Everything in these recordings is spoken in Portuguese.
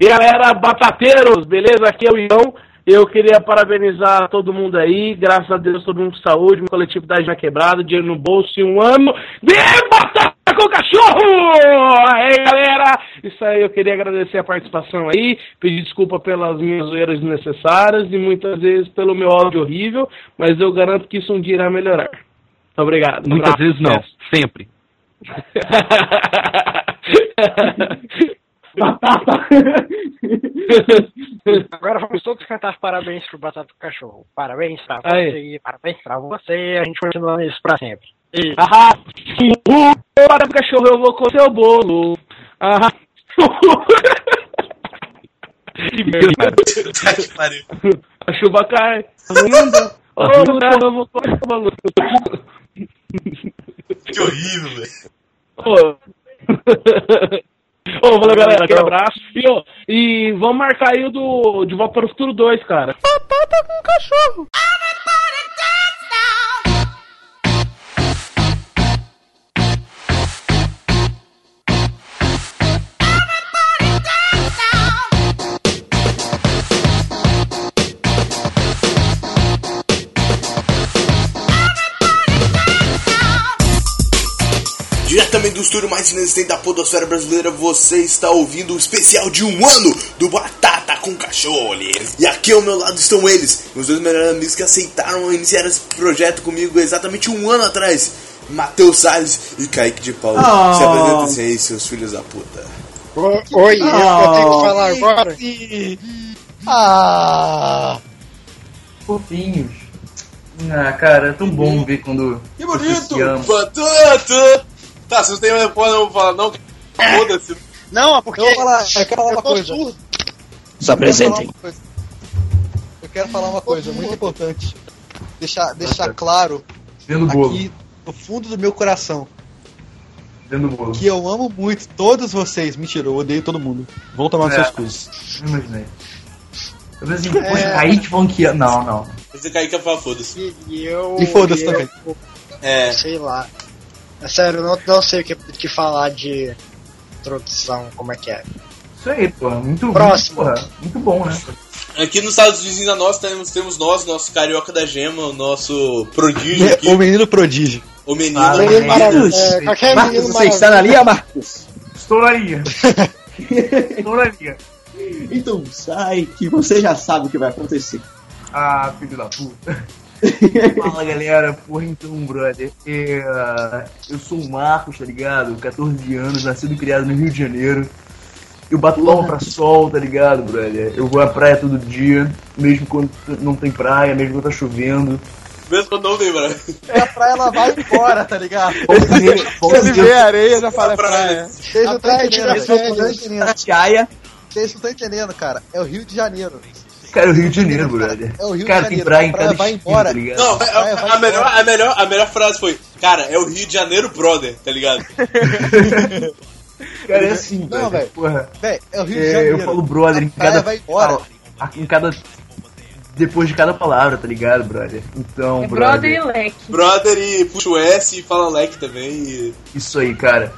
E galera, batateiros, beleza? Aqui é o Ião. Eu queria parabenizar todo mundo aí. Graças a Deus, todo mundo com saúde, uma coletividade na quebrada, dinheiro no bolso e um ano de batata com cachorro! Aí, galera! Isso aí, eu queria agradecer a participação aí, pedir desculpa pelas minhas zoeiras desnecessárias e muitas vezes pelo meu áudio horrível, mas eu garanto que isso um dia irá melhorar. Muito obrigado. Muitas vezes não, sempre. Batata! Agora vamos todos cantar parabéns pro Batata do Cachorro. Parabéns pra Aí. você, parabéns pra você. A gente continua isso pra sempre. E... Ahá! Para o cachorro, eu vou com seu bolo. Que merda, cara. Puta que pariu. A chuva cai. Linda. Ô, eu vou com seu bolo. Que horrível, velho. Ô, Ô, valeu, galera. Aquele abraço. E, ô, e vamos marcar aí o do De Volta para o Futuro 2, cara. Diretamente do estúdio mais inexistente da podosfera brasileira, você está ouvindo o especial de um ano do Batata com Cachorro. E aqui ao meu lado estão eles, meus dois melhores amigos que aceitaram iniciar esse projeto comigo exatamente um ano atrás. Matheus Salles e Kaique de Paulo. Ah. Se apresentem aí, seus filhos da puta. Ô, Oi, eu, eu tenho que falar agora. Ah! Fofinhos. Ah, cara, é tão bom ver quando. Que ama. Batata! Tá, se não tem porra, não vou falar não. Foda-se. Não, é porque Eu, vou falar, eu quero falar eu uma coisa. surdo. Se apresentem. Eu quero falar uma coisa muito importante. Deixar, deixar claro aqui no fundo do meu coração Vendo o bolo. que eu amo muito todos vocês. Mentira, eu odeio todo mundo. Vão tomar É. seus cus. Imaginei. Eu pensei assim, poxa, Kaique que ia. Não, não. Esse Kaique ia falar foda-se. E, e eu. E foda-se e eu- também. É. Sei lá. É sério, eu não, não sei o que, que falar de introdução, como é que é. Isso aí, pô. Muito, Próximo. Muito, porra, muito bom, né? Aqui nos Estados Unidos, a nós temos, temos nós, nosso carioca da gema, o nosso prodígio aqui, O menino prodígio. o menino. Ah, Menino Marcos. É, qualquer Marcos, menino você está na linha, Marcos? Estou na linha. Estou na linha. Então sai, que você já sabe o que vai acontecer. Ah, filho da puta. Fala galera, porra então, brother. É, eu sou o Marcos, tá ligado? 14 anos, nascido e criado no Rio de Janeiro. Eu bato palma pra sol, tá ligado, brother? Eu vou à praia todo dia, mesmo quando não tem praia, mesmo quando tá chovendo. Mesmo quando não tem, mano. É a praia, ela vai embora, tá ligado? Ele vê areia, já fala praia. Vocês não A estão praia entendendo, vocês não estão entendendo. Vocês não estão entendendo, cara. É o Rio de Janeiro. Cara, é o Rio de Janeiro, brother. É o Rio de Cara, Janeiro, tem praia em cada vai esquina, embora. tá ligado? Não, a, vai a- a melhor, a, melhor, a melhor frase foi: Cara, é o Rio de Janeiro, brother, tá ligado? Cara, é assim, Não, velho. Porra. Véi, é o Rio de É, Janeiro. eu falo brother em cada. vai embora. Em cada. Depois de cada palavra, tá ligado, brother? Então, É brother. brother e leque. Brother e puxa o S e fala leque também. E... Isso aí, cara.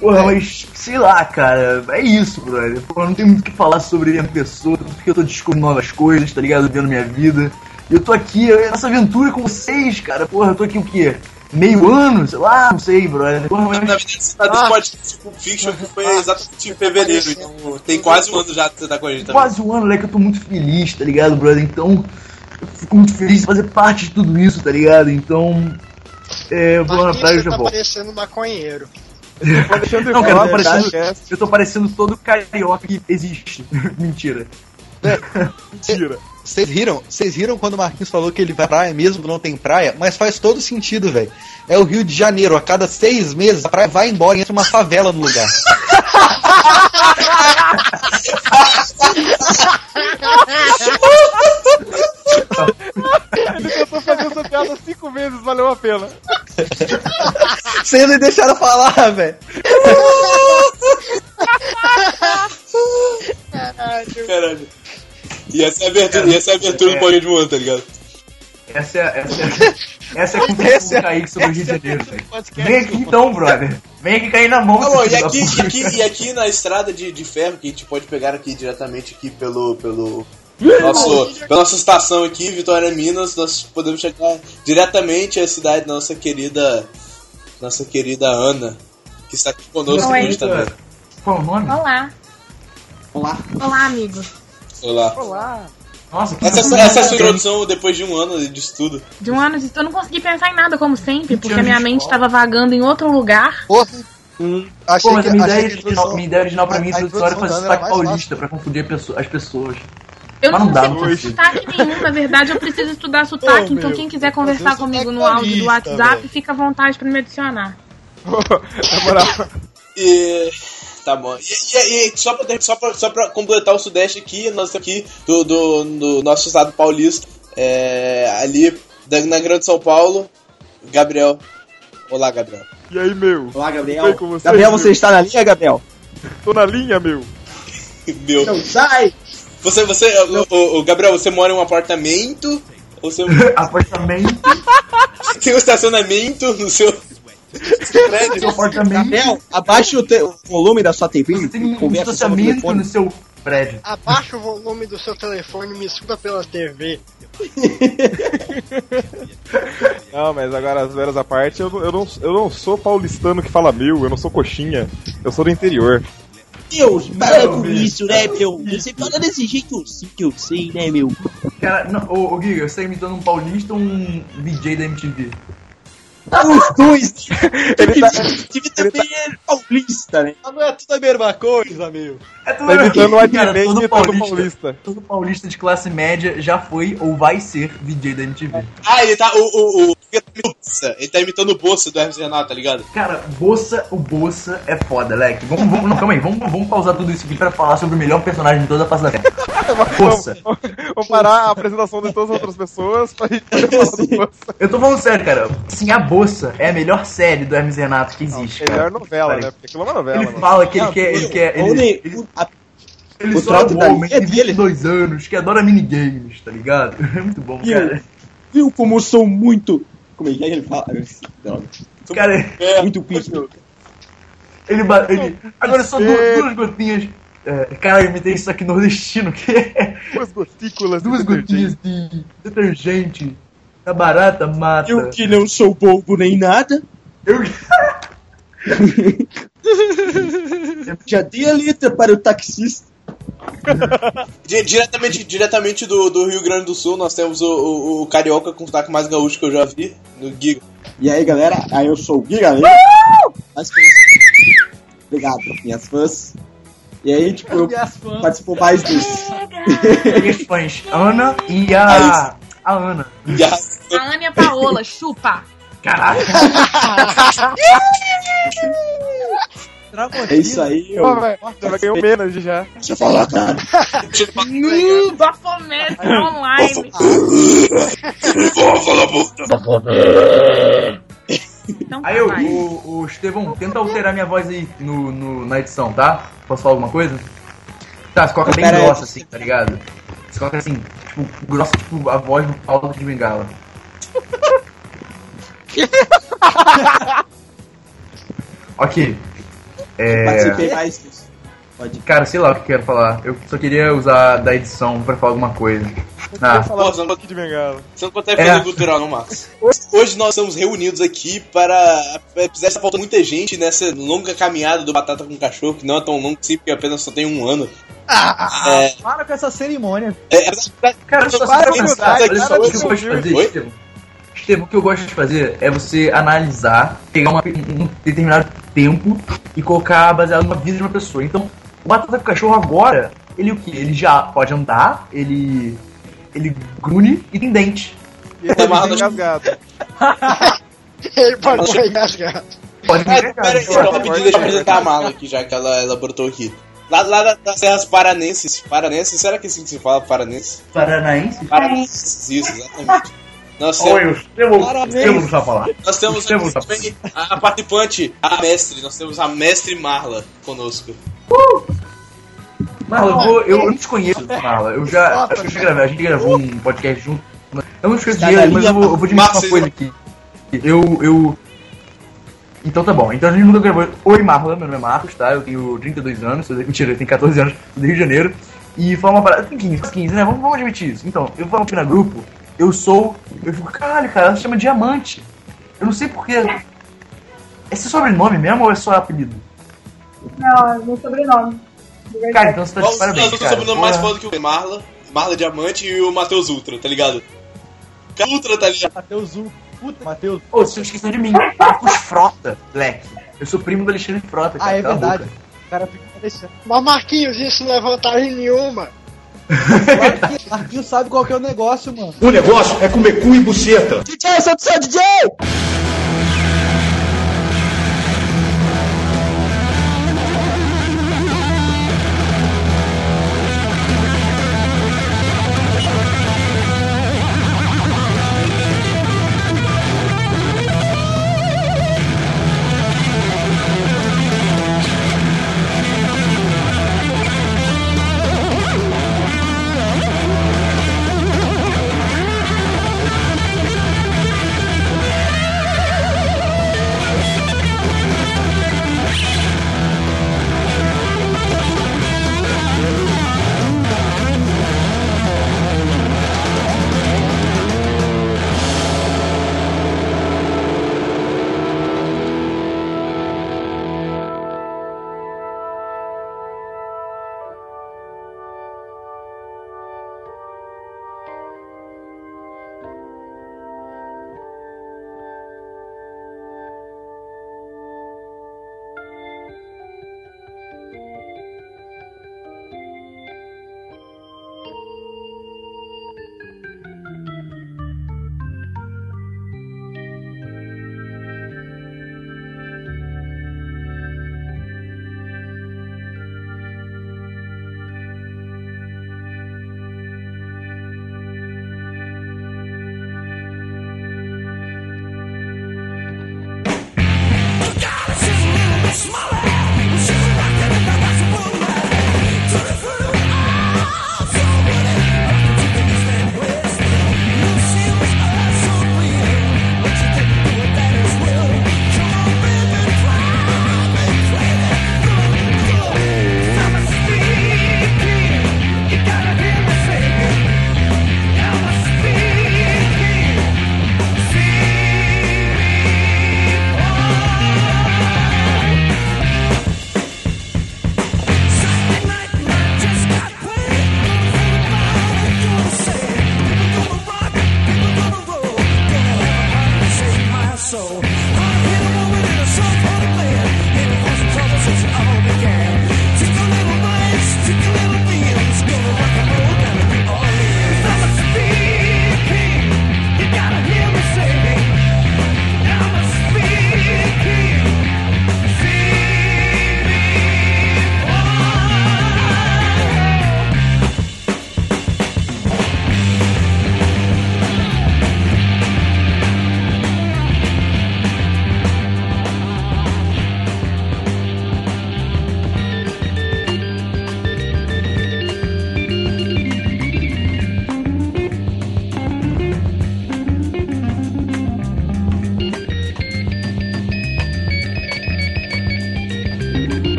Porra, mas sei lá, cara. É isso, brother. Porra, não tem muito o que falar sobre minha pessoa, porque eu tô descobrindo novas coisas, tá ligado? Vendo minha vida. E eu tô aqui nessa aventura com vocês, cara. Porra, eu tô aqui o quê? Meio ano? Sei lá, não sei, brother. Porra, Na mas. verdade, você tá nesse podcast Pulp Fiction que foi exatamente em fevereiro. Então tem quase um ano já que você tá com a gente também. Quase um ano, moleque, eu tô muito feliz, tá ligado, brother? Então, eu fico muito feliz de fazer parte de tudo isso, tá ligado? Então, é, vou na praia e já tá volto. parecendo maconheiro. Não, cara, eu tô, parecendo, eu tô parecendo todo carioca que existe. Mentira. Mentira. Vocês riram? Vocês riram quando o Marquinhos falou que ele vai pra praia mesmo não tem praia? Mas faz todo sentido, velho. É o Rio de Janeiro. A cada seis meses a praia vai embora e entra uma favela no lugar. Ele tentou fazer essa piada cinco vezes, valeu a pena. Vocês não deixaram falar, velho. Caralho. Caralho. E essa é a abertura, e essa é a abertura do podcast de ano, tá ligado? Essa é, essa é, essa é a conversa do Kaique sobre o Rio de Janeiro, velho. Vem aqui então, brother. Vem aqui cair na mão. Alô, seu e aqui, e, aqui, e aqui na estrada de, de ferro, que a gente pode pegar aqui diretamente aqui pelo. pelo nosso, pela nossa estação aqui, Vitória Minas, nós podemos chegar diretamente à cidade da nossa querida. Nossa querida Ana, que está aqui conosco Oi. hoje também. Qual o nome? Olá. Olá. Olá, amigos. Olá. Olá. Nossa, que Essa, essa é a sua introdução depois de um ano de estudo. De um ano de eu não consegui pensar em nada, como sempre, porque a minha mente estava vagando em outro lugar. Porra. Achei Pô, mas que, a minha achei ideia, que a original, introdução- minha ideia original pra mim a é fazer da sotaque paulista pra confundir pessoa- as pessoas. Eu Mas não, não dá, não consigo consigo. sotaque nenhum, na verdade eu preciso estudar sotaque, então meu, quem quiser conversar comigo no áudio do WhatsApp, velho. fica à vontade pra me adicionar. Na moral, E. Tá bom. E, e- e só, pra, ter- só, pra, só pra completar o Sudeste aqui, nós aqui do, do, do nosso estado paulista, é, ali da, na Grande São Paulo, Gabriel. Olá, Gabriel. e aí, meu? Olá, Gabriel. Com você, Gabriel, meu. você está na linha, Gabriel? Tô na linha, meu. Meu. Não sai! Você, você, o, o- o Gabriel, você mora em um apartamento? Ou você Apartamento, tem um estacionamento no seu, prédio? apartamento. Gabriel, abaixe o, te- o volume da sua TV Você tem um conversa só no estacionamento no seu prédio. Abaixa o volume do seu telefone e me escuta pela TV. Não, mas agora as veras à parte, eu, não- eu, não, eu não sou paulistano que fala mil, eu não sou coxinha, eu sou do interior. Deus, para com isso, né, meu? Você fala desse jeito assim que eu sei, né, meu? Cara, não, ô, ô Giga, você tá imitando um paulista ou um DJ da MTV? Os dois! Ele tá- Tive também é paulista, né? Não é tudo a mesma coisa, meu. É tudo Tá imitando o Cara, Adnet todo e todo paulista, todo paulista de classe média já foi ou vai ser DJ da MTV. Ah, ele tá. O, o, o, ele tá imitando o Bolsa do Hermes Renato, tá ligado? Cara, Bossa, o Bossa é foda, leque. Vamos, vamos, não, calma aí, vamos, vamos pausar tudo isso aqui pra falar sobre o melhor personagem de toda a face da Terra. Bossa. Vamos parar a apresentação de todas as outras pessoas pra gente falar do Bolsa. Eu tô falando sério, cara. Sim, a Bossa é a melhor série do Hermes Renato que existe. Melhor cara. novela, né? Porque aquilo é uma novela, Ele mano. fala que ele quer. Ele quer. Ele, ele, ele só é um homem de dele. 22 anos que adora minigames, tá ligado? É muito bom, Viu? cara. Viu como eu sou muito. Como é que é que ele fala? Droga. Cara, É, Muito pico. ele. ele agora só duas, duas gotinhas. É, cara, eu imitei isso aqui nordestino, que é Duas gotículas de duas detergente. gotinhas de detergente. A barata mata. Eu que não sou bobo nem nada. Eu- Já dei a letra para o taxista. Di- diretamente, diretamente do, do Rio Grande do Sul, nós temos o, o, o carioca com o sotaque mais gaúcho que eu já vi, no Giga. E aí, galera, aí eu sou o Gui, galera. As fãs. Obrigado, minhas fãs. E aí, tipo, eu participo mais dos. Minhas fãs, Ana e a. A Ana. A- Ana e a Paola, chupa! Caraca! É isso aí, eu. Ó, velho, Já vai ganhar o Menage já. Deixa eu falar, cara. No Bafomestre online! Então tá, Aí eu, o, o Estevão, tenta alterar minha voz aí no, no- na edição, tá? Posso falar alguma coisa? Tá, você coloca bem grossa assim, tá ligado? Você coloca assim, tipo, grossa, tipo, a voz do Paulo de Bengala. ok. É. Participei mais. Pode. Cara, sei lá o que eu quero falar. Eu só queria usar da edição pra falar alguma coisa. Ah, Falar Pô, não- de Bengala. Você não consegue É. fazer cultural, não, Marcos? Hoje nós estamos reunidos aqui para. Apesar de faltar muita gente nessa longa caminhada do Batata com Cachorro, que não é tão longo assim, porque apenas só tem um ano. É, Para com essa cerimônia. é, apesar- Cara, só Para de o de que eu gosto de fazer? Estevam. Estevam, o que eu gosto de fazer é você analisar, pegar uma- um determinado tempo e colocar baseado na vida de uma pessoa. Então, o Batata com Cachorro agora, ele o que? Ele já pode andar, ele. ele grune e tem dente. E ele Tá amarrado já. rasgado. Ele pode ser engasgado. Pode Ah, entregar. pera aí, então. só rapidinho, deixa eu apresentar a mala aqui, já que ela, ela brotou aqui. Lá, lá da- das Serras Paranenses, Paranenses, será que é assim que se fala Paranenses? Paranaense? Paranenses, isso, exatamente. Nós Oi, temos, o Estevam, Parabéns. Estevam não sabe falar. nós temos Temos- a, a participante, a mestre, nós temos a mestre Marla conosco. Marla, eu, vou, eu, eu não te conheço, Marla. Eu já. Acho que eu já gravei, a gente gravou um podcast junto. Eu não na mas eu vou, eu vou admitir Marcos, uma coisa aqui. Eu, eu... Então tá bom. Então a gente nunca gravou... Oi, Marlon. Meu nome é Marcos, tá? Eu tenho 32 anos. sou- Mentira, eu tenho 14 anos. Sou do Rio de Janeiro. E foi uma parada... Tem 15, 15, né? Vamos, vamos admitir isso. Então, eu falo aqui na grupo. Eu sou... Eu fico, caralho, cara. Ela se chama Diamante. Eu não sei porquê. Esse é sobrenome mesmo ou é só apelido? Não, é meu sobrenome. Cara, então você tá de parabéns, dois cara. sobrenome mais foda que o Marla, Marla Diamante e o Matheus Ultra, tá ligado? Ultra, tá ligado? Matheus U. Puta, Matheus. Ô, vocês esqueceram de mim. Marcos Frota, moleque. Eu sou primo do Alexandre Frota, cara. Ah, é cala verdade. O cara fica deixando. Mas Marquinhos, isso não é vantagem nenhuma. Marquinhos sabe qual que é o negócio, mano. O negócio é comer cu e buceta. DJ, solta o seu DJ!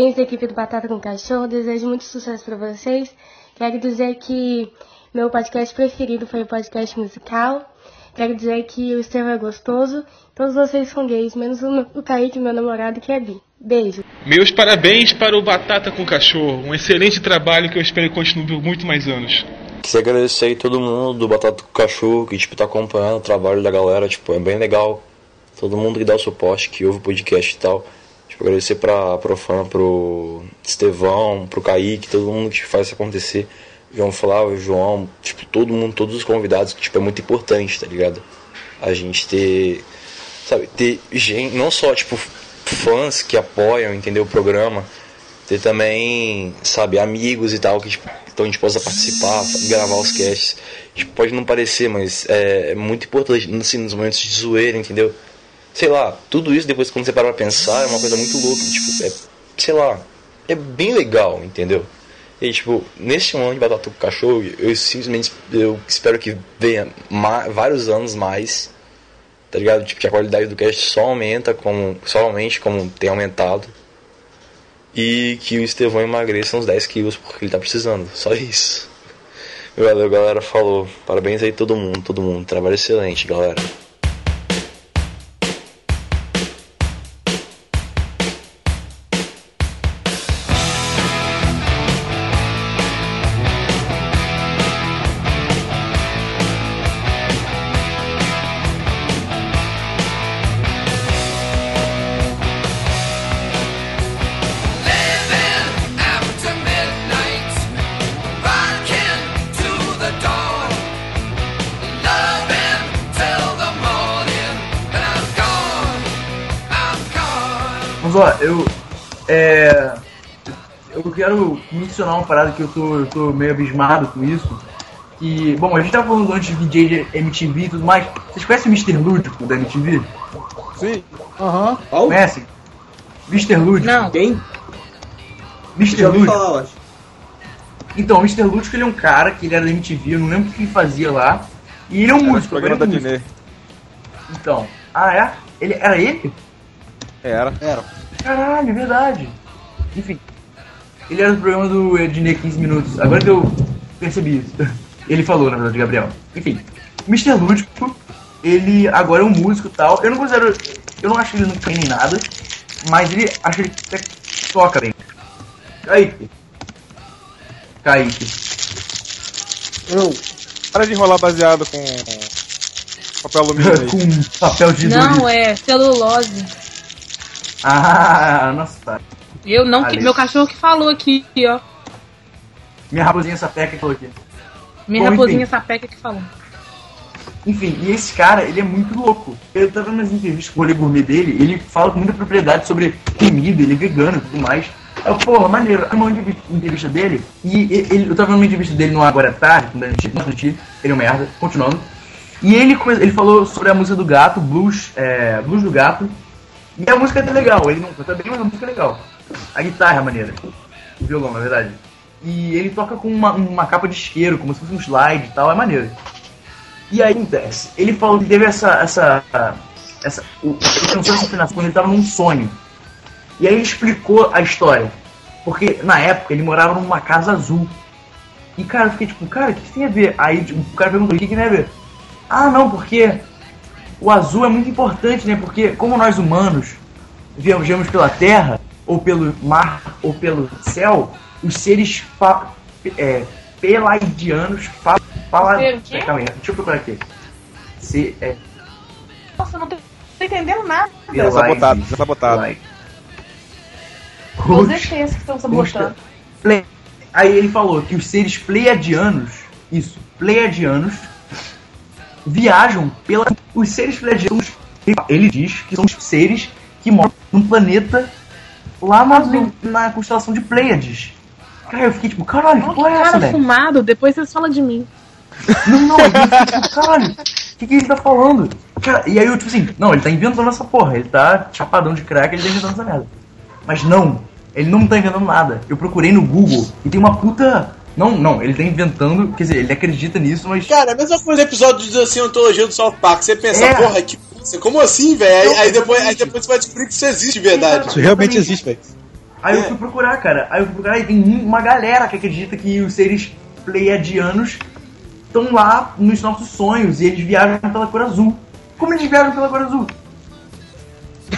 Parabéns, equipe do Batata com Cachorro. Desejo muito sucesso para vocês. Quero dizer que meu podcast preferido foi o podcast musical. Quero dizer que o Estevão é gostoso. Todos vocês são gays, menos o, o Kaique, meu namorado, que é bi. Beijo. Meus parabéns para o Batata com Cachorro. Um excelente trabalho que eu espero que continue por muito mais anos. Queria agradecer aí todo mundo do Batata com Cachorro que tipo, tá acompanhando o trabalho da galera. Tipo, é bem legal. Todo mundo que dá o suporte, que ouve o podcast e tal. Tipo, agradecer pra Profan, pro Estevão, pro Kaique, todo mundo que faz isso acontecer. João Flávio, João, tipo, todo mundo, todos os convidados, que tipo, é muito importante, tá ligado? A gente ter, sabe, ter gente, não só, tipo, fãs que apoiam, entendeu, o programa, ter também, sabe, amigos e tal, que tipo, então a gente possa participar, gravar os casts. Tipo, pode não parecer, mas é, é muito importante, assim, nos momentos de zoeira, entendeu? Sei lá, tudo isso depois quando você para pra pensar é uma coisa muito louca, tipo, é, sei lá, é bem legal, entendeu? E tipo, neste ano de Batata com Cachorro, eu simplesmente eu espero que venha vários anos mais, tá ligado? Tipo, que a qualidade do cast só aumenta, como, só aumente como tem aumentado. E que o Estevão emagreça uns 10 quilos porque ele tá precisando, só isso. Valeu, galera, falou. Parabéns aí todo mundo, todo mundo. Trabalho excelente, galera. Mencionar uma parada que eu tô, eu tô meio abismado com isso. Que, bom, a gente tava falando antes de DJ de MTV e tudo mais. Vocês conhecem o Mr. Lúdico da MTV? Sim. Aham. Conhecem? Mr. Lúdico? Não. Quem? Mr. Lúdico. falar. Então, o Mr. Lúdico ele é um cara que ele era da MTV, eu não lembro o que ele fazia lá. E ele é um músico, agora Programa da é músico. Dinê. Então. Ah, é? Ele, era ele? Era. Era. Caralho, é verdade. Enfim. Ele era do programa do Ednei 15 Minutos. Agora que eu percebi isso. Ele falou, na verdade, Gabriel. Enfim. Mr. Lúdico, ele agora é um músico e tal. Eu não considero. Eu não acho que ele não tem nem nada. Mas ele acho que ele até toca bem. Kaique. Kaique. Eu. Para de enrolar baseado com papel alumínio aí. Com papel de Não, Dorito. é celulose. Ah, nossa. Eu não, que, meu cachorro que falou aqui, ó. Minha raposinha sapeca que falou aqui. Minha Bom, raposinha enfim. sapeca que falou. Enfim, e esse cara, ele é muito louco. Eu tava nas entrevistas com o rolê gourmet dele, ele fala com muita propriedade sobre comida, ele é vegano e tudo mais. Eu, porra, maneiro. Eu uma entrev- entrevista dele, e ele, eu tava numa entrevista dele no Agora é Tarde, ele é um merda, continuando. E ele, ele falou sobre a música do gato, blues, é, blues do gato. E a música é até legal, ele não canta bem, mas a música é legal. A guitarra é maneira. O violão, na verdade. E ele toca com uma, uma capa de isqueiro, como se fosse um slide e tal, é maneiro. E aí acontece, ele falou que teve essa. essa. essa. O, ele cansou essa afinação quando ele tava num sonho. E aí ele explicou a história. Porque na época ele morava numa casa azul. E cara, eu fiquei tipo, cara, o que, que tem a ver? Aí tipo, o cara perguntou, o que, que tem a ver? Ah não, porque o azul é muito importante, né? Porque como nós humanos viajamos pela terra, ou pelo mar, ou pelo céu, os seres fa é, pelaidianos fa fala, Ser o quê? Calma aí, deixa eu procurar aqui. Se, é, Nossa, eu não tô entendendo nada. Tá sabotado, tá sabotado. Os ETs que estão sabotando. Aí ele falou que os seres pleiadianos, isso, pleiadianos, viajam pela. Os seres pleiadianos, ele diz que são os seres que moram num planeta lá na, na constelação de Pleiades. Cara, eu fiquei tipo, caralho, que porra é essa, Cara velho? fumado, depois vocês falam de mim. Não, não, eu fiquei tipo, caralho, o que, que ele tá falando? Cara, e aí eu, tipo assim, não, ele tá inventando essa porra, ele tá chapadão de crack, ele tá inventando essa merda. Mas não, ele não tá inventando nada. Eu procurei no Google e tem uma puta. Não, não, ele tá inventando, quer dizer, ele acredita nisso, mas. Cara, é a mesma coisa episódio de assim, antologia do South Park. Você pensa, É. porra, que. Como assim, velho? Aí, aí depois, aí depois você vai descobrir que isso existe de verdade. Isso realmente existe, velho. Aí eu fui procurar, cara. Aí eu fui procurar e tem uma galera que acredita que os seres pleiadianos estão lá nos nossos sonhos e eles viajam pela cor azul. Como eles viajam pela cor azul?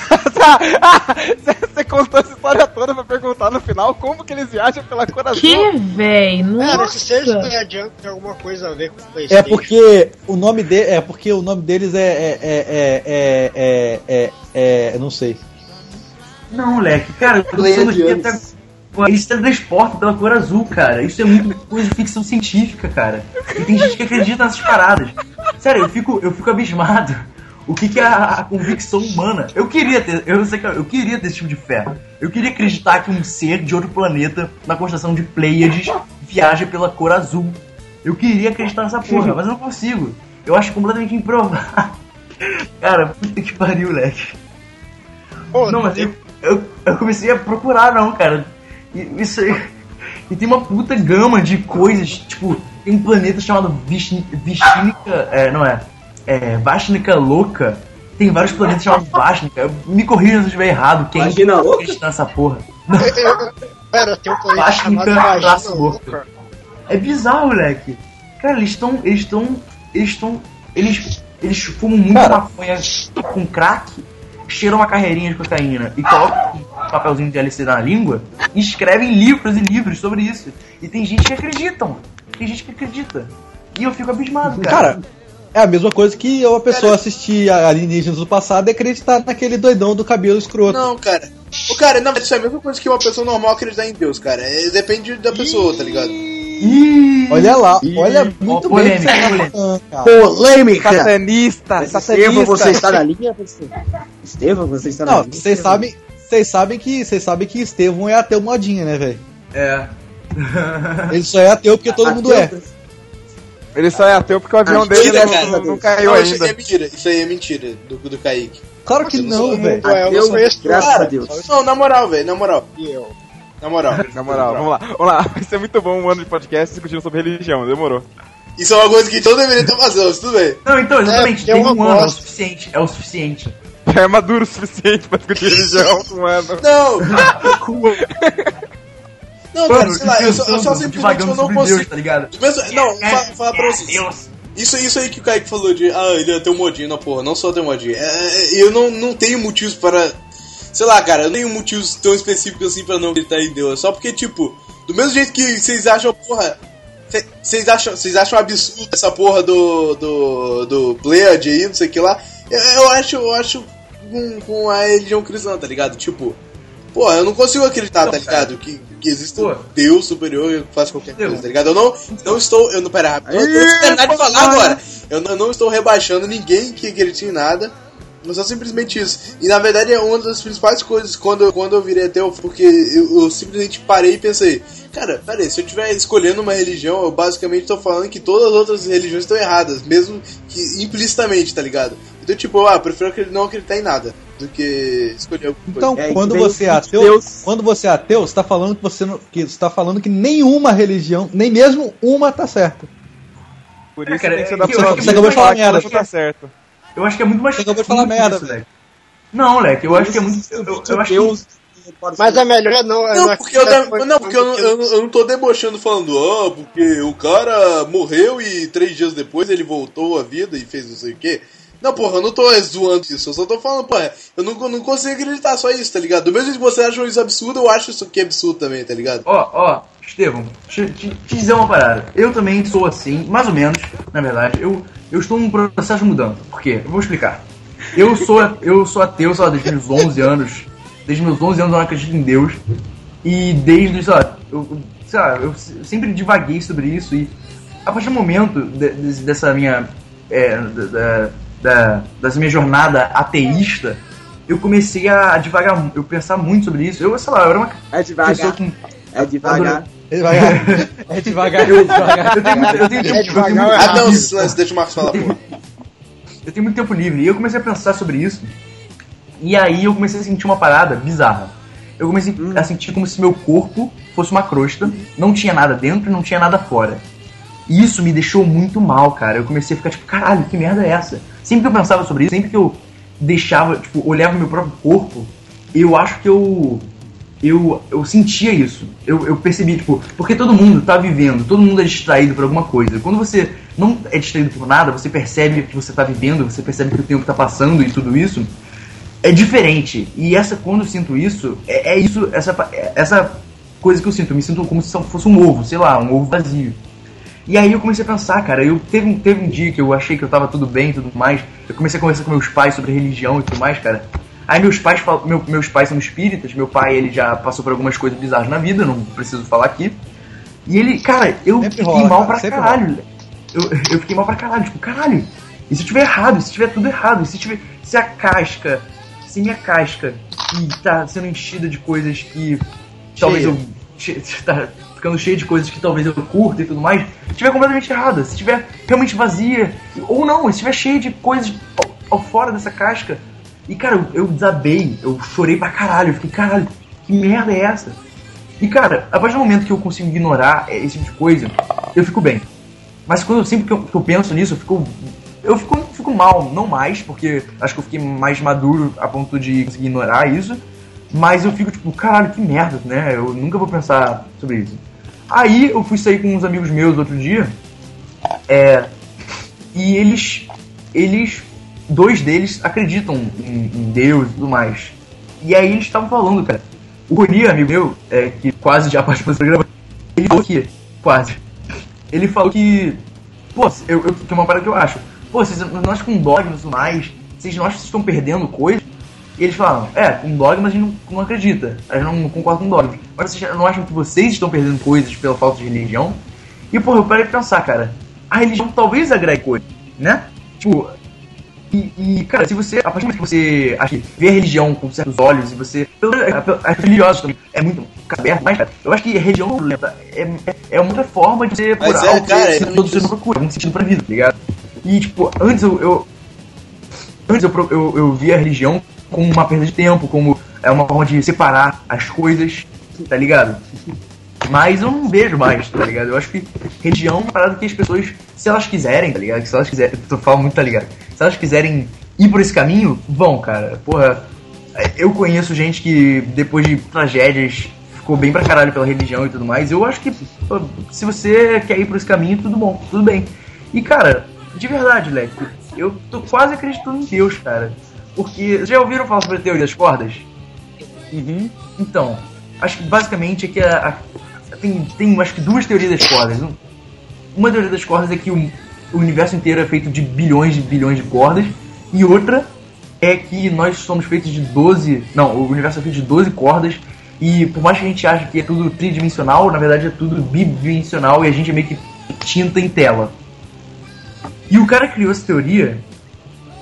Você contou essa história toda pra perguntar no final como que eles viajam pela cor azul. Que véi, Cara, nossa. esses seres pleiadianos tem alguma coisa a ver com o É Playstation. porque o nome de, é porque o nome deles é é é é é, é, é- eu não sei. Não, moleque, cara, eu aqui até. Eles se teletransportam pela cor azul, cara. Isso é muito coisa de ficção científica, cara. E tem gente que acredita nessas paradas. Sério, eu fico, eu fico abismado. O que, que é a, a convicção humana? Eu queria ter, eu sei que eu queria ter esse tipo de fé. Eu queria acreditar que um ser de outro planeta, na constelação de Pleiades, viaja pela cor azul. Eu queria acreditar nessa porra, mas eu não consigo. Eu acho completamente improvável. Cara, puta que pariu, moleque. não, mas eu, eu, eu comecei a procurar, não, cara. E- Isso aí. E tem uma puta gama de coisas, tipo, tem um planeta chamado Vishn- Vishnica. É, não é? É, Vashnica Louca. Tem vários planetas chamados Vashnica. Me corrija se eu estiver errado. Quem Vagina louca? nessa porra? Pera, tem um planeta Vashnica chamado Vagina traço Louca. É bizarro, moleque. Cara, eles estão. Eles estão. Eles estão. Eles. Eles fumam muito maconha com crack, cheiram uma carreirinha de cocaína e colocam um papelzinho de LC na língua e escrevem livros e livros sobre isso. E tem gente que acredita, mano. Tem gente que acredita. E eu fico abismado, cara. Cara, é a mesma coisa que uma pessoa assistir a alienígenas do passado e acreditar naquele doidão do cabelo escroto. Não, cara. O cara, não, isso é a mesma coisa que uma pessoa normal acreditar em Deus, cara. É, depende da pessoa, tá ligado? Olha lá, olha muito bem o que polêmica, tá polêmica. cara. Satanista, satanista. Estevam, você está na linha? você? Estevam, você está na Não, linha? vocês sabem, vocês sabem que vocês sabem que Estevão é ateu modinha, né, velho? É. Ele só é ateu porque todo mundo é. Ele só é ateu porque o avião Ah, dele não, cara. não, caiu Não, isso ainda. aí é mentira. Isso aí é mentira do, do Kaique. Claro que não, velho. É, eu conheço Graças Cara, a Deus. Não, na moral, velho, na moral. E eu. Na moral. Na moral, vamos lá, vamos lá. Vai ser muito bom um ano de podcast discutindo sobre religião, demorou. Isso é uma coisa que todo deveria estar fazendo, tudo bem. Não, então, exatamente. É, tem um ano, é o suficiente. É o suficiente. É maduro o suficiente pra discutir religião um ano. Não! Não, cara, sei lá, eu só, eu só pensando, simplesmente divagando eu não consigo. Deus, tá ligado? Mesmo- não, É, fa- falar pra é, vocês. Deus. Isso, isso aí que o Kaique falou de, ah, ele é teu modinho, não, porra, não sou teu modinho. É, é, eu não, não tenho motivos para. Sei lá, cara, eu não tenho motivos tão específicos assim pra não acreditar em Deus. Só porque, tipo, do mesmo jeito que vocês acham, porra. cê- Vocês acham, vocês acham absurdo essa porra do. do. do Pleiad aí, não sei o que lá. Eu, eu acho, eu acho com, com a religião cristã, tá ligado? Tipo, pô, eu não consigo acreditar, tá ligado? Que, que existe um Deus superior que faz qualquer coisa, tá ligado? Eu não, não estou. Eu não, pera, eu não de falar agora. Eu não, não estou rebaixando ninguém que acredite em nada. Mas só simplesmente isso. E na verdade é uma das principais coisas quando eu, quando eu virei ateu, porque eu, eu simplesmente parei e pensei, cara, peraí, se eu estiver escolhendo uma religião, eu basicamente estou falando que todas as outras religiões estão erradas, mesmo que implicitamente, tá ligado? Então, tipo, ah, eu prefiro não acreditar em nada do que escolher alguma Então, coisa. quando você é ateu, quando você é ateu, você tá falando que você não, que você tá falando que nenhuma religião, nem mesmo uma tá certa. Por É, isso cara, tem que ser é da que acho que que acabou de falar que merda. não tá certo. Eu acho que é muito mais. Você acabou de falar merda, velho. Não, moleque, eu acho que é muito. Eu, eu acho que. Mas é melhor não. Não, não porque eu, não, porque eu, não- eu, eu não tô debochando falando, ah, porque o cara morreu e três dias depois ele voltou à vida e fez não sei o quê. Não, porra, eu não tô zoando isso, eu só tô falando, porra, eu não, não consigo acreditar só isso, tá ligado? Do mesmo jeito que você acha isso absurdo, eu acho isso aqui absurdo também, tá ligado? Ó, ó, Estevão, deixa eu te, te dizer uma parada. Eu também sou assim, mais ou menos, na verdade. Eu, eu estou num processo de mudança. Por quê? Eu vou explicar. Eu sou, eu sou ateu, sei lá, desde meus 11 anos. Desde meus 11 anos eu não acredito em Deus. E desde, sei lá, eu, sei lá, eu se- sempre divaguei sobre isso. E a partir do momento de- de- dessa minha. é, da, da- da- dessa minha jornada ateísta, eu comecei a divagar, eu pensar muito sobre isso. Eu, sei lá, eu era uma É devagar. pessoa com É devagar. É devagar. É devagar. eu, eu tenho muito, eu tenho, É eu tenho devagar, muito é Ah, não, tempo deixa o Marcos falar, eu tenho muito tempo livre. E eu comecei a pensar sobre isso. E aí eu comecei a sentir uma parada bizarra. Eu comecei a sentir como se meu corpo fosse uma crosta, não tinha nada dentro e não tinha nada fora. E isso me deixou muito mal, cara. Eu comecei a ficar tipo, caralho, que merda é essa? Sempre que eu pensava sobre isso, sempre que eu deixava, tipo, olhava meu próprio corpo, eu acho que eu eu, eu sentia isso. Eu, eu percebi, tipo, porque todo mundo tá vivendo, todo mundo é distraído por alguma coisa. Quando você não é distraído por nada, você percebe que você tá vivendo, você percebe que o tempo tá passando e tudo isso, é diferente. E essa, quando eu sinto isso, é, é isso, essa, essa coisa que eu sinto. Eu me sinto como se fosse um ovo, sei lá, um ovo vazio. E aí eu comecei a pensar, cara, eu teve, um- teve um dia que eu achei que eu tava tudo bem e tudo mais. Eu comecei a conversar com meus pais sobre religião e tudo mais, cara. Aí meus pais, meu, meus pais são espíritas, meu pai ele já passou por algumas coisas bizarras na vida, não preciso falar aqui. E ele, cara, eu fiquei rola, mal cara, pra sempre caralho. Eu, eu fiquei mal pra caralho, tipo, caralho, e se tiver errado, e se tiver tudo errado, e se tiver. Se a casca, se minha casca que tá sendo enchida de coisas que talvez eu. tá ficando cheia de coisas que talvez eu curta e tudo mais, estiver completamente errada, se estiver realmente vazia, ou não, se estiver cheia de coisas ao, ao fora dessa casca. E cara, eu, desabei, eu chorei pra caralho, eu fiquei, caralho, que merda é essa? E cara, a partir do momento que eu consigo ignorar eh, esse tipo de coisa, eu fico bem. Mas quando sempre que eu, que eu penso nisso, eu fico. Eu fico, fico mal, não mais, porque acho que eu fiquei mais maduro a ponto de conseguir ignorar isso. Mas eu fico tipo, caralho, que merda, né? Eu nunca vou pensar sobre isso. Aí eu fui sair com uns amigos meus outro dia. É. E eles. Eles. Dois deles acreditam em, em Deus e tudo mais. E aí eles estavam falando, cara. O Rony, amigo meu, é, que quase já participou do programa, ele falou que. Quase. Ele falou que. Pô, eu, eu, que é uma parada que eu acho. Pô, vocês, nós com dogmas e tudo mais, vocês não acham que vocês estão perdendo coisa? E eles falaram, é, com dogma a gente não, não acredita, a gente não concorda com dogma. Mas vocês não acham que vocês estão perdendo coisas pela falta de religião? E, porra, eu parei pra pensar, cara, a religião talvez agregue coisas, né? Tipo, e, e, cara, se você, a partir do momento que você acha vê a religião com certos olhos e você. pelo menos, a- As religiosas também é muito aberto, mas, cara, eu acho que a religião é, um é, é, é uma outra forma de você por é, algo cara, que é todo ser procura, algum sentido pra vida, tá ligado? E, tipo, antes eu. eu antes eu, eu, eu via a religião como uma perda de tempo, como é uma forma de separar as coisas, tá ligado? Mas eu não vejo mais, tá ligado? Eu acho que religião é uma parada que as pessoas, se elas quiserem, tá ligado? Se elas quiserem, tu fala muito, tá ligado? Se elas quiserem ir por esse caminho, vão, cara. Porra, eu conheço gente que depois de tragédias ficou bem pra caralho pela religião e tudo mais. Eu acho que se você quer ir por esse caminho, tudo bom, tudo bem. E cara, de verdade, Leque, eu tô quase acreditando em Deus, cara. Porque. Já ouviram falar sobre a teoria das cordas? Uhum. Então, acho que basicamente é que a, a- tem, tem acho que duas teorias das cordas. Um- Uma teoria das cordas é que o, o universo inteiro é feito de bilhões e bilhões de cordas. E outra é que nós somos feitos de 12. Não, o universo é feito de 12 cordas. E por mais que a gente ache que é tudo tridimensional, na verdade é tudo bidimensional e a gente é meio que tinta em tela. E o cara que criou essa teoria,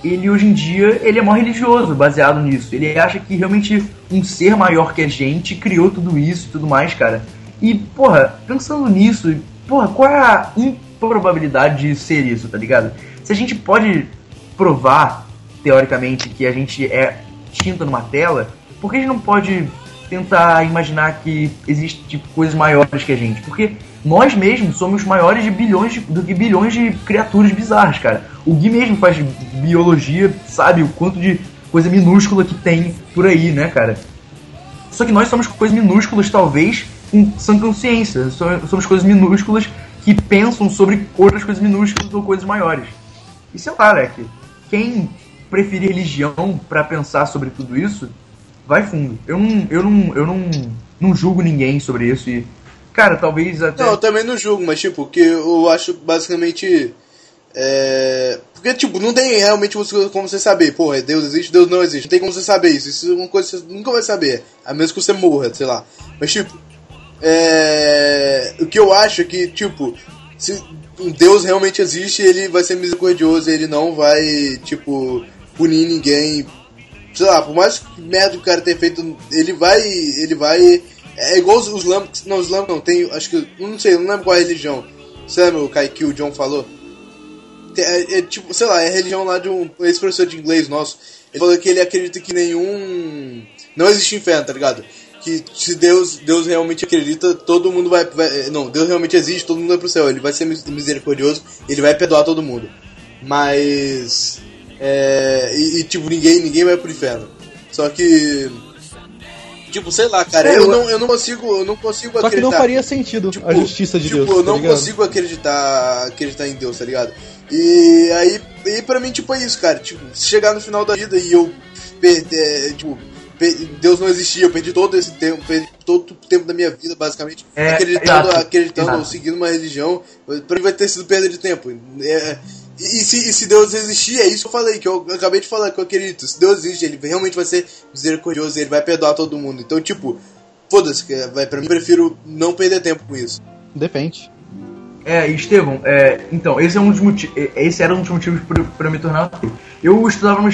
ele hoje em dia, ele é mó religioso, baseado nisso. Ele acha que realmente um ser maior que a gente criou tudo isso e tudo mais, cara. E, porra, pensando nisso, porra, qual é a improbabilidade de ser isso, tá ligado? Se a gente pode provar, teoricamente, que a gente é tinta numa tela, por que a gente não pode tentar imaginar que existe tipo, coisas maiores que a gente? Porque nós mesmos somos maiores de bilhões de- do que bilhões de criaturas bizarras, cara. O Gui mesmo faz biologia, sabe o quanto de coisa minúscula que tem por aí, né, cara? Só que nós somos coisas minúsculas, talvez, com sã consciência. So- Somos coisas minúsculas que pensam sobre outras coisas minúsculas ou coisas maiores. E sei lá, Leque, quem preferir religião pra pensar sobre tudo isso, vai fundo. Eu não, eu não, eu não, não julgo ninguém sobre isso e, cara, talvez até. Não, eu também não julgo, mas tipo, que eu acho basicamente. É... Porque, tipo, não tem realmente como você saber, porra, Deus existe, Deus não existe. Não tem como você saber isso. Isso é uma coisa que você nunca vai saber. A menos que você morra, sei lá. Mas, tipo, é... o que eu acho é que, tipo, se Deus realmente existe, ele vai ser misericordioso, ele não vai, tipo, punir ninguém. Sei lá, por mais que merda o cara tenha feito, ele vai. Ele vai. É igual os, os. Não, os Lamps não, tem. Acho que. Não sei, não lembro qual é a religião. Lembra o Kai que o John falou? É, é tipo, sei lá, é a religião lá de um ex-professor de inglês nosso. Ele falou que ele acredita que nenhum. Não existe inferno, tá ligado? Que se Deus, Deus realmente acredita, todo mundo vai, vai- Não, Deus realmente existe, todo mundo vai pro céu. Ele vai ser mis- misericordioso, ele vai perdoar todo mundo. Mas. É, e, e, tipo, ninguém, ninguém vai pro inferno. Só que. Tipo, sei lá, cara, eu não, eu não consigo, eu não consigo Só que acreditar. não faria sentido a justiça de tipo, Deus. eu tá não ligado? consigo acreditar, acreditar em Deus, tá ligado? E aí, e pra mim, tipo, é isso, cara. Tipo, se chegar no final da vida e eu perder, tipo, per- Deus não existia, eu perdi todo esse tempo, perdi todo o tempo da minha vida, basicamente, É, acreditando, exato, acreditando exato. ou seguindo uma religião, pra mim vai ter sido perda de tempo. É, e, e se, e se Deus existir, é isso que eu falei, que eu acabei de falar, que eu acredito. Se Deus existe, ele realmente vai ser misericordioso, ele vai perdoar todo mundo. Então, tipo, foda-se, que vai, pra mim, eu prefiro não perder tempo com isso. Depende. É, e Estevão, é, então, esse é um dos motivos. Esse era um dos motivos pra pra eu me tornar ateu. Eu estudava numa,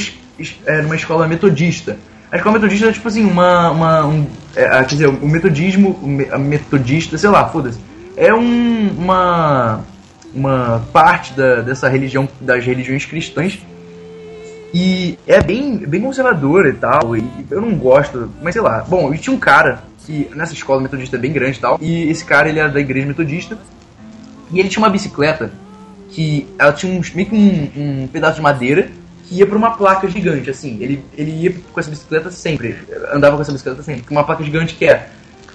é, numa escola metodista. A escola metodista é tipo assim, uma. uma um, é, quer dizer, o metodismo, o me- a metodista, sei lá, foda-se. É um, uma. Uma parte da, dessa religião, das religiões cristãs. E é bem, bem conservadora e tal. E eu não gosto, mas sei lá. Bom, e tinha um cara que nessa escola metodista é bem grande e tal. E esse cara ele era da igreja metodista. E ele tinha uma bicicleta que ela tinha um, meio que um, um pedaço de madeira que ia pra uma placa gigante, assim. Ele, ele ia com essa bicicleta sempre, andava com essa bicicleta sempre. Com uma placa gigante que é,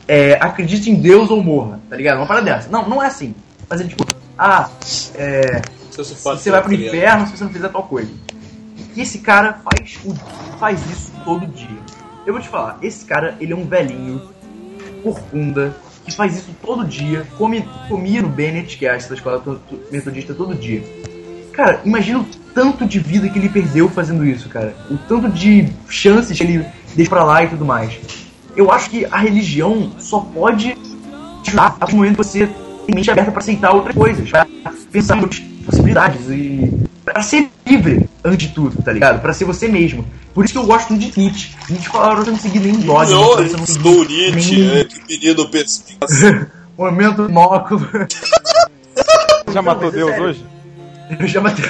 é acredite em Deus ou morra, tá ligado? Uma parada dessa. Não, não é assim. Mas ele tipo, ah, é, você vai pro inferno se você não fizer tal coisa. E esse cara faz, o, faz isso todo dia. Eu vou te falar, esse cara, ele é um velhinho, corcunda, que faz isso todo dia, come, comia no Bennett, que é essa escola to- to- metodista, todo dia. Cara, imagina o tanto de vida que ele perdeu fazendo isso, cara. O tanto de chances que ele deixa pra lá e tudo mais. Eu acho que a religião só pode te ajudar a partir do momento que você tem mente aberta pra aceitar outras coisas, pra pensar em outras possibilidades e pra ser livre antes de tudo, tá ligado? Pra ser você mesmo. Por isso que eu gosto muito de Nietzsche. Nietzsche pra você não seguir nem dogma, Não, você não do Nietzsche, nem- é, que menino perspicaz. Momento monóculo. Já matou Deus hoje? Eu já matei.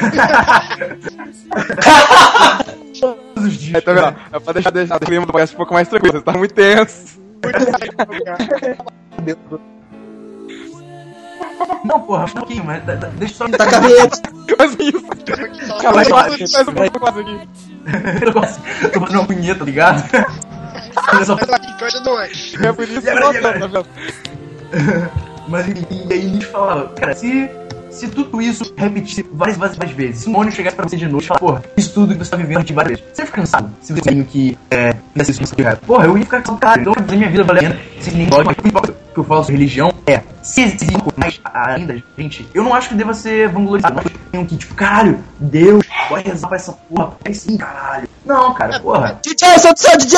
Todos os dias. Aí, tá vendo? É pra deixar, deixar o clima do podcast um pouco mais tranquilo, você tá muito tenso. Não, porra, um pouquinho, mas da- da- deixa só me Tá cabeça. Mas isso. Cara, Vai, faz, vai. faz um pouco mais aqui. Eu gosto. Tô fazendo uma punheta, tá ligado? Olha só. É por isso que eu tá vendo? Mas e, e aí Nietzsche falava, cara, se, se tudo isso repetisse várias, várias, várias vezes, se um demônio chegasse pra você de noite e falar, porra, isso tudo que você tá vivendo de várias vezes, você fica cansado se você tem que é, fizesse isso no seu reto. Porra, eu ia ficar cansado, cara, então fazer minha vida valer a pena, se nem pode, mas que eu falo sobre religião é, se existe mais ainda, gente, eu não acho que deva ser vanglorizado, não tenho que, tipo, caralho, Deus, vai rezar pra essa porra, é sim, caralho. Não, cara, porra. DJ, sou seu DJ!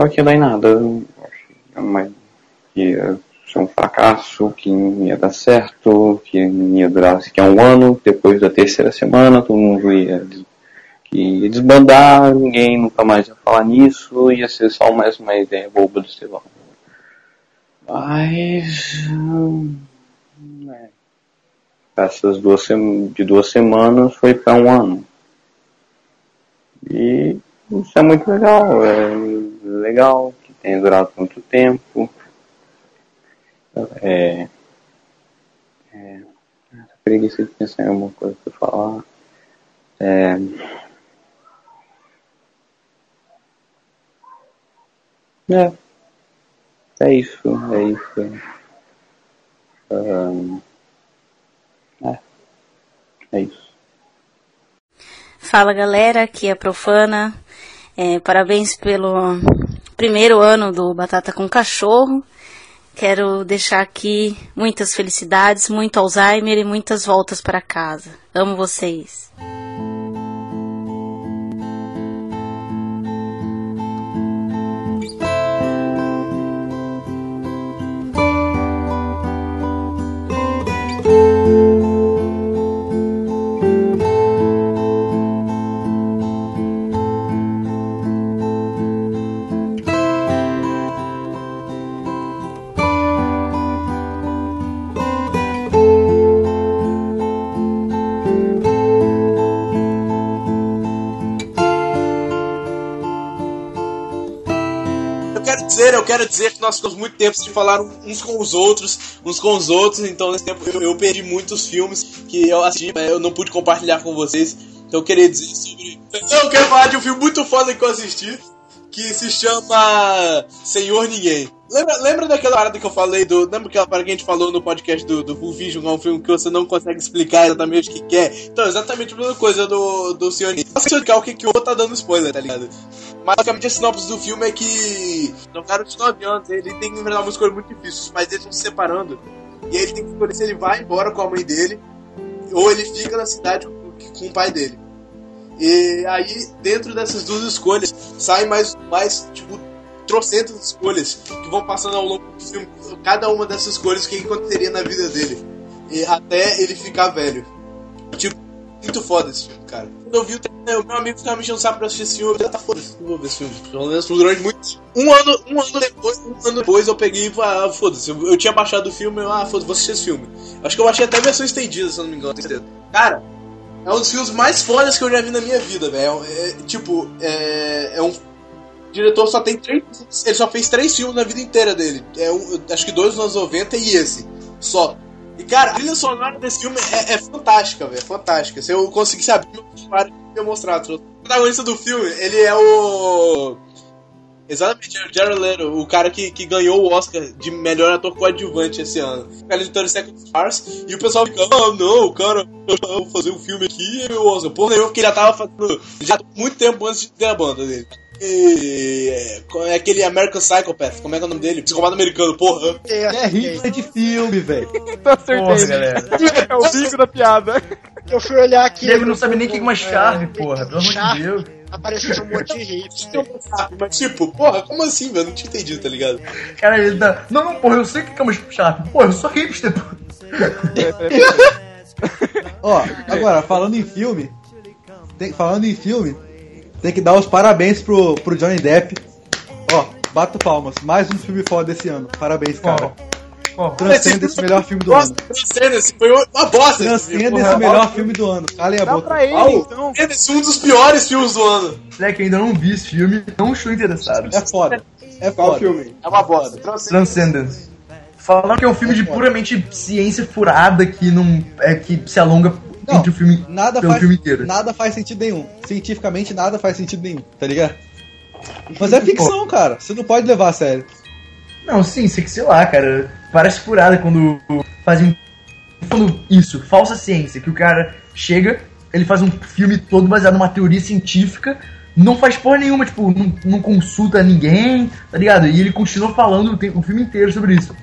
Achava que ia dar em nada. Mas que ia ser um fracasso, que não ia dar certo, que ia durar sequer um ano. Depois da terceira semana, todo mundo ia ia desbandar, ninguém nunca mais ia falar nisso, ia ser só mais uma ideia boba do Estevão. Mas. é. Essas duas de duas semanas foi para um ano. E isso é muito legal, é legal que tenha durado tanto tempo. É, é, essa preguiça de pensar em alguma coisa para falar. É, é, é isso, é isso. Ahn, é, é isso. Fala galera, aqui é a Profana. É, parabéns pelo primeiro ano do Batata com Cachorro. Quero deixar aqui muitas felicidades, muito Alzheimer e muitas voltas para casa. Amo vocês. Quero dizer, que nós ficamos muito tempo sem falar uns com os outros, uns com os outros, então nesse tempo eu, eu perdi muitos filmes que eu assisti, mas eu não pude compartilhar com vocês. Então eu queria dizer sobre. Eu quero falar de um filme muito foda que eu assisti, que se chama Senhor Ninguém. Lembra, lembra daquela parada que eu falei do. Lembra aquela parada que a gente falou no podcast do, do Full Vision, que é um filme que você não consegue explicar exatamente o que quer? Então, exatamente a mesma coisa do, do Senhor Ninguém. Não explicar o que, que o outro tá dando spoiler, tá ligado? Mas basicamente a sinopse do filme é que. Um cara de 9 anos, ele tem que enfrentar uma escolha muito difícil. Os pais dele estão se separando. E aí ele tem que escolher se ele vai embora com a mãe dele ou ele fica na cidade com, com o pai dele. E aí, dentro dessas duas escolhas, saem mais, mais tipo, trocentas escolhas que vão passando ao longo do filme. Cada uma dessas escolhas, o que aconteceria na vida dele. E até ele ficar velho. Tipo, muito foda esse filme, cara. Quando eu vi o meu amigo ficava me enchendo o saco pra assistir esse filme. Eu falei, tá foda-se, não vou ver esse filme. Pelo menos durante muito. Um ano, um ano depois, um ano depois eu peguei e falei, ah, foda-se. Eu, eu tinha baixado o filme, eu, ah, foda-se, vou assistir esse filme. Acho que eu baixei até a versão estendida, se eu não me engano. Cara, é um dos filmes mais fodas que eu já vi na minha vida, velho. É, tipo, é, é um. O diretor só tem três. Ele só fez três filmes na vida inteira dele. É um, acho que dois nos anos 90 e esse. Só. Cara, a trilha sonora desse filme é, é fantástica, velho. É fantástica. Se eu conseguisse abrir meu celular e mostrar. O protagonista do filme, ele é o. Exatamente, é o Jared Leto, o cara que, que ganhou o Oscar de melhor ator coadjuvante esse ano. Ele de 30 Seconds Stars, e o pessoal fica, ah, não, cara, eu vou fazer um filme aqui e o Oscar. Porra, eu ele já tava fazendo, já muito tempo antes de ter a banda dele. E, é aquele American Psychopath, como é que é o nome dele? Psicopata americano, porra. É Hitler de filme, velho. Tá certeza, galera. É o bico da piada. Eu fui olhar aqui. Nego não sabe nem o que é uma chave, porra. Pelo amor de Deus. Apareceu um monte de hipster. Mas tipo, porra, como assim, velho? Não tinha entendido, tá ligado? Cara, ele dá. Não, não, porra, eu sei o que é uma chave. Porra, eu sou hipster, porra. Ó, agora, falando em filme, tem- falando em filme, tem que dar os parabéns pro, pro Johnny Depp. Ó, bato palmas. Mais um filme foda desse ano. Parabéns, cara. Transcenda esse melhor filme do ano. Transcendence foi uma bosta. Transcenda esse melhor filme do ano. Calem a boca. então. Esse é um dos piores filmes do ano. Moleque, ainda não vi esse filme, não estou interessado. É foda. É Qual foda. filme? É uma bosta. Transcendence. Falando que é um filme de puramente ciência furada que não. É, que se alonga entre o filme. Nada faz, filme inteiro. nada faz sentido nenhum. Cientificamente, nada faz sentido nenhum, tá ligado? Mas é ficção, cara. Você não pode levar a sério. Não, sim, sei que sei lá, cara. Parece furada quando fazem. Quando isso, falsa ciência, que o cara chega, ele faz um filme todo baseado numa teoria científica, não faz porra nenhuma, tipo, não, não consulta ninguém, tá ligado? E ele continua falando o, tempo- o filme inteiro sobre isso.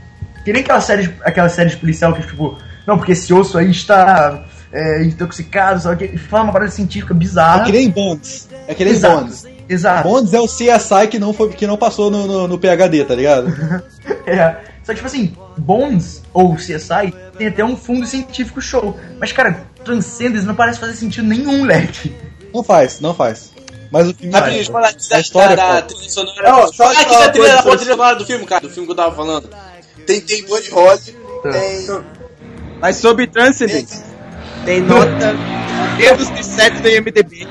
Que nem aquela série, aquela série de policial que, tipo, não, porque esse osso aí está é, intoxicado, sabe o que? Fala uma parada científica bizarra. É que nem Bonds. É que nem Exato. Bonds. Exato. Bonds é o CSI que não, foi, que não passou no, no, no PHD, tá ligado? É. Só que, tipo assim, Bones ou CSI tem até um fundo científico show. Mas, cara, Transcendence não parece fazer sentido nenhum, moleque. Não faz, não faz. Mas o filme Mas, bicho, fala a história, da, da trilha sonora. Não, só- aqui só da trilha, da trilha sonora do filme, cara, do filme que eu tava falando. Tem, tem Buddy Holly, tem... Mas sobre Transcendence, tem nota menos de 7 no IMDB.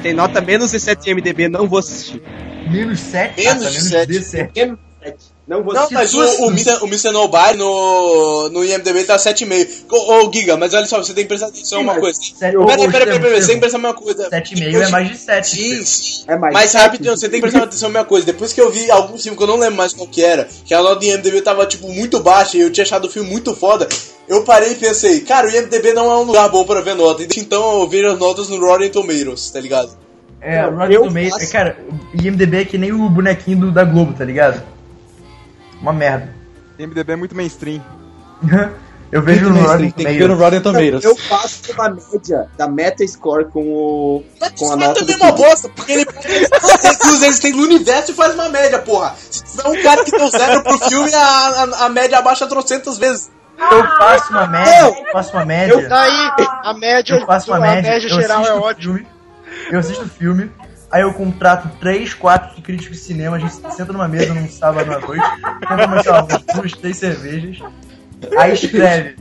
Tem nota menos de 7 no IMDB, não vou assistir. Menos 7? Menos Ah, tá, de menos 7. de 7. Menos 7. Não vou Não, mas o, o, Mr. o Mr. Nobody no, no IMDB tá 7,5. Ô, ô, Giga, mas olha só, você tem que prestar atenção em uma coisa. Sete- ô, peraí, peraí, você tem que prestar uma coisa. 7,5 é mais de 7. Sim, sim. É mais Mas de rapidinho, você tem que prestar atenção em uma coisa. Depois que eu vi algum filme que eu não lembro mais qual que era, que a nota do IMDB tava, tipo, muito baixa e eu tinha achado o filme muito foda, eu parei e pensei, cara, o IMDB não é um lugar bom pra ver nota. Então eu vejo as notas no Rotten Tomatoes, tá ligado? É, Não, Rotten Tomatoes. faço- é, Cara, o IMDB é que nem o bonequinho do, da Globo, tá ligado? Uma merda. MDB é muito mainstream. Eu vejo no Rotten Tem que ver no. Rotten Tomatoes. Eu faço uma média da Metascore com o. com a Mas nota também é uma bosta, porque ele cruza eles têm no universo e faz uma média, porra. Se tiver um cara que deu zero pro filme, a, a, a média abaixa trocentas vezes. Eu faço uma média, eu faço uma média. Eu daí, a média, Eu faço uma a média, média eu geral é ótima. eu assisto o filme, aí eu contrato 3, 4 críticos de cinema, a gente senta numa mesa num sábado à noite, tenta umas duas, três cervejas, aí escreve.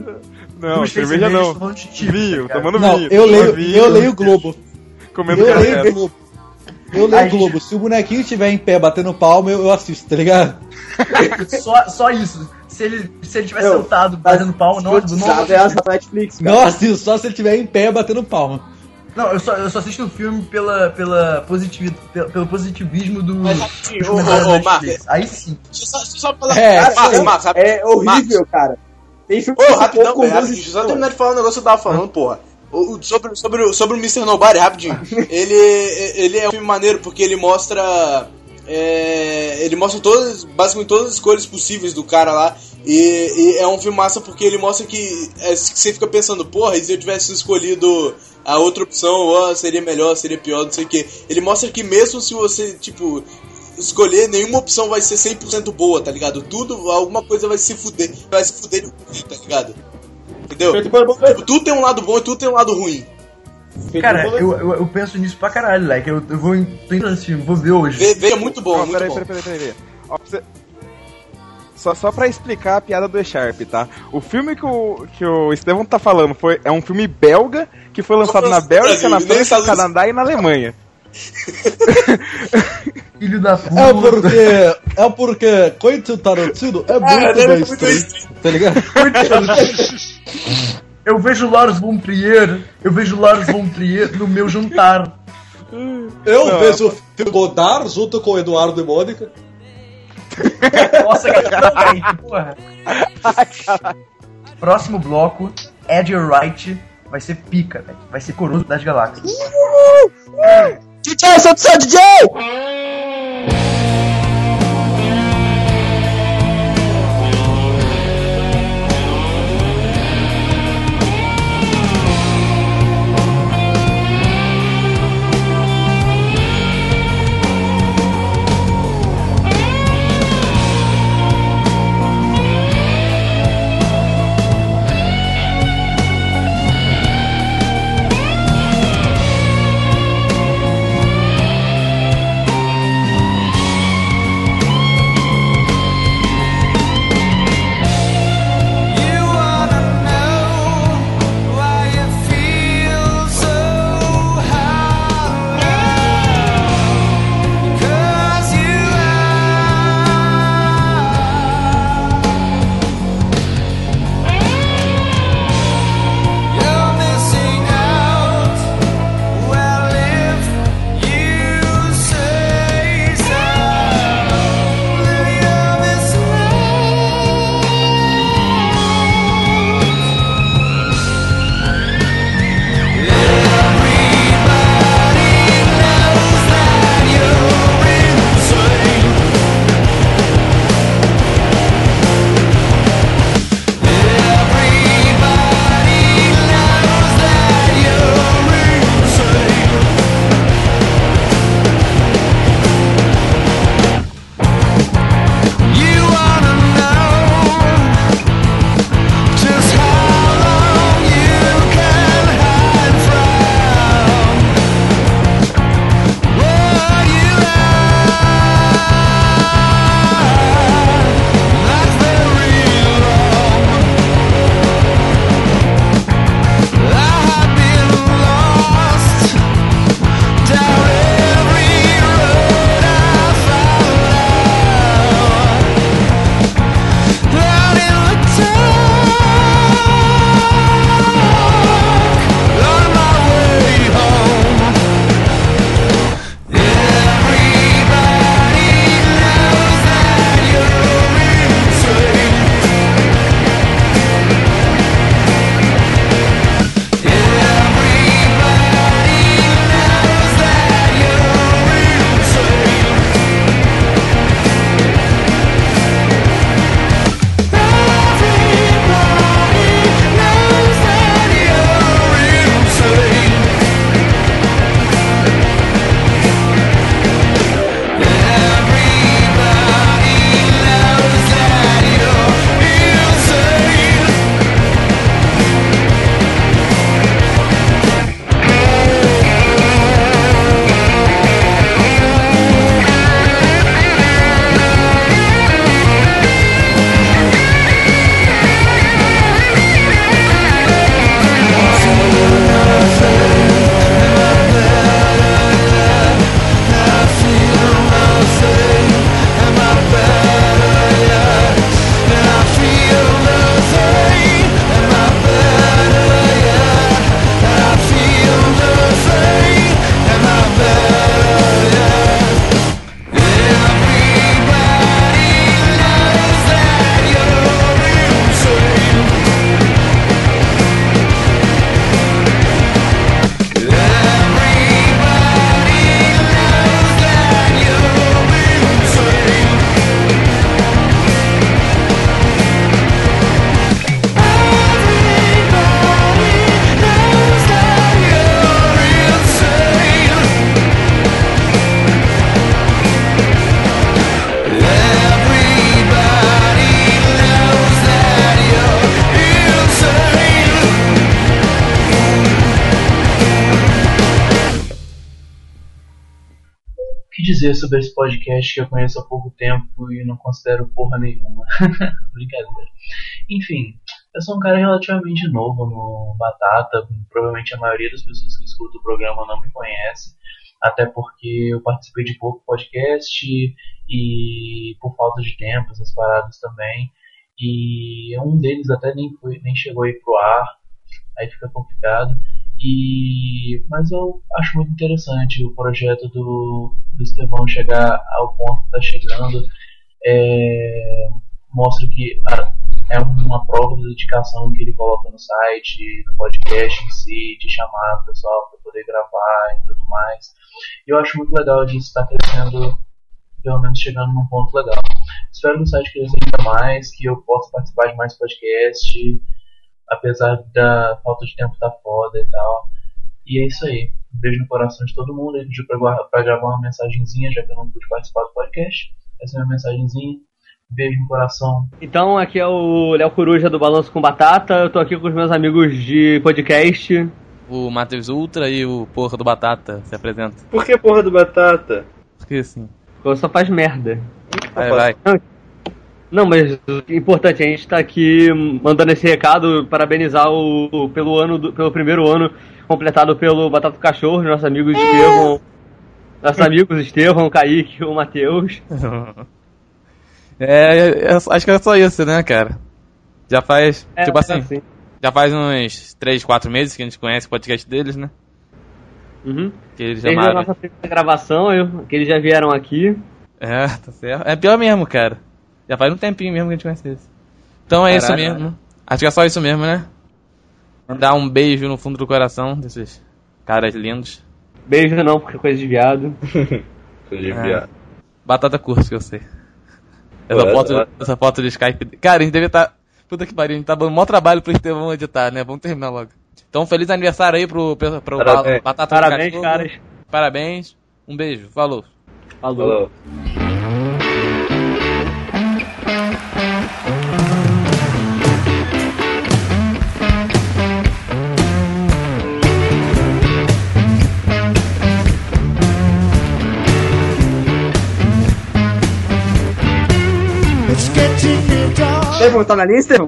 Não, três cerveja não. falando de tipo, Vinho, tá ligado? tomando Não, vinho. eu tomando leio, vinho, eu leio o Globo. Comendo Eu café. leio o Globo. Eu leio Aí- Globo. Se o bonequinho estiver em pé batendo palma, eu, eu assisto, tá ligado? Só, só isso. Se ele, se ele tiver Meu, sentado batendo palma, não, não, Cotizado é as da Netflix, cara. Nossa, isso só se ele estiver em pé batendo palma. Não eu, só, eu só assisto o filme pela, pela positivi, pelo, pelo positivismo do. Mas, dos ô, ô, Netflix. Aí sim. Deixa eu só, deixa só falar. É, Cara, Marcos, sim. Marcos, rap- É horrível, cara. Tem filme Ô, que rapidão, com velho, duas rapidinho. Deixa eu só terminar de falar um negócio que eu tava falando, porra. O, o- sobre, sobre, o- sobre o Mr. Nobody, rapidinho. ele, ele é um filme maneiro porque ele mostra. é, ele mostra todas, basicamente todas as escolhas possíveis do cara lá. E, e é um filme massa porque ele mostra que é, você fica pensando, porra, e se eu tivesse escolhido a outra opção, ó, seria melhor, seria pior, não sei o que. Ele mostra que mesmo se você, tipo, escolher, nenhuma opção vai ser 100% boa, tá ligado? Tudo, alguma coisa vai se fuder, vai se fuder tá ligado? Entendeu? Tipo, tudo tem um lado bom e tudo tem um lado ruim. Cara, eu, eu, eu penso nisso pra caralho, like. Eu, eu vou. Tô entrando filme, vou ver hoje. Vê, vê, é muito bom, Ó, muito peraí, bom. peraí, peraí, peraí, peraí. Ó, pra você- Só, só pra explicar a piada do E-Sharp, tá? O filme que o, que o Estevão tá falando foi, é um filme belga que foi lançado na Bélgica, Brasil, na França, no. Canadá e na Alemanha. Filho da puta. É porque. É porque Quentin Tarantino é muito ele é muito mainstream. Tá ligado? Eu vejo Lars von Trier, eu vejo Lars von Trier no meu jantar. Eu Não. vejo o filme Godard junto com o Eduardo e Mônica. Nossa, cara, também, porra. Próximo bloco, Edge Wright vai ser pica, velho. Vai ser coroso das galáxias. DJ, sou seu DJ! Sobre esse podcast que eu conheço há pouco tempo e não considero porra nenhuma? Brincadeira. Enfim, eu sou um cara relativamente novo no Batata, provavelmente a maioria das pessoas que escutam o programa não me conhece, até porque eu participei de pouco podcast e por falta de tempo, essas paradas também. E um deles até nem, foi, nem chegou aí pro ar, aí fica complicado. E, mas eu acho muito interessante o projeto do, do Estevão chegar ao ponto que está chegando. É, mostra que a, é uma prova da dedicação que ele coloca no site, no podcast em si, de chamar o pessoal para poder gravar e tudo mais. Eu acho muito legal disso estar tá crescendo, pelo menos chegando num ponto legal. Espero que o site cresça ainda mais, que eu possa participar de mais podcast apesar da falta de tempo tá foda e tal. E é isso aí. Um beijo no coração de todo mundo. Ele pediu pra, pra gravar uma mensagenzinha, já que eu não pude participar do podcast. Essa é a minha mensagenzinha. Beijo no coração. Então, aqui é o Léo Coruja do Balanço com Batata. Eu tô aqui com os meus amigos de podcast. O Matheus Ultra e o Porra do Batata se apresenta. Por que Porra do Batata? Porque assim. Porque só faz merda. Vai, vai. Não, mas o importante, a gente tá aqui mandando esse recado, parabenizar o, pelo ano do, pelo primeiro ano completado pelo Batata Cachorro, nossos amigos é. Estevão. Nossos amigos Estevão, Kaique o Matheus. É, é, acho que é só isso, né, cara? Já faz, é, tipo assim, assim. já faz uns 3, 4 meses que a gente conhece o podcast deles, né? Uhum. Que eles Desde chamaram... a nossa primeira gravação, eu, que eles já vieram aqui. É, tá certo. É pior mesmo, cara. Já faz um tempinho mesmo que a gente conhece eles. Então é Caralho. isso mesmo. Acho que é só isso mesmo, né? Dar um beijo no fundo do coração desses caras lindos. Beijo não, porque é coisa de viado. coisa de É. viado. Batata curta, que eu sei. Essa, Ué, foto, ué. essa foto de Skype. Cara, a gente deve estar. Puta que pariu, a gente tá dando maior trabalho pro Estevão editar, né? Vamos terminar logo. Então, feliz aniversário aí pro, pro, pro Parabéns. Batata Parabéns, caras. Parabéns. Um beijo. Falou. Falou. Estevão, tá na linha, Estevão?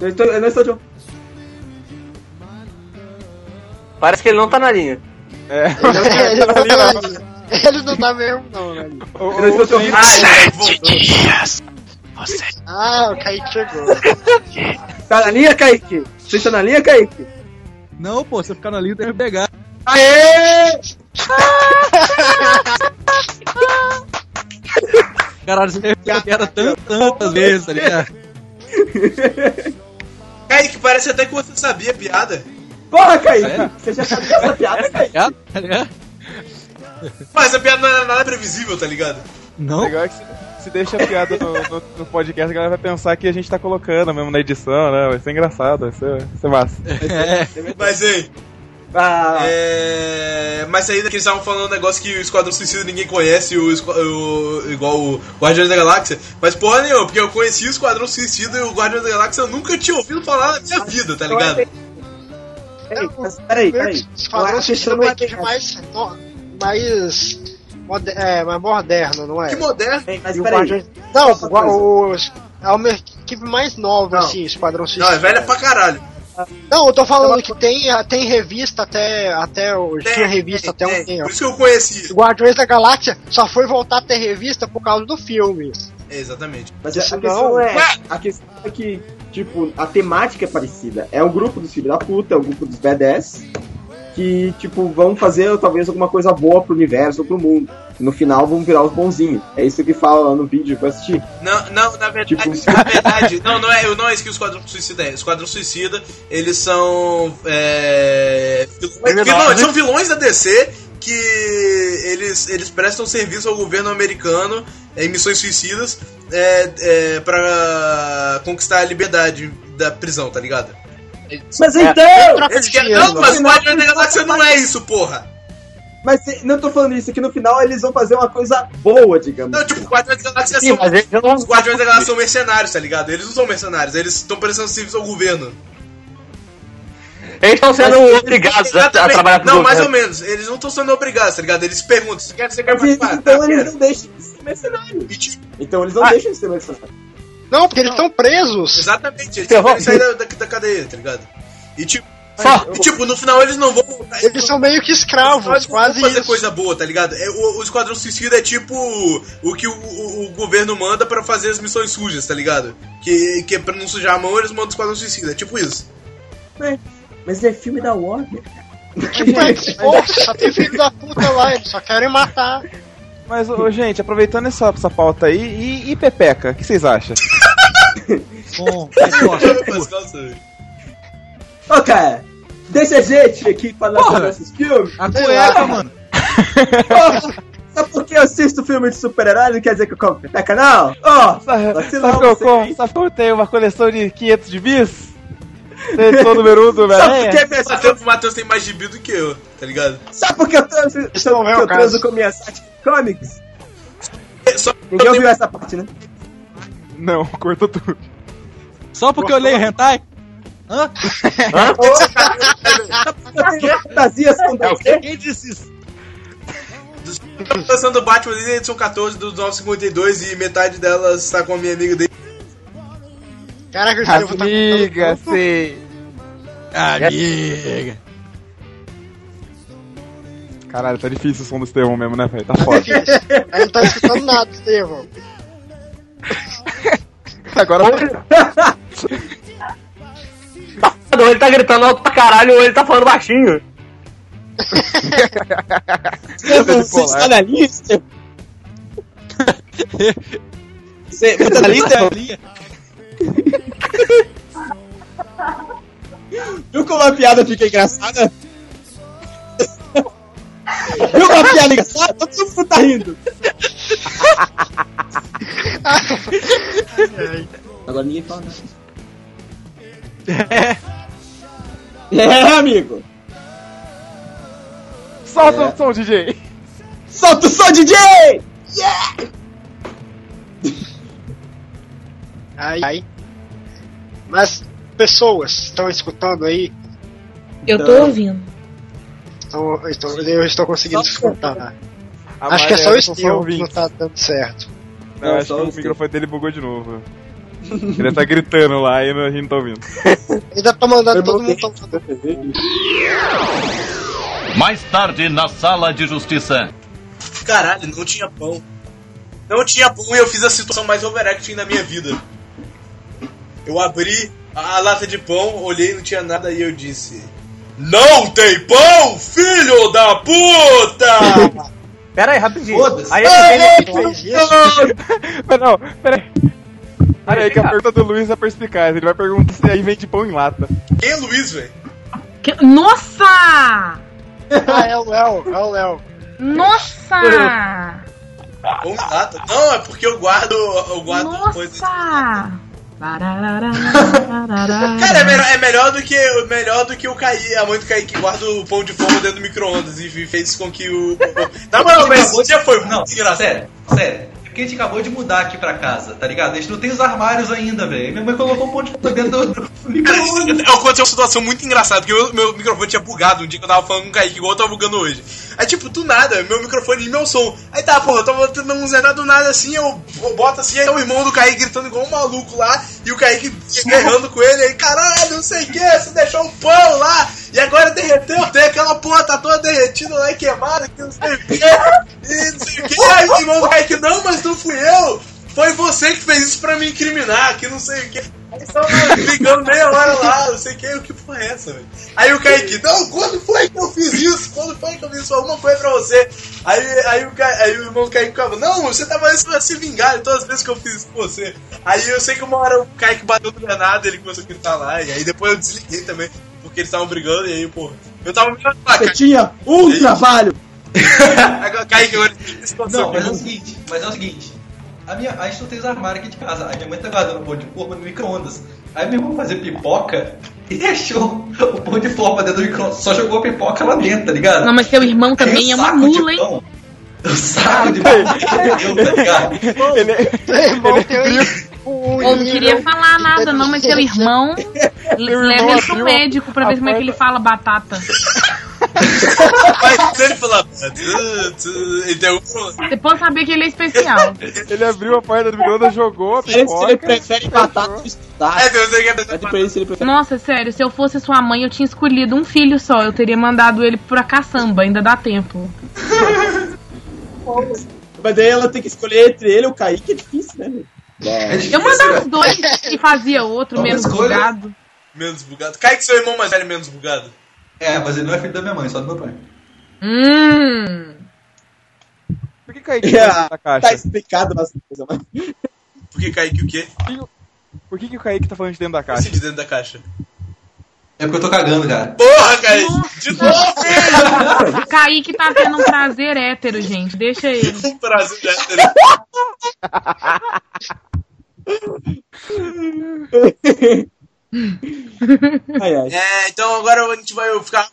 Eu, estou, eu não estou de... Parece que ele não tá na linha. É. ele, não tá na linha. ele não tá mesmo, não, velho. Eu não estou te ouvindo. Ah, o Kaique chegou. Tá na linha, Kaique? Você está na linha, Kaique? Não, pô, se eu ficar na linha, tem que pegar. Aê! Caralho, você fez a piada tantas, vezes, tá ligado? Kaique, parece até que você sabia a piada. Porra, Kaique! Você já sabia essa piada, Kaique? Tá ligado? Mas a piada não é nada previsível, tá ligado? Não. Legal é que se, se deixa a piada no, no, no podcast, a galera vai pensar que a gente tá colocando mesmo na edição, né? Vai ser engraçado, vai ser, vai ser massa. Mas, ei. Ah. É... Mas aí que eles estavam falando um negócio que o Esquadrão Suicida ninguém conhece, o, o- igual o Guardiões da Galáxia. Mas porra nenhuma, porque eu conheci o Esquadrão Suicida e o Guardiões da Galáxia eu nunca tinha ouvido falar na minha vida, tá ligado? Peraí, mas peraí, peraí. Esquadrão Suicida não é é que mais, mais, mode- é, mais moderno, não é? Que moderno? Mas E o peraí. Guardiões- Não, o, os- é uma equipe mais nova, assim, Esquadrão Suicida. Não, é velha pra caralho. Não, eu tô falando que tem, tem revista até, até hoje. Tem, Tinha revista tem, até tem. um tempo. Por isso que eu conheci. Guardiões da Galáxia só foi voltar a ter revista por causa do filme. É, exatamente. Mas a questão não- é. A questão é que, tipo, a temática é parecida. É o grupo dos filhos da puta, é o grupo dos badass. Que, tipo, vão fazer talvez alguma coisa boa pro universo ou pro mundo. No final vão virar os bonzinhos. É isso que fala lá no vídeo que eu assisti. Não, não, na verdade, Tipo- na verdade, não, não é, não é isso que o Esquadrão Suicida é. O Esquadrão Suicida, eles são. É, vilões, vilões- são vilões da DC que eles, eles prestam serviço ao governo americano em missões suicidas é, é, pra conquistar a liberdade da prisão, tá ligado? Mas É, então! Eles querem- não, mas o Guardiões da Galáxia não é isso, porra! Mas se- não tô falando isso, que no final eles vão fazer uma coisa boa, digamos. Não, tipo, os Guardiões da Galáxia Sim, são. mas eles não- Os Guardiões da Galáxia são mercenários, tá ligado? Eles não são mercenários, eles estão prestando serviço ao governo. Eles estão sendo Mas- obrigados a, a trabalhar pro Não, mais ou menos. Eles não estão sendo obrigados, tá ligado? Eles perguntam, você quer, você quer participar? então Tá, eles não deixam de ser mercenários. Então eles não Ah. deixam de ser mercenários. Não, porque eles estão presos. Exatamente, eles Ferrou. querem sair da, da, da cadeia, tá ligado? E tipo, Só. e, tipo, no final eles não vão voltar. Eles são meio que escravos, Eles não vão quase fazer isso. coisa boa, tá ligado? É, o, o Esquadrão Suicida é tipo o que o, o- o governo manda pra fazer as missões sujas, tá ligado? Que, que é pra não sujar a mão, eles mandam o Esquadrão Suicida. É tipo isso. Mas é filme da Warner. Tipo, eles, poxa, só tem filho da puta lá, eles só querem matar. Mas, ô, gente, aproveitando essa, essa pauta aí, e, e Pepeca, o que vocês acham? Bom, Ô, cara, deixa a gente aqui falar Porra, sobre esses filmes. a cueca, mano. Porra, Sabe por que eu assisto filme de super-herói não quer dizer que eu compro pepeca, não? Ó, Sabe, vacilão sabe que eu você, co- hein? sabe que eu tenho uma coleção de 500 de bis? Você sou o número 1 do Sabe por Homem-Aranha? O Matheus- tem mais gibi do que eu, tá ligado? Sabe por que eu transo, não ao eu caso. transo com minha site comics? Só Ninguém ouviu essa parte, né? Não, cortou tudo. Só porque eu leio hentai? Hã? Eu tenho fantasias com você. Quem disse isso? Lançando o Batman desde a edição 14 dos 952 e metade delas está com a minha amiga dele. Caraca, o Estevam tá Amiga, sei. Amiga. Caralho, tá difícil o som do Estevão mesmo, né, velho? Tá foda. Aí não tá escutando nada, Estevam. Agora Ou ele tá gritando alto pra caralho ou ele tá falando baixinho. Você está na lista? Você você tá na lista? Viu como a piada fica engraçada? Viu como a piada engraçada? Todo mundo tá rindo. Agora ninguém fala nada. É, amigo. Solta É. o som, DJ. Solta o som, DJ! Yeah! Aí, aí. Mas, pessoas, estão escutando aí? Eu tô ouvindo. Então, então, eu estou conseguindo escutar. A Acho que é só o Estevam que não tá dando certo. Não, acho que o microfone dele bugou de novo. Ele tá gritando lá e a gente não tá ouvindo. Ainda tá mandando todo mundo tomar. Mais tarde, na sala de justiça. Caralho, não tinha pão. Não tinha pão e eu fiz a situação mais overacting da minha vida. Eu abri a lata de pão, olhei não tinha nada e eu disse: Não tem pão, filho da puta! Pera aí, rapidinho. Foda-se. Aí Ai, ele isso. Mas não, pera aí. Pera aí, que a pergunta do Luiz é perspicaz. Ele vai perguntar se aí vende pão em lata. Quem é Luiz, velho? Que- Nossa! Ah, é o Léo, é o Léo. Nossa! Pão em lata? Não, é porque eu guardo. Eu guardo coisas. Nossa! Cara, é melhor, é melhor do que melhor do que o Caí, a mãe do Caí que guarda o pão de forma dentro do micro-ondas e fez com que o. Na moral, mas dia foi Não, sério, sério. É porque a gente acabou de mudar aqui pra casa, tá ligado? A gente não tem os armários ainda, velho. Minha mãe colocou um ponto de dentro do, do micro-ondas. Aconteceu uma situação muito engraçada, porque meu, meu microfone tinha bugado um dia que eu tava falando com o Kaique, igual eu tava bugando hoje. Aí, tipo, do nada, meu microfone e meu som. Aí tá, porra, eu tava tentando zerar do nada assim, eu, eu boto assim, aí o irmão do Kaique gritando igual um maluco lá, e o Kaique errando com ele, aí, caralho, não sei o que, você deixou o pão lá, e agora derreteu, tem aquela porra, tá toda derretida lá e queimada, que não sei o que, e não sei o que, aí o irmão do Kaique, não, mas não fui eu, foi você que fez isso pra me incriminar, que não sei o que. Aí ligando meia hora lá, não sei o que, o que porra é essa, velho? Aí o Kaique, não, quando foi que eu fiz isso? Quando foi que eu fiz isso? Alguma coisa pra você. Aí, aí, o, Ca... aí o irmão do Kaique ficava, não, você tava isso pra se vingar de todas as vezes que eu fiz isso com você. Aí eu sei que uma hora o Kaique bateu no granada, ele começou a gritar lá, e aí depois eu desliguei também, porque eles estavam brigando, e aí, pô, eu tava me Você tinha um trabalho. Agora, Kaique, agora Não, mas é o seguinte, mas é o seguinte. A, minha, a gente não tem os armários aqui de casa. A minha mãe tá guardando o pão de forma no micro-ondas. Aí meu irmão fazer pipoca e deixou o pão de forma dentro do micro-ondas. Só jogou a pipoca lá dentro, tá ligado? Não, mas seu irmão também é uma mula, hein? O saco de pão que ele deu, tá ligado? Ele, Meu irmão um, um um Eu não nível queria falar de nada, não, mas seu irmão Meu leva ele pro médico pra ver como é que ele fala batata. Mas ele fala. "Tu, tu", Ele tem algum problema. Depois saber que ele é especial. Ele abriu a porta do micro-ondas, jogou a se ele pipoca. prefere batata ou estudar. É, Deus, ele se prefere. Nossa, sério, se eu fosse sua mãe, eu tinha escolhido um filho só. Eu teria mandado ele pra caçamba, ainda dá tempo. Mas daí ela tem que escolher entre ele e o Kaique, é difícil, né? meu? Eu mandava os dois e fazia outro, menos escolha. bugado. Menos bugado. Cai que seu irmão mais velho é menos bugado. É, mas ele não é filho da minha mãe, só do meu pai. Hum. Por que Kaique tá dentro da caixa? Tá explicado nossa coisa, mas. Por que Kaique o quê? Por que, que o Kaique tá falando de dentro da caixa? de dentro da caixa. É porque eu tô cagando, cara. Porra, Kaique! De novo! O Kaique tá tendo um prazer hétero, gente. Deixa ele. Um prazer hétero. Ai, ai. É, então agora a gente vai ficar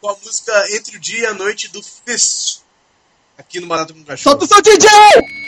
com a música Entre o Dia e a Noite do Fist. Aqui no Barato com Cachorro. Solta o seu DJ!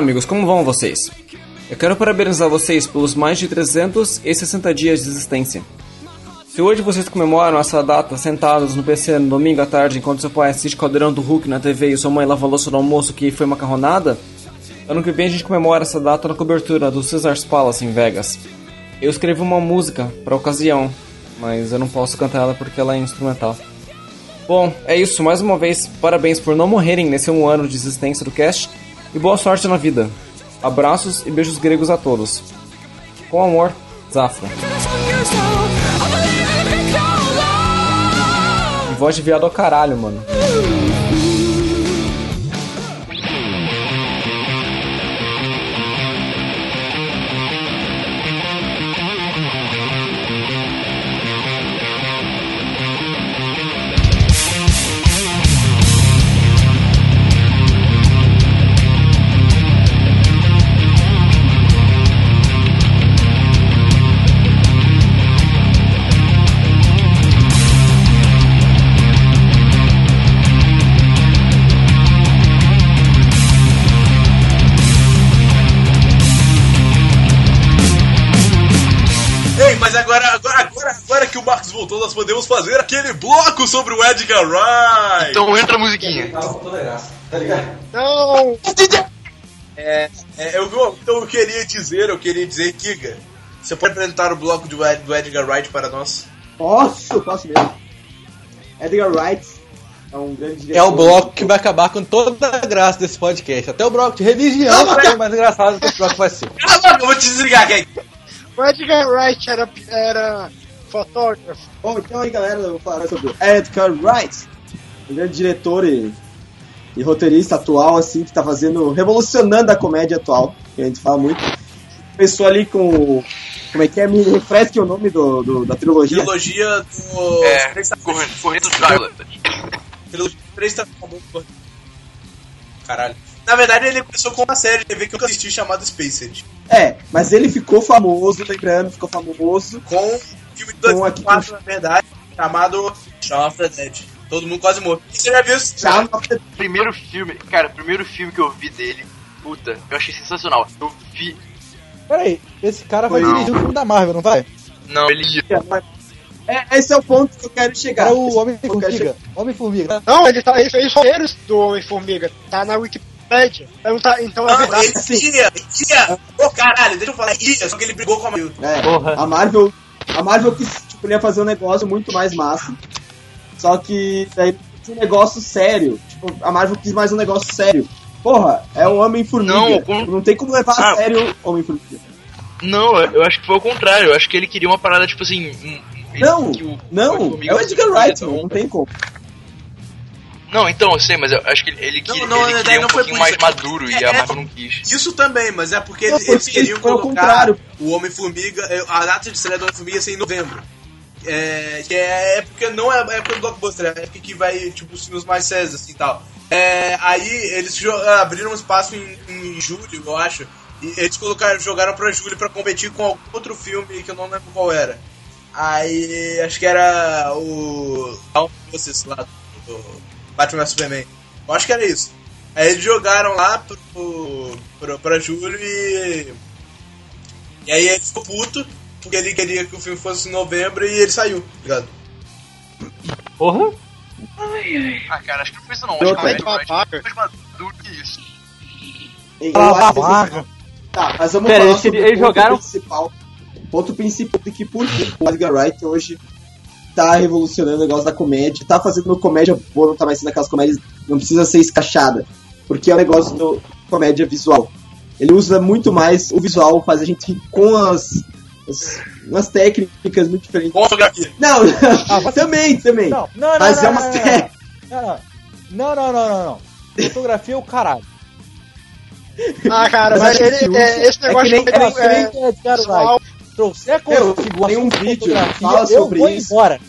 Amigos, como vão vocês? Eu quero parabenizar vocês pelos mais de 360 dias de existência. Se hoje vocês comemoram essa data sentados no PC no domingo à tarde enquanto seu pai assiste Caldeirão do Hulk na TV e sua mãe lava louça do almoço que foi macarronada, ano que vem a gente comemora essa data na cobertura do Caesars Palace em Vegas. Eu escrevi uma música para ocasião, mas eu não posso cantar ela porque ela é instrumental. Bom, é isso, mais uma vez, parabéns por não morrerem nesse um ano de existência do cast e boa sorte na vida. Abraços e beijos gregos a todos. Com amor, Zafra. Voz de viado ao caralho, mano. Voltou, nós podemos fazer aquele bloco sobre o Edgar Wright. Então entra a musiquinha. Tá ligado? Não! É, é, eu, então eu queria dizer, eu queria dizer, Kiga, você pode apresentar o bloco do, Ed- do Edgar Wright para nós? Posso, posso mesmo. Edgar Wright é um grande diretor. É o bloco que vai acabar com toda a graça desse podcast. Até o bloco de religião vai ser mais engraçado que esse bloco vai ser. Cala eu vou te desligar, Keg. O Edgar Wright era, era Bom, então aí galera, eu vou falar sobre o Edgar Wright, um grande diretor e, e roteirista atual, assim, que tá fazendo, revolucionando a comédia atual, que a gente fala muito. Começou ali com, o- como é que é, me refresque o nome do, do- da trilogia. Trilogia do. É, Correndo. Trilogia do Três Transformadores. Caralho. Na verdade, ele começou com uma série de TV que eu assisti chamada Spaced. É, mas ele ficou famoso, lembrando, ficou famoso com o filme de 2004, na verdade, chamado Shaun of the Dead. Todo mundo quase morto. E você já viu esse Primeiro filme, cara, o primeiro filme que eu vi dele, puta, eu achei sensacional. Eu vi. Peraí, esse cara vai Não. dirigir o filme da Marvel, não vai? Não, ele ia. É, esse é o ponto que eu quero chegar. Era o Homem-Formiga. Homem-Formiga. Não, ele, tá, ele fez roteiros do Homem-Formiga. Tá na Wikipédia. Então, tá, então é Não, verdade. ele ia, ia. Ô caralho, deixa eu falar, ia, só que ele brigou com a Marvel. É, a Marvel, a Marvel quis, tipo, ia fazer um negócio muito mais massa. Só que daí um negócio sério. Tipo, a Marvel quis mais um negócio sério. Porra, é o Homem-Formiga. Não, com- Não tem como levar Ah. a sério o Homem-Formiga. Não, eu acho que foi o contrário. Eu acho que ele queria uma parada, tipo assim. um- Não, que o- não, é o Edgar Wright, não tem como. Não, então, eu sei, mas eu acho que ele, ele queria, não, ele queria um não foi pouquinho mais isso. maduro e É, a é. Marvel não quis. Isso também, mas é porque Não, eles, queriam colocar contrário. o Homem-Formiga, eh, a data de estreia do Homem-Formiga ia ser em novembro. É, que é época, não é a época do blockbuster, é a época que vai, tipo, os filmes mais sérios, assim, tal. É, aí eles abriram um espaço em, em julho, eu acho, e eles colocaram, jogaram pra julho pra competir com algum outro filme que eu não lembro qual era. Aí, acho que era o... Vocês lá, do Batman vs Superman. Eu acho que era isso. Aí eles jogaram lá pro, pro, pra julho e. E aí ele ficou puto, porque ele queria que o filme fosse em novembro e ele saiu, tá ligado? Porra? Ah, cara, acho que não foi isso não. Eu Acho que foi mais maduro que isso. Ah. Tá, mas vamos Pera, falar eles- sobre eles o ponto jogaram- principal. O ponto principal de que por que o Edgar Wright hoje tá revolucionando o negócio da comédia, tá fazendo comédia boa, não tá mais sendo aquelas comédias, não precisa ser escachada, porque é o negócio do comédia visual. Ele usa muito mais o visual, faz a gente rir com as, as umas técnicas muito diferentes. Fotografia. Não, também, também. Não, não, não, mas não, é uma não, não, técnica. não, não. Não, não, não, não, não. Fotografia é o caralho. Ah, cara, Mas mas ele, é, esse é negócio que nem- de é que é, nem Edgar visual, Wright. Trouxer a Eu coisa que tenho um vídeo fala eu sobre vou isso. embora.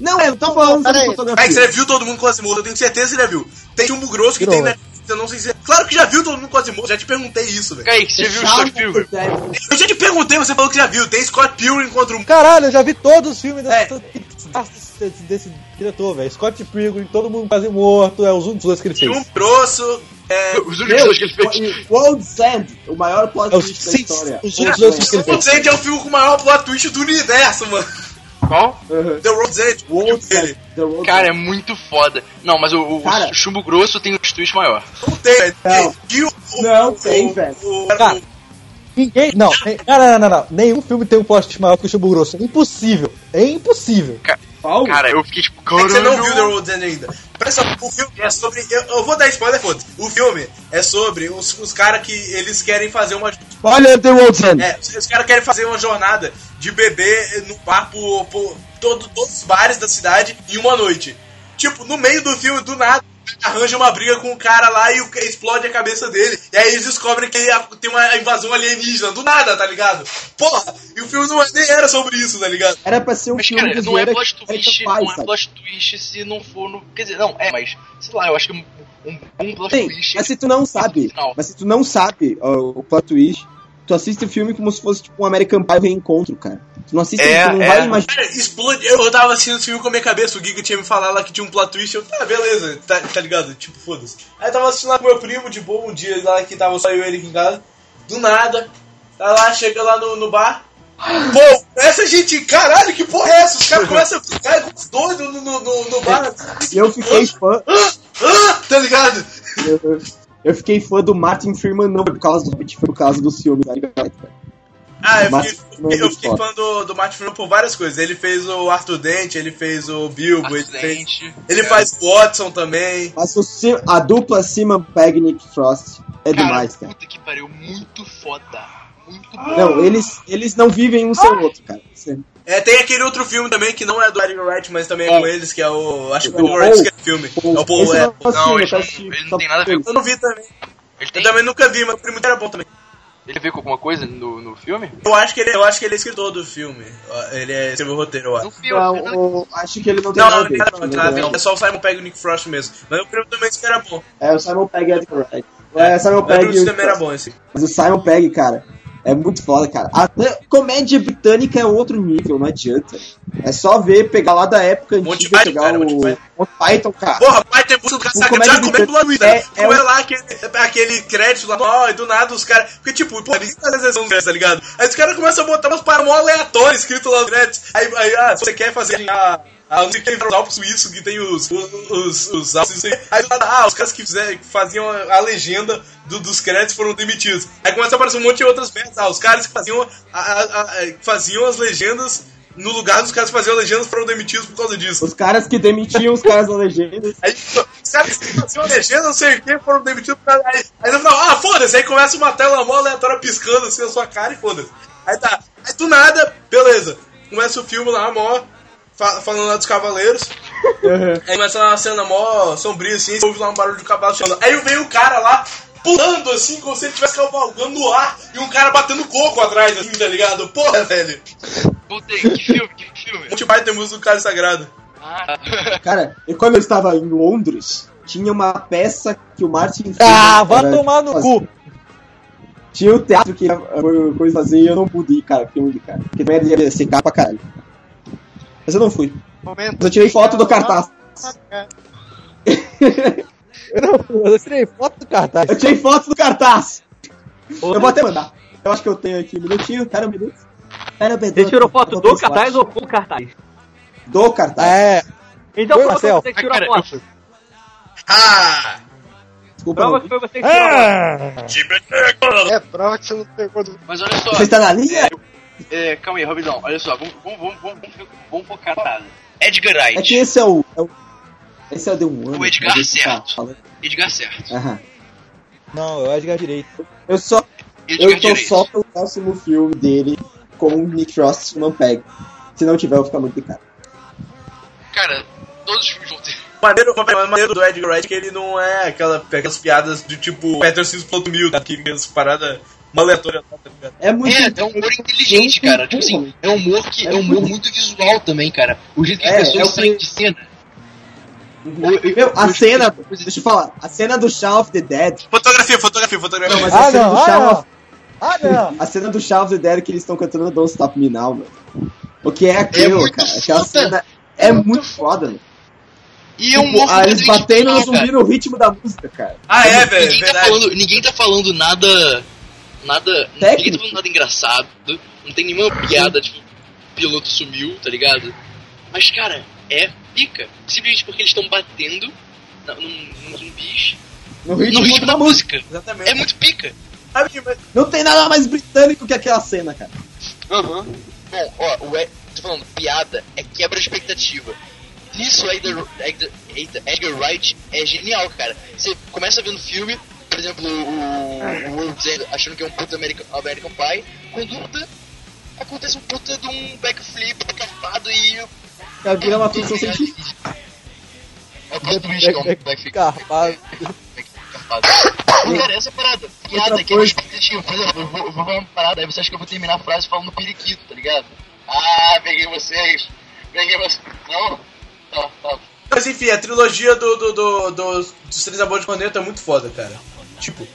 Não, eu não tô falando sobre Peraí. fotografia. Mas você viu todo mundo quase morto, eu tenho certeza que você já viu. Tem chumbo grosso que tem Netflix, eu não sei se. Claro que já viu todo mundo quase morto, já te perguntei isso, velho. Kaique, você viu o Scott Pilgrim? Eu já te perguntei, você falou que já viu. Tem Scott Pilgrim contra um. Caralho, eu já vi todos os filmes É. desse, diretor, velho. Scott Pilgrim, todo mundo quase morto, é os únicos dois que ele fez. Chumbo grosso. É, Os únicos dois que ele fez. World's End, o maior plot os- twist da sim, história. os únicos dois que ele fez. World's End é o filme com o maior plot twist do universo, mano. Qual? Uhum. The World's End. World's Ele. End, The World's Cara, é muito foda. Não, mas o, o- Cara. o chumbo grosso tem um twist maior. Não tem, velho. Não. E o- tem, velho. Cara, Ninguém. Não, não, não, não, não. Nenhum filme tem um plot maior que o Chumbo Grosso. É impossível. É impossível. Cara, eu fiquei tipo, É que você não viu The World's End ainda. Presta o filme é sobre. Eu, eu vou dar spoiler, foda O filme é sobre os, os caras que eles querem fazer uma Olha The Road's End. É, os caras querem fazer uma jornada de beber no bar por, por todo- todos os bares da cidade em uma noite. Tipo, no meio do filme, do nada, arranja uma briga com o cara lá e explode a cabeça dele. E aí eles descobrem que tem uma invasão alienígena. Do nada, tá ligado? Porra! E o filme não, é- nem era sobre isso, tá ligado? Era pra ser um Mas, filme cara, não é plot que twist, faz, não é plot twist se não for no. Quer dizer, não, é, mas, sei lá, eu acho que um, um plot Sim, twist. mas se tu não sabe, mas se tu não sabe ó, o plot twist, tu assiste o filme como se fosse tipo um American Pie reencontro, cara. Tu não assiste, tu não vai imaginar. Cara, explode. Eu tava assistindo esse filme com a minha cabeça, o Giga tinha me falado lá que tinha um plot twist, eu, tá, beleza, tá, tá ligado? Tipo, foda-se. Aí eu tava assistindo lá com meu primo, de boa, um dia lá que tava só eu e ele aqui em casa, do nada, tá lá, chega lá no, no bar. Pô, essa gente, caralho, que porra é essa? Os caras começam a ficar com os doidos no, no, no, no bar. E eu fiquei fã. Ah, tá ligado? Eu, fiquei fã do Martin Freeman não por causa do Hobbit, foi por causa dos filmes, tá ligado? cara? Ah, eu Martin fiquei, é eu fiquei fã do, do Martin Freeman por várias coisas. Ele fez o Arthur Dente, ele fez o Bilbo, ele, fez, ele faz o Watson também. Mas o, a dupla Simon Pegg e Nick Frost é demais, cara. Puta que pariu, muito foda. Muito bom. Não, eles, eles não vivem um sem o outro, cara. É, tem aquele outro filme também que não é do Edgar Wright, mas também é com eles, que é o. Acho que é o O Edgar Wright Paul. escreve filme. Paul. É o Paul, é. não Não, ele. Ele não tem nada a ver com. eu não vi também. Ele Eu também nunca vi, mas o primo dele era bom também. Ele veio com alguma coisa no, no filme? Eu acho que ele, eu acho que ele é escritor do filme. Ele é, escreveu o roteiro, eu acho. Não, o- acho que ele não tem Não, nada a não, ver. não, não, Ele nada a ver, é- não. É só o Simon Pegg e o Nick Frost mesmo. Mas o primo também disse que era bom. É, o Simon Pegg e Edgar Wright. É, Simon o Pegg primo e o também era bom esse. Mas o Simon Pegg, cara, é muito foda, cara. Até comédia britânica é outro nível, não adianta. É só ver, pegar lá da época antiga, Python, pegar cara, o Monty Python. Python, cara. Porra, pai tem busca do caçaca já comendo britânica Luísa. é- é é lá aquele, aquele crédito lá, ó, e do nada os caras. Porque, tipo, pô, ninguém faz a sessão dessa, tá ligado? Aí os caras começam a botar umas paradas mó aleatórias escrito lá no crédito. Aí, aí, ah, se você quer fazer a. A não sei o que, os Alpes suíços que tem os. Os, os, os Alpes suíços. Aí do nada, ah, os caras que, fizeram, faziam a legenda do- dos créditos foram demitidos. Aí começa a aparecer um monte de outras merdas. Ah, os caras que faziam, a, a- faziam as legendas. No lugar dos caras que faziam legendas foram demitidos por causa disso. Os caras que demitiam os caras da legenda. Aí, os caras que faziam a legenda, não sei o que, foram demitidos. Pra... Aí, aí no final, ah, foda-se. Aí começa uma tela mó aleatória piscando assim na sua cara e foda-se. Aí tá. Aí do nada, beleza. Começa o filme lá, mó. Fa- falando lá dos cavaleiros. Aí começa uma cena mó sombria assim. Você ouve lá um barulho de cavalo chegando. Aí vem o cara lá. Pulando assim, como se ele estivesse cavalgando no ar e um cara batendo coco atrás, assim, tá ligado? Porra, velho. Voltei, que filme, que filme? Monty Python tem música do cara sagrado. Ah, Cara, e quando eu estava em Londres, tinha uma peça que o Martin. Ah, era- tomar no cu! Tinha o teatro que coisa fazer e eu não pude ir, cara. Muito cara. Porque também ia ser caro pra caralho. Mas eu não fui. Mas eu tirei foto do cartaz. Eu não, eu tirei foto do cartaz. Eu tirei foto do cartaz. Eu vou até mandar. Eu acho que eu tenho aqui um minutinho. Pera um minuto. Pera um minuto. Você tirou foto do cartaz ou com o cartaz? Do cartaz. É. Então Foi, você que tirou a cara, foto. Ah! Desculpa. Prova que foi você que tirou a foto. É, prova que você não pegou do. Mas olha só. Você está na linha? É, calma aí, rapidão. Olha só, vamos, vamos, vamos, vamos, focar na parada. Edgar Wright. É que esse é o. é o- esse é o de um ano. O Edgar mas esse tá certo. falando- Edgar certo. Aham. Não, eu Edgar direito. Eu só. Edgar Eu tô direito. só pelo próximo filme dele com o Nick Frost e Simon Pegg. Se não tiver, eu vou ficar muito de cara. Todos os filmes vão ter. Maneiro, o maneiro do Edgar Wright é que ele não é aquela, aquelas piadas de tipo Peter Simpson mil, tá? Que as paradas uma aleatória, tá ligado? É muito. É, é um humor inteligente, cara. Tipo assim, é um humor que é um humor muito visual também, cara. O jeito que É, as pessoas é o que- saem de cena. Meu, a cena. Deixa eu falar. A cena do Shaun of the Dead. Fotografia, fotografia, fotografia. Não, mas Ah, a cena não, do ah, Shaun of Ah, não! A cena do Shaun of the Dead que eles estão cantando Don't Stop Me Now, mano. O que é aquilo, muito cara? Aquela cena é muito foda, mano. E é um Tipo, humor ah, eles batendo no zumbi no ritmo da música, cara. Ah, é, velho, Ninguém tá, falando, ninguém tá falando nada. Nada. Ninguém tá falando nada engraçado. Não tem nenhuma piada, tipo, piloto sumiu, tá ligado? Mas, cara, é pica. Simplesmente porque eles estão batendo na- num, num zumbis No no ritmo, ritmo da música. Exatamente. É muito pica. Não tem nada mais britânico que aquela cena, cara. Aham. Bom, ó, o Ed, tô falando, piada é quebra de expectativa. Nisso, Edgar, Edgar, Edgar Wright é genial, cara. Você começa vendo o filme, por exemplo, o, o Will dizendo, achando que é um puta American, American Pie, quando luta, acontece um puta de um backflip carpado e. Cara, vira uma ficção científica. É o plot twist, que é um backflip carpado. Não, cara, essa parada. Piada que é repetitivo. Por exemplo, eu vou, eu vou falar uma parada, aí você acha que eu vou terminar a frase falando periquito, tá ligado? Ah, peguei vocês. Peguei vocês. Não? Tá, tá. Mas enfim, a trilogia do, do, do, do- dos Três Amores de Planeta é muito foda, cara. Tipo,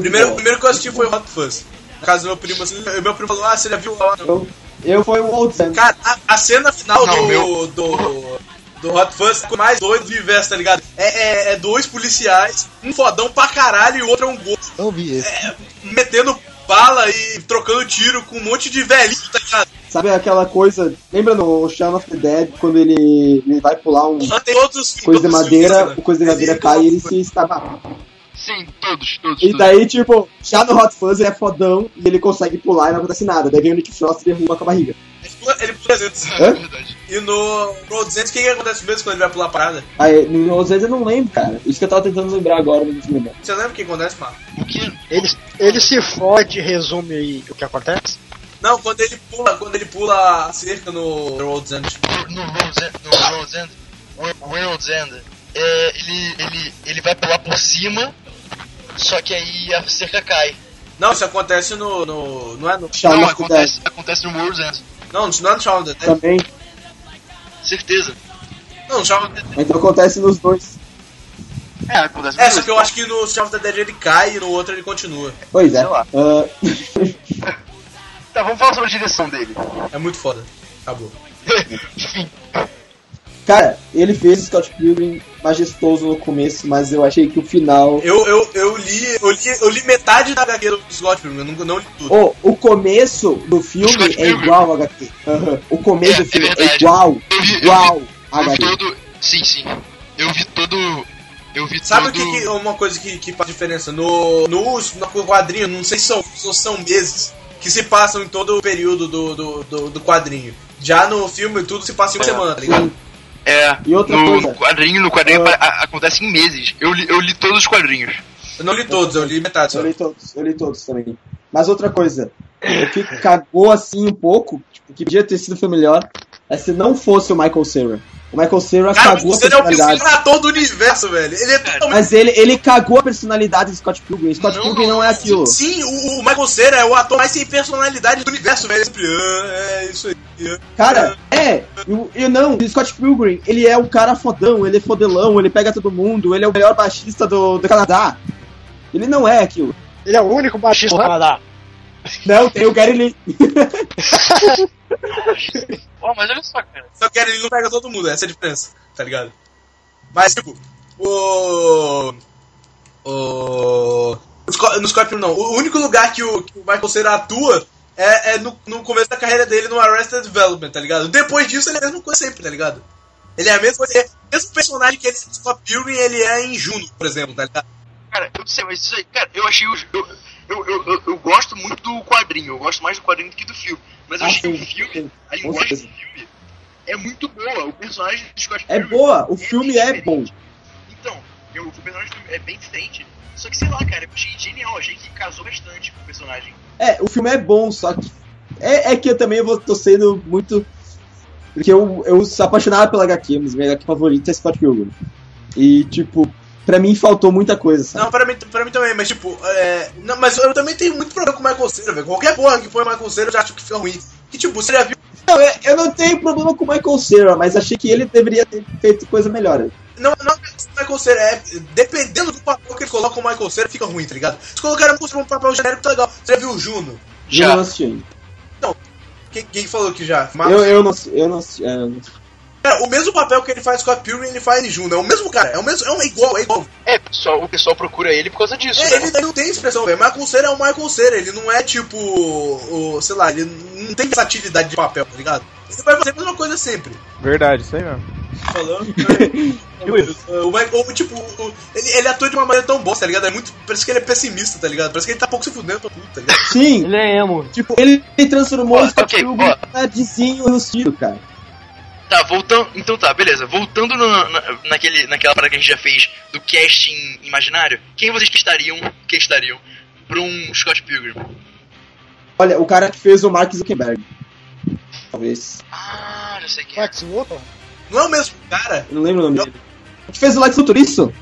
primeiro, bom. primeiro que eu assisti foi o Hot Fuzz. Na casa do meu primo, assim, o meu primo falou, ah, você já viu a Eu, eu fui o Old Sam. Cara, a, a cena final Não, do, meu- do, do Hot Fuzz é a coisa mais doido do universo, tá ligado? É, é, é dois policiais, um fodão pra caralho e o outro é um gordo. Eu vi esse. Metendo bala e trocando tiro com um monte de velhinho, tá ligado? Sabe aquela coisa. Lembra no Shaun of the Dead quando ele, ele vai pular um Tem todos os coisa de todos madeira, filmes, né? o coisa de madeira cai e ele se estava. Sim, todos, todos. E daí, tipo, já no Hot Fuzz ele é fodão e ele consegue pular e não acontece nada. Daí vem o Nick Frost e derruba com a barriga. Ele pula- Ele pula 200. Hã? E no, no 200, o que, que acontece mesmo quando ele vai pular a parada? Aí, no Old eu não lembro, cara. Isso que eu tava tentando lembrar agora, mas não me lembro. Você lembra o que acontece, Marco? Ele, ele se fode, resume aí o que acontece? Não, quando ele pula, quando ele pula a cerca no Road's End. No World's End, no World's End, Wo- World's End é, ele, ele, ele vai pular por cima, só que aí a cerca cai. Não, isso acontece no. no não é no. Shaun não, of the acontece, acontece no World's End. Não, isso não é no Shaun of the Dead. Também. Certeza. Não, no Shaun of the Dead. Então acontece nos dois. É, acontece É, só que eu acho que no Shaun of the Dead ele cai e no outro ele continua. Pois é. Ah, Tá, vamos falar sobre a direção dele. É muito foda. Acabou. cara, ele fez o Scott Pilgrim majestoso no começo, mas eu achei que o final. Eu, eu, eu, li, eu, li, eu li metade da HQ do Scott Pilgrim, eu não, não li tudo. Oh, o começo do filme é igual ao HQ. O começo do filme é igual. Igual ao Eu vi HQ. todo. Sim, sim. Eu vi todo. Eu vi Sabe o todo. que, que- uma coisa que, que faz diferença? No, no, no quadrinho, não sei se são, se são meses que se passam em todo o período do, do, do, do quadrinho. Já no filme, tudo se passa em uma semana, tá ligado? É, E outra no, coisa. no quadrinho, no quadrinho apa- a- acontece em meses. Eu li, eu li todos os quadrinhos. Eu não li todos, eu li metade só. Eu li todos, eu li todos também. Mas outra coisa, o que cagou assim um pouco, tipo, que podia ter sido foi melhor, é se não fosse o Michael Cera. O Michael Cera Cara, cagou a você é o personalidade. ator do universo, velho. Ele é totalmente. Mas ele, ele cagou a personalidade do Scott Pilgrim. Scott Pilgrim não é aquilo. Sim, o, o Michael Cera é o ator mais sem personalidade do universo, velho. Ele sempre, "Ah, É isso aí. ah." Cara, é, eu, eu não, o Scott Pilgrim, ele é um cara fodão, ele é fodelão, ele pega todo mundo, ele é o melhor baixista do, do Canadá. Ele não é aquilo. Ele é o único baixista do Canadá. Não, tem o Gary Lee. Pô, mas olha só, cara. Só que ele não pega todo mundo, essa é a diferença, tá ligado? Mas, tipo, o. O. No Sco- no Scorpion não. O único lugar que o, que o Michael Cera atua é, é no, no começo da carreira dele no Arrested Development, tá ligado? Depois disso ele é a mesma coisa sempre, tá ligado? Ele é a mesma coisa. é O mesmo personagem que ele é no Scott Pilgrim, ele é em Juno, por exemplo, tá ligado? Cara, eu não sei, mas isso aí, cara, eu achei eu, eu, eu gosto muito do quadrinho, eu gosto mais do quadrinho do que do filme. Mas eu Ah, achei que o filme, a linguagem do filme é muito boa. O personagem do Scott É boa, o filme é bom. Então, eu, o personagem do filme é bem diferente. Só que sei lá, cara, eu achei genial, achei que casou bastante com o personagem. É, o filme é bom, só que. É, é que eu também vou, tô sendo muito. Porque eu, eu sou apaixonado pela HQ, mas minha HQ favorita é Scott Pilgrim. E, tipo, pra mim faltou muita coisa, sabe? Não, pra mim, pra mim também, mas tipo, é. Não, mas eu também tenho muito problema com o Michael Cera, velho. Qualquer porra que põe o Michael Cera eu já acho que fica ruim. Que tipo, você já viu. Não, eu, eu não tenho problema com o Michael Cera, mas achei que ele deveria ter feito coisa melhor. Não, não é Michael Cera, é. Dependendo do papel que ele coloca o Michael Cera, fica ruim, tá ligado? Se colocar um papel genérico, tá legal. Você já viu o Juno? Eu não assisti ainda. Quem, quem falou que já? Eu, eu não eu não assisti. é, eu não- Cara, o mesmo papel que ele faz com a Pilgrim, ele faz em Juno. É o mesmo cara, é o mesmo. É um, é igual, é igual. É, pessoal, o pessoal procura ele por causa disso. É, né? ele, ele não tem expressão, velho. Michael Cera é o Michael Cera, ele não é tipo. O, sei lá, ele não tem versatilidade de papel, tá ligado? Ele vai fazer a mesma coisa sempre. Verdade, isso aí mesmo. Falando. o Michael, o, tipo, o- ele, ele atua de uma maneira tão boa, tá ligado? É muito. Parece que ele é pessimista, tá ligado? Parece que ele tá pouco se fudendo pra tudo, tá ligado? Sim! Ele é emo. Tipo, ele, transformou o Scott ok, Pilgrim ó. em nerdzinho rustido, cara. Tá, voltando. Então tá, beleza. Voltando na, na, naquele, naquela parada que a gente já fez do casting imaginário, quem vocês questariam, questariam pra um Scott Pilgrim? Olha, o cara que fez o Mark Zuckerberg. Talvez. Ah, já sei quem. Lex Luthor? Não é o mesmo cara? Eu não lembro o nome dele. O que fez o Luthor isso?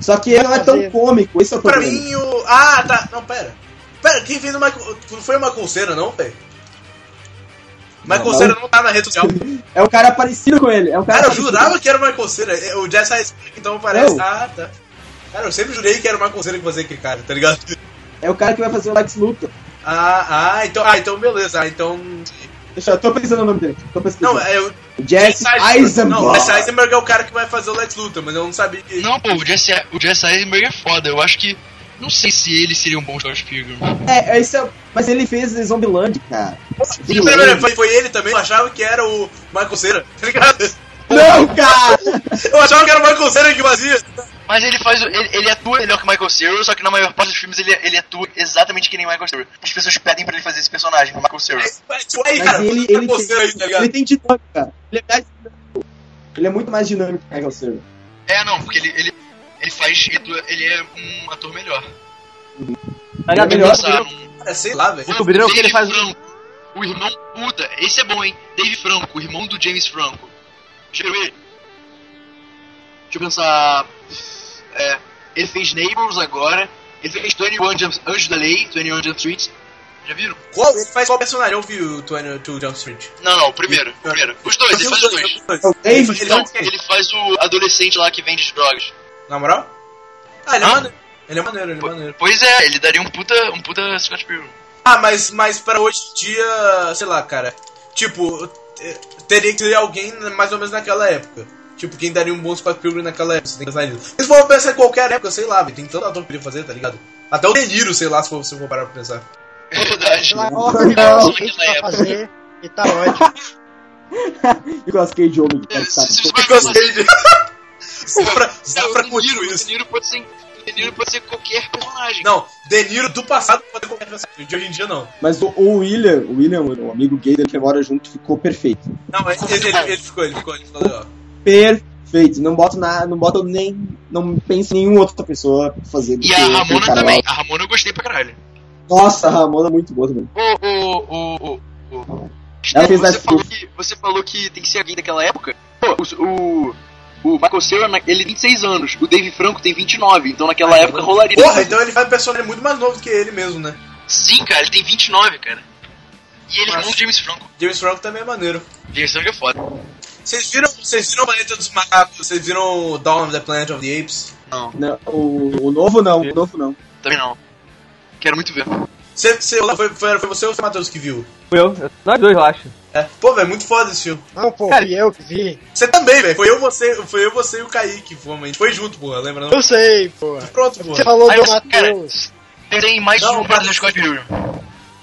Só que ele não é tão cômico, esse é o Pra problema. mim, o. Ah, tá. Não, pera. Pera, quem fez o Michael. Não foi o Michael Cera, não, velho? Michael Não, Cera não. tá na rede social. É um cara parecido com ele. É um cara Cara, eu jurava que era o Michael Cera. É, O Jesse Eisenberg, então parece. Ah, tá. Cara, eu sempre jurei que era o Michael Cera que fazia aquele cara, tá ligado? É o cara que vai fazer o Lex Luthor. Ah, ah, então. Ah, então beleza. Ah, então. Deixa eu tô pensando no nome dele. Tô pesquisando. Não, é o. Jesse Eisenberg. Não, o Jesse Eisenberg é o cara que vai fazer o Lex Luthor, mas eu não sabia que. Não, pô, o Jesse, o Jesse Eisenberg é foda. Eu acho que. Não sei se ele seria um bom Scott Pilgrim. É, é, esse é, mas ele fez Zombieland, cara. Pera, pera, foi, foi ele também? Eu achava que era o Michael Cera, tá ligado? Não, cara! Eu achava que era o Michael Cera que fazia. Mas ele faz. o- Ele, ele atua melhor que o Michael Cera, só que na maior parte dos filmes ele, ele atua exatamente que nem o Michael Cera. As pessoas pedem pra ele fazer esse personagem, o Michael Cera. Aí, Mas cara, ele, o ele, Michael tem, aí, tá ligado? ele tem dinâmica. Ele é, mais dinâmico. ele é muito mais dinâmico que o Michael Cera. É, não, porque ele, ele, ele faz. Ele, é um ator melhor. Aliás, Ele é melhor. É, sei lá, velho. Descobriram que ele faz. Franco, o irmão. Puta, esse é bom, hein? Dave Franco, o irmão do James Franco. Já viu ele? Deixa eu pensar. É. Ele fez Neighbors agora. Ele fez 21 Jump, Anjos da Lei, 21 Jump Street. Já viram? Qual? Ele faz qual personagem? Eu vi o 22 Jump Street. Não, não, o primeiro. o primeiro. Os dois, ele faz os dois. É o Dave Ele, ele, ele faz o adolescente lá que vende drogas. Na moral? Ah, ele é Hã? maneiro. Ele é maneiro, ele é maneiro. Pois é, ele daria um puta, um puta Scott Pilgrim. Ah, mas, mas pra hoje em dia, sei lá, cara. Tipo, te- teria que ter alguém mais ou menos naquela época. Tipo, quem daria um bom Scott Pilgrim naquela época? Você tem que pensar nisso. Eles vão pensar em qualquer época, sei lá, tem tanto ator que podia fazer, tá ligado? Até o De Niro, sei lá, se for, se eu for parar pra pensar. É verdade. Não. Não. que pra fazer e tá ótimo. Nicolas Cage homem. É, tá, o De curtiu Niro, o isso. De Niro pode ser, o De Niro pode ser qualquer personagem. Não, De Niro do passado pode ser qualquer personagem, de hoje em dia não. Mas o, o William, o William, o amigo gay dele que mora junto, ficou perfeito. Não, ele, ele, ele- ele ficou, ele ficou, ele ficou legal. Perfeito. Não boto nada, não boto nem. Não penso em nenhuma outra pessoa pra fazer. E que a aquele Ramona cara também. lá. A Ramona eu gostei pra caralho. Nossa, a Ramona é muito boa também. O, o, o, o, o... Ela fez você, falou que, você falou que tem que ser alguém daquela época. Pô, o, o, o Michael Cera, ele tem 26 anos. O Dave Franco tem 29. Então naquela época rolaria. Porra, então ele faz um personagem muito mais novo que ele mesmo, né? Sim, cara, ele tem 29, cara. E ele é do James Franco. James Franco também é maneiro. James Franco é foda. Vocês viram, vocês viram o Planeta dos Macacos? Vocês viram o Dawn of the Planet of the Apes? Não, Não, o, o novo não, o novo não. também não. Quero muito ver. Você, você, foi, foi, foi você ou foi o Matheus que viu? Fui eu. Nós dois, eu acho. É. Pô, velho, muito foda esse filme. Não, pô, Cara, fui eu que vi. Você também, velho. Foi eu, você, foi eu, você e o Kaique. Fomos, a gente foi junto, porra, lembra não? Eu sei, pô. Pronto, porra. Você falou Aí do Matheus. Tem mais Não, um pra fazer Scott Pilgrim.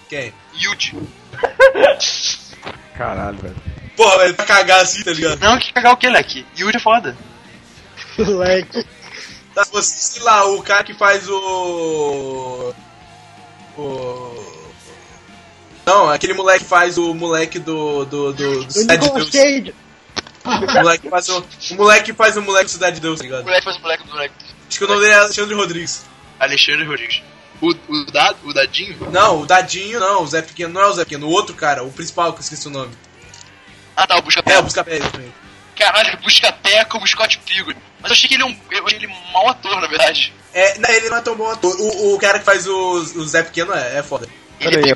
Quem? Yuji. Caralho, velho. Porra, velho, pra cagar assim, tá ligado? Não, que cagar o que, Leque? Yuji é foda. Moleque. Tá, você, sei lá, o cara que faz o. O. Não, aquele moleque que faz o moleque do. do. do, do O Cidade Deus. Cage. O moleque que faz o. O moleque que faz o moleque do Cidade de Deus, tá O ligado? moleque faz o moleque do moleque. Acho que o nome dele é Alexandre Rodrigues. Alexandre Rodrigues. O, o, dado, o Dadinho? Não, o Dadinho não, o Zé Pequeno não é o Zé Pequeno, o outro cara, o principal que eu esqueci o nome. Ah tá, o Busca É, o Buscapé também. Caralho, Busca Pé como Scott Pilgrim. Mas eu achei que ele é um. Eu achei ele um mau ator, na verdade. É, não, ele não é tão bom ator. O, o cara que faz o, o Zé Pequeno é, é foda. Pera aí,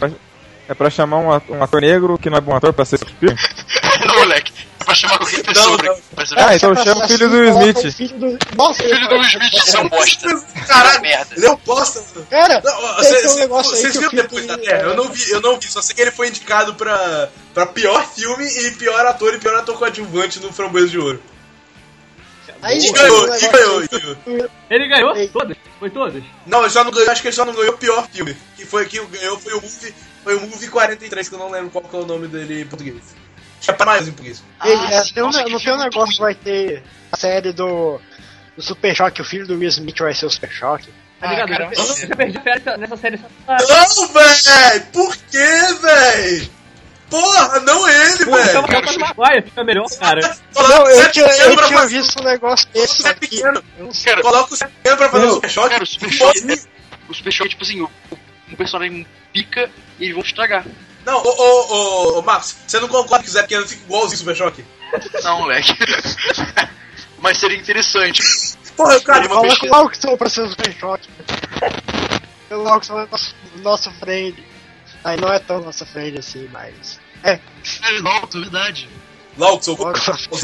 é pra, é chamar um ator, um ator negro que não é bom ator pra ser Scott Pilgrim? não, moleque. É pra chamar qualquer pessoa Não, pra, não. pra ser Ah, então chama o filho do Smith. o Filho do... Nossa, Filho do Smith, isso é um bosta. Caralho, merda. ele é um bosta. Cara, Vocês viram depois da Terra? Eu não vi, eu não vi, só sei que ele foi indicado pra, pra pior filme e pior ator e pior ator coadjuvante no Framboesa de Ouro. Aí, E um ganhou, e ganhou, e ganhou. Ele ganhou todas? Foi todas? Não, ele só não ganhou, acho que ele só não ganhou pior filme. Que foi que ganhou foi o Movie, foi o Movie 43, que eu não lembro qual que é o nome dele em português. Acho que é pra mais em português. Ei, Ah, é, sim, tem um, não tem um negócio que vai ter a série do, do Super Choque, o filho do Will Smith vai ser o Super Choque. Tá Ah, ligado? caramba. eu, eu já perdi férias nessa série só pra... Não, véi! Por que, véi? Porra, não ele, Pô, velho. Maguire, fica melhor, cara. Não, eu tinha, eu tinha fazer- visto um negócio desse é aqui. pequeno. Eu. Coloca o pequeno pra fazer o Super Choque. Cara, o Super Choque, o Super Choque, tipo assim, o- um personagem pica e eles vão estragar. Não, ô, ô, ô, ô, Marcos, você não concorda que o Zé Pequeno fica igualzinho o Super Choque? Não, moleque. Mas seria interessante. Porra, o cara, Coloca pesquisa. logo que sou pra ser o Super Choque. Eu logo sou nosso, nosso friend. Aí não é tão nosso friend assim, mas. É. É, não, é verdade. Logo, sou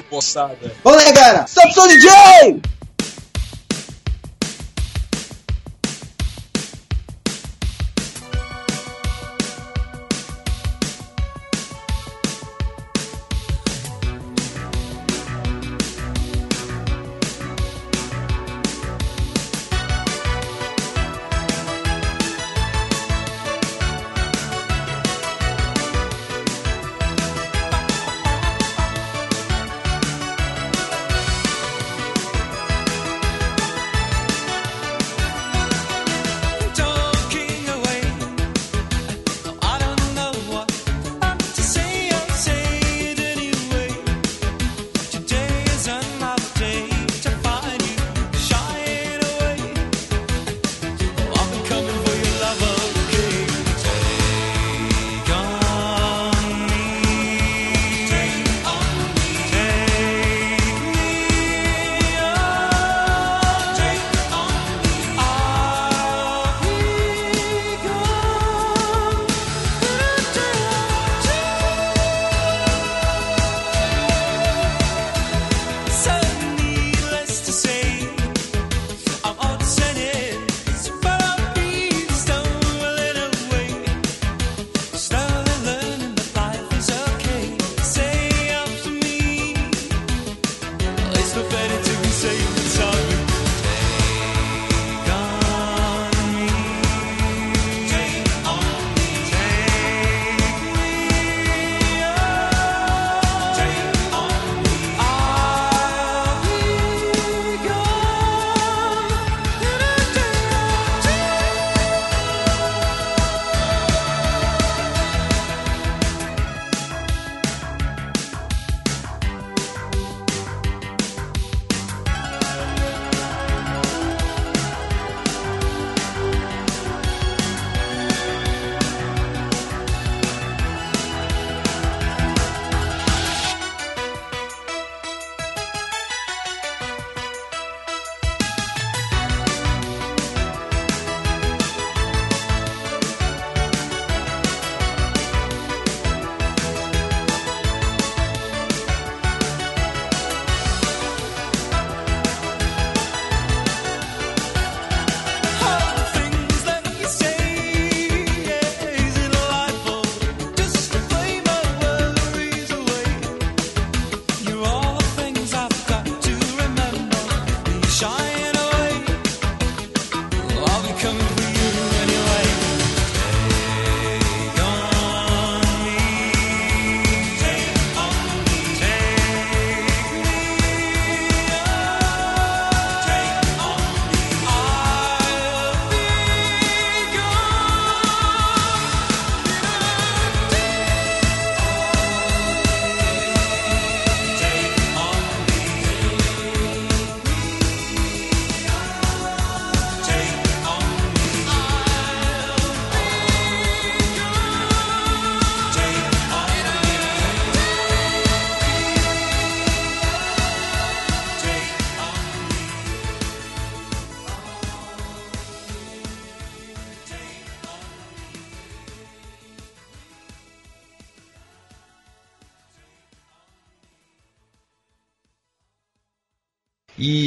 poçada. Olé, galera! Sou DJ!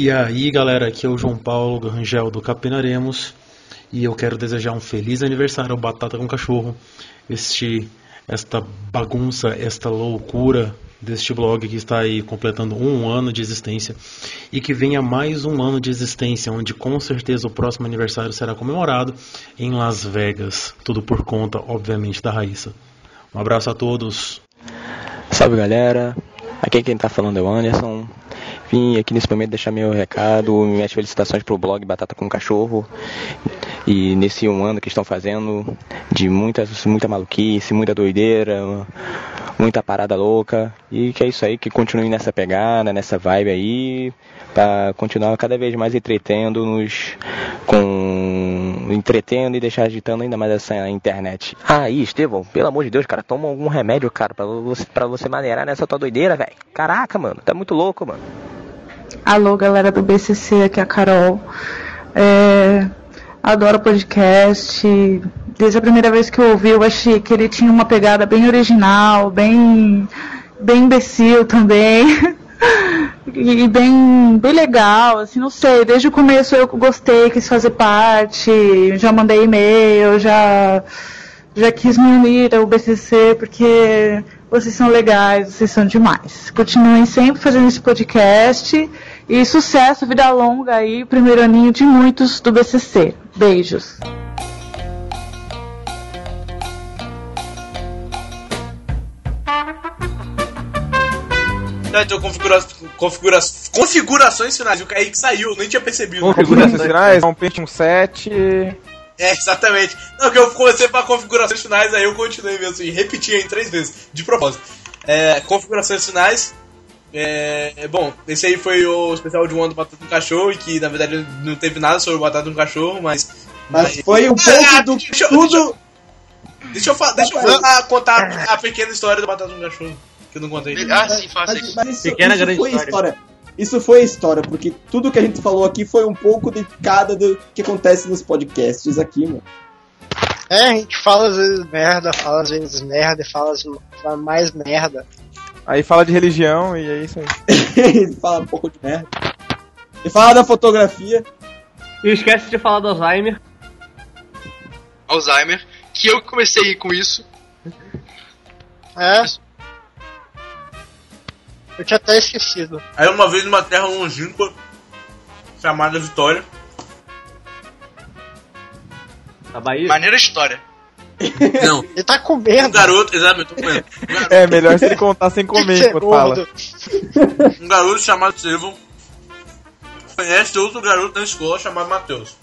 E aí galera, aqui é o João Paulo Rangel do Capinaremos e eu quero desejar um feliz aniversário ao Batata com Cachorro, este, esta bagunça, esta loucura deste blog que está aí completando um ano de existência e que venha mais um ano de existência, onde com certeza o próximo aniversário será comemorado em Las Vegas, tudo por conta, obviamente, da Raíssa. Um abraço a todos. Salve galera, aqui quem tá falando é o Anderson. Vim aqui nesse momento deixar meu recado, minhas felicitações pro blog Batata com Cachorro. E nesse um ano que estão fazendo, de muitas, muita maluquice, muita doideira, muita parada louca. E que é isso aí, que continue nessa pegada, nessa vibe aí, para continuar cada vez mais entretendo-nos com. entretendo e deixar agitando ainda mais essa internet. Aí, Estevão, pelo amor de Deus, cara, toma algum remédio, cara, pra você, pra você maneirar nessa tua doideira, velho. Caraca, mano, tá muito louco, mano. Alô, galera do BCC, aqui é a Carol. É, adoro podcast. Desde a primeira vez que eu ouvi, eu achei que ele tinha uma pegada bem original, bem, bem imbecil também. e bem, bem legal, assim, não sei. Desde o começo eu gostei, quis fazer parte, já mandei e-mail, já, já quis me unir ao BCC, porque vocês são legais, vocês são demais. Continuem sempre fazendo esse podcast e sucesso, vida longa aí, primeiro aninho de muitos do BCC. Beijos. Então configura, configura, configurações finais. O Kaique saiu, nem tinha percebido. Configurações finais, um Pentium 7. É, exatamente. Não, que eu comecei para configurações finais, aí eu continuei mesmo e repeti em três vezes, de propósito. É, configurações finais. É, bom, esse aí foi o especial de um ano do Batata no Cachorro, e que na verdade não teve nada sobre o Batata no Cachorro, mas. Mas foi um pouco Ah, do deixa, eu- tudo. Deixa eu, deixa eu falar- contar a pequena história do Batata no Cachorro, que eu não contei. Ah, sim, faça Mas, isso. mas isso, Pequena isso grande foi história. história. Isso foi história, porque tudo que a gente falou aqui foi um pouco de cada do que acontece nos podcasts aqui, mano. É, a gente fala às vezes merda, fala às vezes merda, e fala, fala mais merda. Aí fala de religião e é isso aí. Ele fala um pouco de merda. E fala da fotografia. E esquece de falar do Alzheimer. Alzheimer, que eu que comecei com isso. É. Eu tinha até esquecido. Aí uma vez numa terra longínqua, chamada Vitória. Na Bahia? Maneira história. Não. Ele tá comendo. Um garoto, exatamente, eu tô comendo. Um garoto- É, melhor se ele contar sem comer enquanto fala. Um garoto chamado Estevão conhece outro garoto na escola chamado Matheus.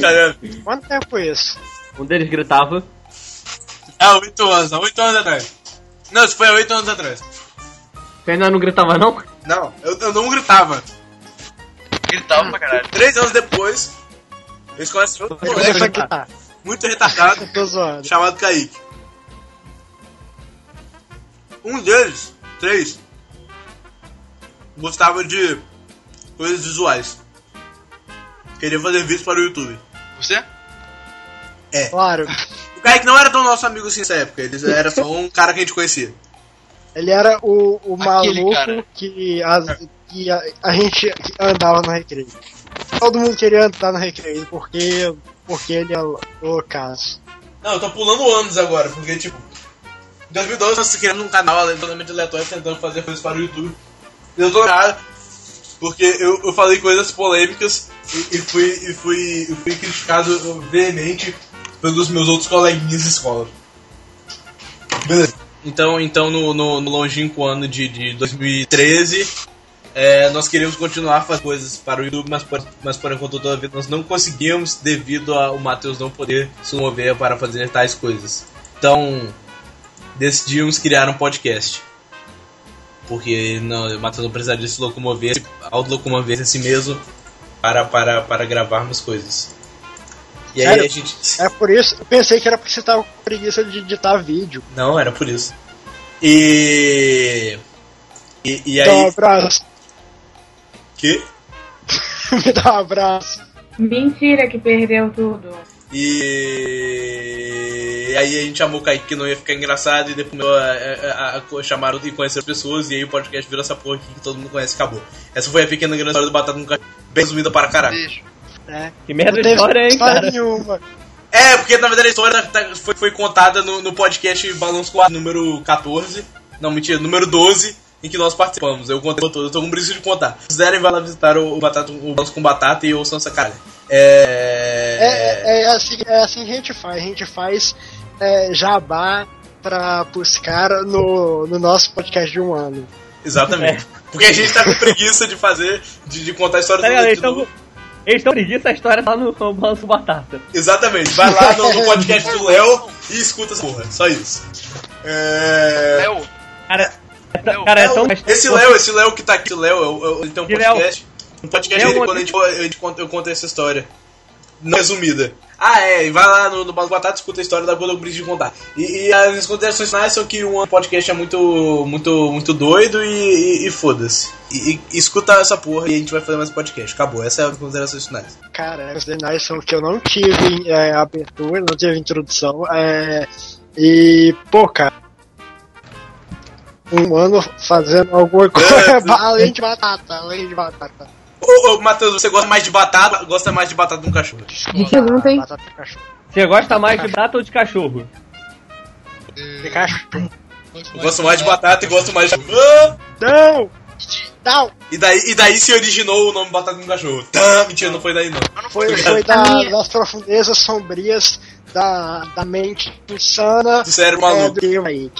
Cara, Quanto tempo isso? Um deles gritava. há oito anos, há oito anos atrás. Não, isso foi há oito anos atrás. Você ainda não gritava, não? Não, eu, eu não gritava. Gritava pra caralho. Três anos depois, eles conhecem outro Ele começou a moleque gritar. Muito retardado chamado Kaique. Um deles, três, gostava de coisas visuais. Queria fazer vídeos para o YouTube. Você? É. Claro. O Kaique não era tão nosso amigo assim nessa época, ele era só um cara que a gente conhecia. Ele era o, o Aquele maluco cara. que, as, que a, a gente andava no recreio. Todo mundo queria andar no recreio, porque, porque ele é o caso. Não, eu tô pulando anos agora, porque tipo. Em 2012 nós criamos um canal totalmente aleatório tentando fazer coisas para o YouTube. Eu tô errado, porque eu, eu falei coisas polêmicas e, e fui, e, fui, fui criticado veemente pelos meus outros coleguinhas de escola. Beleza. Então, então no, no, no longínquo ano de, de 2013, é, nós queríamos continuar fazendo coisas para o YouTube, mas por, mas por enquanto todavia nós não conseguimos devido ao Matheus não poder se mover para fazer tais coisas. Então, decidimos criar um podcast. Porque não, o Matheus não precisaria se locomover, autolocomover a si mesmo para, para, para gravarmos coisas. E aí Sério? a gente. É por isso, eu pensei que era porque você tava com preguiça de editar vídeo. Não, era por isso. E. E, e um aí. abraço. Que? Me dá um abraço. Mentira que perdeu tudo. E... e aí a gente chamou o Kaique que não ia ficar engraçado e depois a, a, a, a, chamaram de conhecer as pessoas e aí o podcast virou essa porra aqui que todo mundo conhece e acabou. Essa foi a pequena grande história do Batata no Cachorro, bem resumida para caralho. É. Que merda de história, hein, cara? nenhuma. É, porque na verdade a história tá- foi, foi contada no, no podcast Balanço 4, número 14. Não, mentira, número 12, em que nós participamos. Eu contei todo, eu tô com preguiça de contar. Se quiserem, vai lá visitar o, o, batata, o Balanço com Batata e ouçam essa cara. É... É, é, assim, é assim que a gente faz. A gente faz é, jabá pra, pros caras no, no nosso podcast de um ano. Exatamente. Porque a gente tá com preguiça de fazer, de, de contar a história Tá, de então, novo. Eles estão preguiça, a história tá no Balanço Batata. Exatamente, vai lá no, no podcast do Léo e escuta essa porra, só isso. É... Léo. Cara, cara, é tão. Esse Léo, esse Léo que tá aqui, o Léo, eu- eu- ele tem um Que Léo? podcast. Um podcast dele quando a gente, a gente conta, eu conto essa história. Não resumida. Ah, é, e vai lá no, no Balas Batata e escuta a história da quando eu preciso de contar. E, e as considerações finais são que um podcast é muito, muito, muito doido e, e- e foda-se. E, e escuta essa porra e a gente vai fazer mais podcast. Acabou, essa é as considerações finais. Cara, os denais são que eu não tive é, abertura, não tive introdução. É, e, pô, cara. Um ano fazendo alguma coisa além de batata, além de batata. Ô, ô Matheus, você gosta mais de batata gosta mais de batata um cachorro? Que pergunta, hein? Você gosta mais de batata ou de cachorro? De cachorro. Eu gosto mais de batata e gosto mais de. Não! Não! E daí, e daí se originou o nome Batata com Cachorro. Tá, mentira, não foi daí não. Foi, foi da- das profundezas sombrias da, da mente insana Do cérebro é, maluco. do eu aí.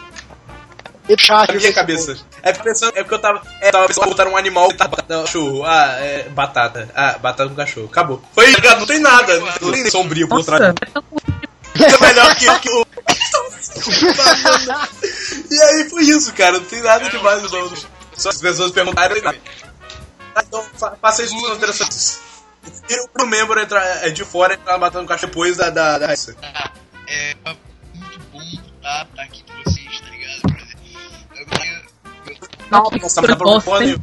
Chat. Na minha cabeça. É porque, pensando, é porque eu tava. É, tava pensando em botar um animal que tá batata, cachorro. Ah, é. Batata. Ah, batata com cachorro. Acabou. Foi não tem nada. Não tem sombrio por trás. É melhor que, que o. e aí foi isso, cara. Não tem nada demais no nome. Só as pessoas perguntaram e nada. Ah, Então, fa- faça isso com interessantes. Tira o membro entrar, é, de fora e entrar batendo no cachorro depois da. da, da raça. É muito bom tá, tá aqui Nossa, mas microfone.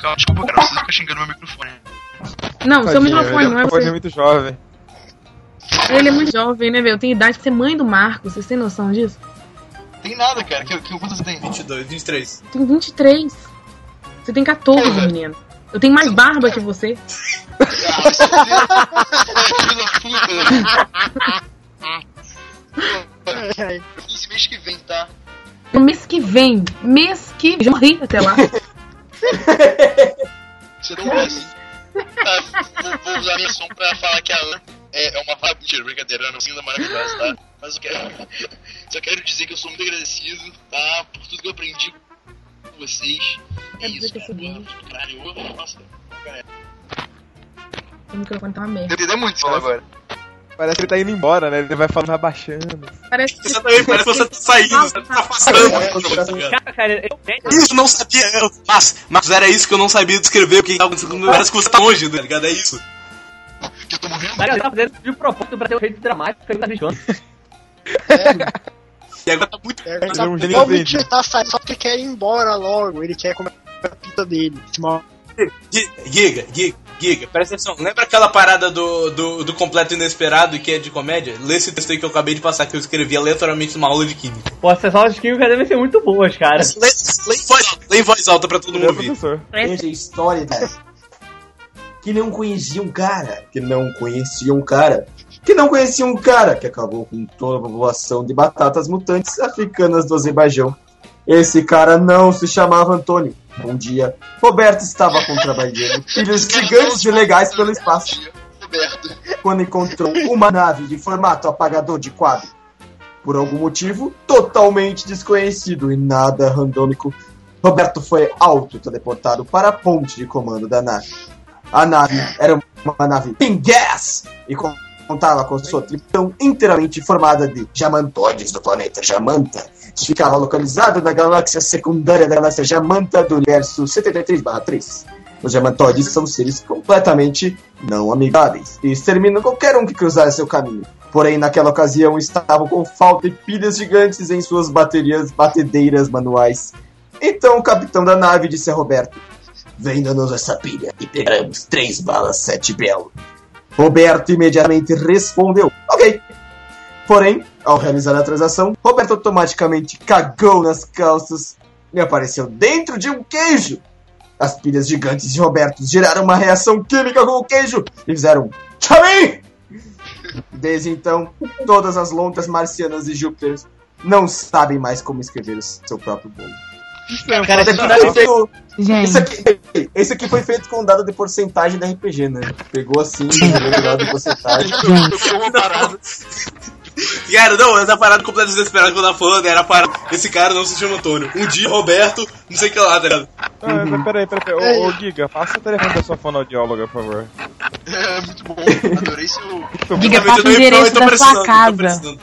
Calma, desculpa, cara, não precisa ficar xingando meu microfone. Não, seu microfone, não é ele você. muito jovem. Ele é muito jovem, né, velho? Eu tenho idade pra ser mãe do Marcos, vocês têm noção disso? Tem nada, cara. Que, que, quanto você tem? 22, 23. Eu tenho 23. Você tem 14, menino. Eu tenho mais barba que você. Esse mês que vem, tá? No mês que vem. Mês que vem. Eu morri até lá. Você não vai assim. Tá, vou, vou usar minha som pra falar que a Ana é, é uma vaga. Mentira, brincadeira, Ana, linda, maravilhosa, tá? Mas eu quero. Só quero dizer que eu sou muito agradecido, tá? Por tudo que eu aprendi com vocês. É isso, cara. Porra, Caralho, eu. Nossa, galera. O microfone tá uma merda. Entendeu muito isso agora. Parece que ele tá indo embora, né? Ele vai falando, vai baixando. Parece que Exatamente, parece que você tá saindo, você tá afastando. Cara, cara, eu, Isso eu não sabia, eu, mas, mas era isso que eu não sabia descrever o que tava acontecendo. Parece que você tá longe, tá ligado? É isso. Cara, ele tá fazendo de propósito pra ter um efeito dramático que ele tá deixando. E agora tá muito. É, Ele é um gênio Realmente tá saindo só porque quer ir embora logo. Ele quer comer a pita dele. Small. Giga, Giga, Giga, presta atenção. Lembra aquela parada do, do, do completo inesperado que é de comédia? Lê esse texto aí que eu acabei de passar, que eu escrevi aleatoriamente numa aula de química. Pô, essas aulas de química devem ser muito boas, cara. Lê, lê em voz alta, lê em voz alta pra todo mundo ouvir. Essa história né? que não conhecia um cara, que não conhecia um cara, que não conhecia um cara, que acabou com toda a população de batatas mutantes africanas do Azerbaijão. Esse cara não se chamava Antônio. Um dia, Roberto estava contrabandeando filhos gigantes e legais pelo espaço. Quando encontrou uma nave de formato apagador de quadro. Por algum motivo totalmente desconhecido e nada randômico, Roberto foi auto-teleportado para a ponte de comando da nave. A nave era uma nave Pingas e contava com sua tripulação inteiramente formada de Jamantoides do planeta Jamanta, que ficava localizado na galáxia secundária da galáxia Jamanta do universo 73/3. Os Jamantoides são seres completamente não amigáveis e exterminam qualquer um que cruzar seu caminho. Porém, naquela ocasião estavam com falta de pilhas gigantes em suas baterias batedeiras manuais. Então o capitão da nave disse a Roberto: Venda-nos essa pilha e pegaremos três balas sete belo. Roberto imediatamente respondeu: Ok. Porém, ao realizar a transação, Roberto automaticamente cagou nas calças e apareceu dentro de um queijo. As pilhas gigantes de Roberto geraram uma reação química com o queijo e fizeram Tchamin! Desde então, todas as longas marcianas de Júpiter não sabem mais como escrever o seu próprio bolo. Cara, Esse essa aqui história foi feito- Gente. esse aqui- esse aqui foi feito com dado de porcentagem da RPG, né? Pegou assim, jogou o dado de porcentagem. Cara, não, essa parada completa desesperada que eu tava falando era a parada. Esse cara não se chama Antônio. Um dia, Roberto, não sei o que lá, tá ligado? Ah, mas peraí, peraí, peraí. Ô, ô, Giga, passa o telefone da sua fonoaudióloga, por favor. É, muito bom. Adorei seu. Eu passa o endereço da sua casa.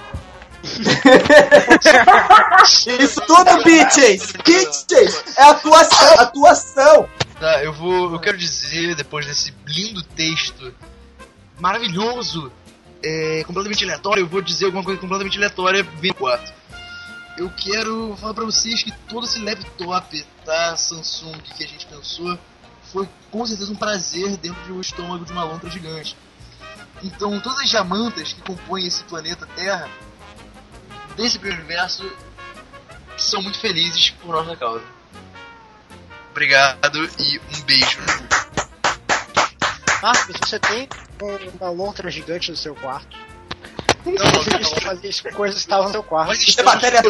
Isso tudo, bitches! Bitches! É atuação, atuação! Tá, eu vou. Eu quero dizer, depois desse lindo texto maravilhoso, é, completamente aleatório, eu vou dizer alguma coisa completamente aleatória bem quarto. Eu quero falar pra vocês que todo esse laptop da Samsung que a gente pensou foi com certeza um prazer dentro do estômago de uma lontra gigante. Então todas as diamantas que compõem esse planeta Terra, desse universo, são muito felizes por nossa causa. Obrigado e um beijo. Marcos, você tem uma lontra gigante no seu quarto. Você disse que fazia isso, coisas estavam no seu quarto. Isso é matéria.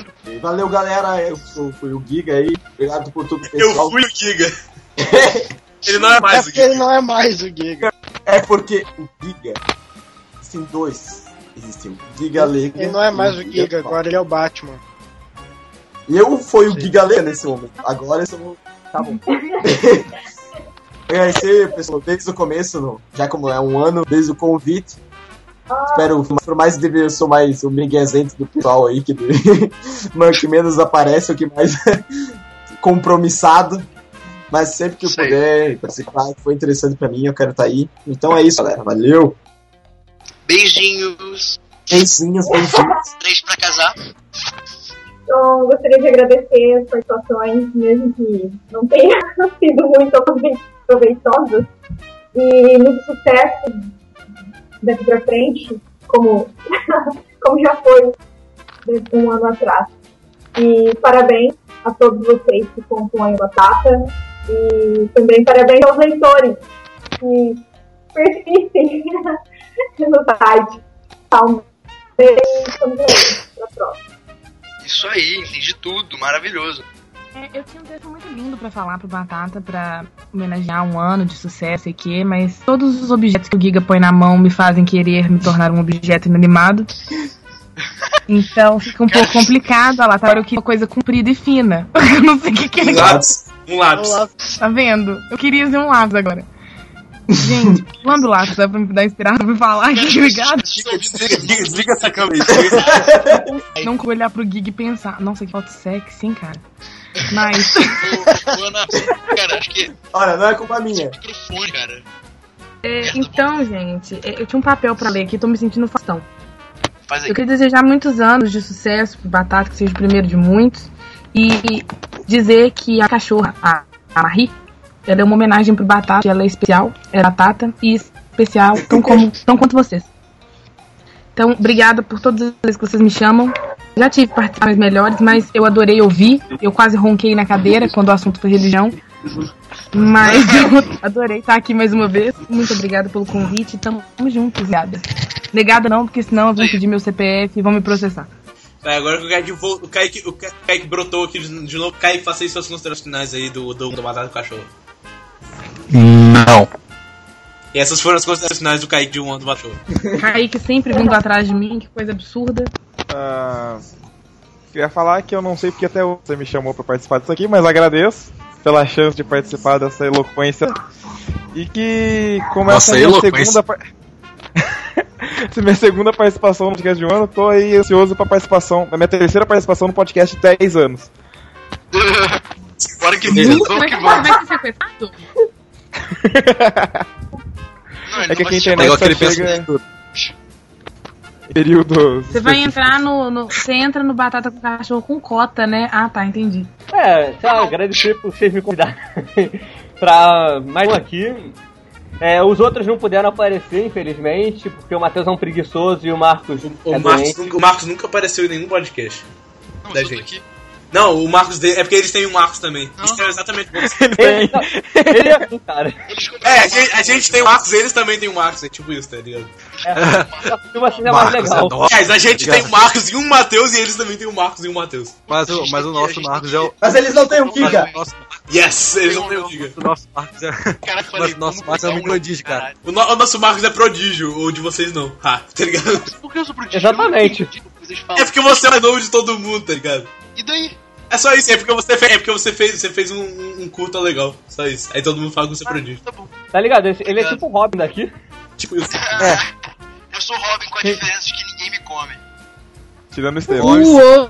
Valeu, galera. Eu sou, fui o Giga aí. Obrigado por tudo, pessoal. Eu fui o Giga. Ele não é mais é o porque ele não é mais o Giga. É porque o Giga. Existem dois. Existem o Giga Lega. Ele não é mais o Giga, agora ele é o Batman. Eu fui o Giga Lega nesse momento. Agora eu sou. Tá bom. Agradecer, pessoal, desde o começo, no- já como é um ano, desde o convite. Espero, por mais que eu sou mais o miguezento do pessoal aí, que, que menos aparece, o que mais compromissado. Mas sempre que eu puder participar, foi interessante pra mim, eu quero estar aí. Então é isso, galera. Valeu! Beijinhos. Beijinhos, beijinhos. Três pra casar. Então, gostaria de agradecer as participações, mesmo que não tenha sido muito proveitosas. E muito sucesso daqui pra frente, como, como já foi um ano atrás. E parabéns a todos vocês que compõem o Batata. E também parabéns aos leitores que persistem no site. Tá, beijo, estamos aí. Pra próxima. Isso aí, entendi tudo, maravilhoso. É, eu tinha um texto muito lindo pra falar pro Batata pra homenagear um ano de sucesso e que, mas todos os objetos que o Giga põe na mão me fazem querer me tornar um objeto inanimado. Então fica um pouco complicado. Olha lá, tá, queria uma coisa comprida e fina. Eu não sei o que, que é Um lápis. Um lápis. Tá vendo? Eu queria dizer um lápis agora. Gente, quando lápis é pra me dar inspiração pra falar, que ligado? Desliga, desliga essa câmera. Não vou olhar pro Gig e pensar, nossa, que foto sexy, hein, cara. Mas. Ô, cara, acho que Olha, não é culpa minha. microfone, cara. É, então, gente, é, eu tinha um papel pra ler aqui, tô me sentindo aí. Eu queria desejar muitos anos de sucesso pro Batata, que seja o primeiro de muitos. E dizer que a cachorra, a, a Marie, ela é uma homenagem pro Batata, que ela é especial, é Batata, e especial tão, como, tão quanto vocês. Então, obrigada por todas as vezes que vocês me chamam. Já tive participações melhores, mas eu adorei ouvir. Eu quase ronquei na cadeira quando o assunto foi religião. Mas eu adorei estar aqui mais uma vez. Muito obrigada pelo convite. Tamo juntos, negada. Negada não, porque senão vão pedir meu CPF e vão me processar. Tá, agora que o Kaique, o Kaique, o Ka- Kaique brotou aqui de de novo, Kaique, faça aí suas considerações finais aí do, do, do Batata do Cachorro. Não. E essas foram as considerações finais do Kaique de um ano do Cachorro. Kaique sempre vindo atrás de mim, que coisa absurda. Ah, queria falar que eu não sei porque até você me chamou pra participar disso aqui, mas agradeço pela chance de participar dessa eloquência. E que, como Nossa, essa é a minha segunda par- Essa é minha segunda participação no podcast de um ano, tô aí ansioso pra participação, na minha terceira participação no podcast de 10 anos. Que vamos vai que vai vamos. ser sequestrado? Não, ele É que não aqui a vai se internet só chega... Período. Você vai entrar no, no- Você entra no Batata com Cachorro com cota, né? Ah, tá, entendi. É, só agradecer por vocês me convidarem pra mais um aqui. É, os outros não puderam aparecer, infelizmente, porque o Matheus é um preguiçoso e o Marcos O, é Marcos, nunca- o Marcos nunca apareceu em nenhum podcast. Não, da gente. aqui. Não, o Marcos dele. É porque eles têm um Marcos também. Isso é exatamente como você. Ele, não, ele é um cara. É, a gente, a gente tem o Marcos, eles também têm o Marcos. É tipo isso, tá ligado? Que uma coisa mais legal. Mas a gente tem o Marcos e um Matheus e eles também têm o Marcos e um Matheus. Mas o, mas o nosso Marcos é o. Mas eles não têm o Giga. O nosso, Yes, eles não têm o Giga. o nosso Marcos é. Cara, Mas falei, o nosso Marcos é um prodígio, cara. O, no- o nosso Marcos é prodígio, o de vocês não. Ah, tá ligado? Por que eu sou prodígio? Exatamente. O. É porque você é novo de todo mundo, tá ligado? E daí? É só isso, é porque você fez, é porque você fez, você fez um, um, um curta legal. Só isso. Aí todo mundo fala que você é prodígio. Tá bom. Tá ligado? Ele ele é tipo o Robin daqui. Tipo isso. É. Eu sou o Robin com a diferença de que ninguém me come. Tirando o Estevam.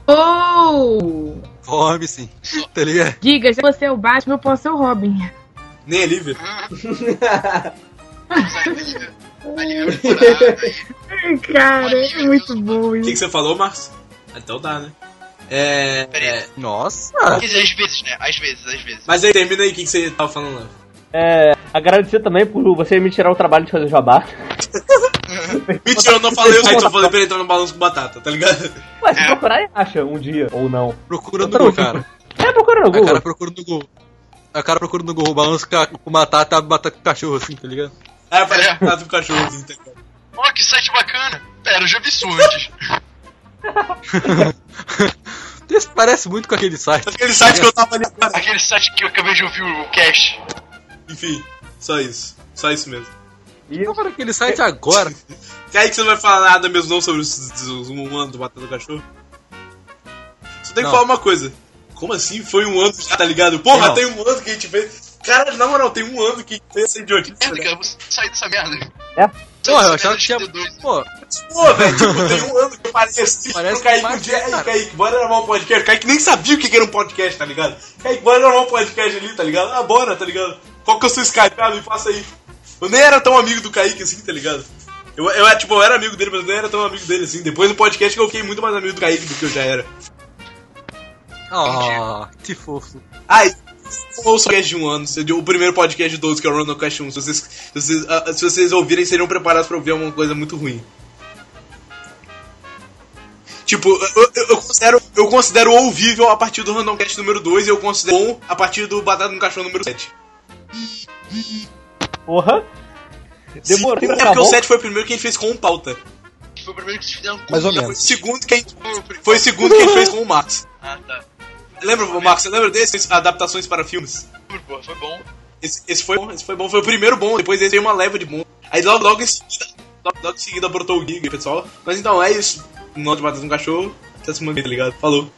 Uou! Come sim. Tá ligado? Diga, se você é o Batman, eu posso ser o Robin. Nem a Lívia. Cara, é muito bom O isso. que, que você falou, Marcos? Então dá, né? É. é... Nossa! Quer dizer, às vezes, né? Às vezes, às vezes. Mas aí, termina aí o que, que você tava falando lá. É, agradecer também por você me tirar o trabalho de fazer jabá. Mentira, eu não falei o site, só falei pra ele entrar no balanço com batata, tá ligado? Ué, se procurar, acha um dia, ou não. Procura no Google, dica. cara. É, procura no A Google. cara procura no Google. A cara procura no Google balanço com batata, batata com cachorro, assim, tá ligado? Aí aparece a batata do cachorro, assim, tá ligado? Ó, que site bacana. Pera, eu já vi isso antes. Esse parece muito com aquele site. Aquele site que eu tava ali. Aquele site que eu acabei de ouvir o cast. Enfim, só isso. Só isso mesmo. E eu falei aquele site agora. Kaique, você não vai falar nada mesmo não sobre os, os um ano do batata do cachorro? Só tem que Não. falar uma coisa. Como assim? Foi um ano já, tá ligado? Porra, Não. tem um ano que a gente fez. Cara, na moral, tem um ano que a gente fez essa idiotice. Merda, né? cara, eu vou sair dessa merda. É? Porra, eu achava que tinha. Pô, Pô, velho, tipo, tem um ano que eu assim, Parece o Kaique que um dia, aí, Kaique, bora gravar um podcast. O Kaique nem sabia o que era um podcast, tá ligado? Kaique, bora gravar um podcast ali, tá ligado? Ah, bora, tá ligado? Qual que é o seu Skype? Ah, me passa aí. Eu nem era tão amigo do Kaique assim, tá ligado? Eu, eu, tipo, eu era amigo dele, mas eu nem era tão amigo dele assim. Depois do podcast eu fiquei muito mais amigo do Kaique do que eu já era. Ah, que fofo. Ai, ouça o podcast de um ano, o primeiro podcast de 12, que é o Ronocast 1. Se vocês, se, vocês, ah, se vocês ouvirem, seriam preparados pra ouvir alguma coisa muito ruim. Tipo, eu, eu- eu considero, eu considero ouvível a partir do Randomcast número 2 e eu considero bom a partir do Batata no Cachorro número 7. Porra. Demorou Sim, pra é porque o acabar. 7 foi o primeiro que a gente fez com o pauta. Foi o primeiro que vocês fizeram com Mais ou Foi o menos. segundo que a gente, foi o segundo que a gente fez com o Max. Ah, tá. Lembra, Max, você lembra desses adaptações para filmes? Pô, foi bom. Esse, esse foi bom, esse foi bom, foi o primeiro bom, depois desse veio uma leva de bom. Aí logo, logo em seguida, logo, logo em seguida brotou o Giga, pessoal. Mas então, é isso. O nome de Batata no Cachorro, tá se mantendo, tá ligado? Falou.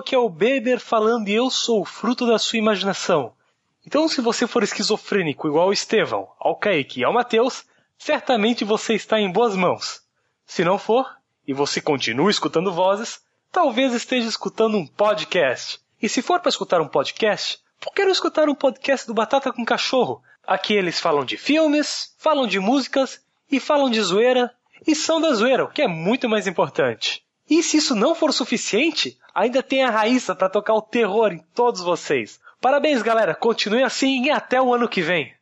Aqui é o Beber falando e eu sou o fruto da sua imaginação. Então, se você for esquizofrênico igual o Estevão, ao Kaique e ao Matheus, certamente você está em boas mãos. Se não for, e você continua escutando vozes, talvez esteja escutando um podcast. E se for para escutar um podcast, por que não escutar um podcast do Batata com Cachorro? Aqui eles falam de filmes, falam de músicas e falam de zoeira e são da zoeira, o que é muito mais importante. E se isso não for suficiente, ainda tem a Raíssa para tocar o terror em todos vocês. Parabéns, galera. Continue assim e até o ano que vem.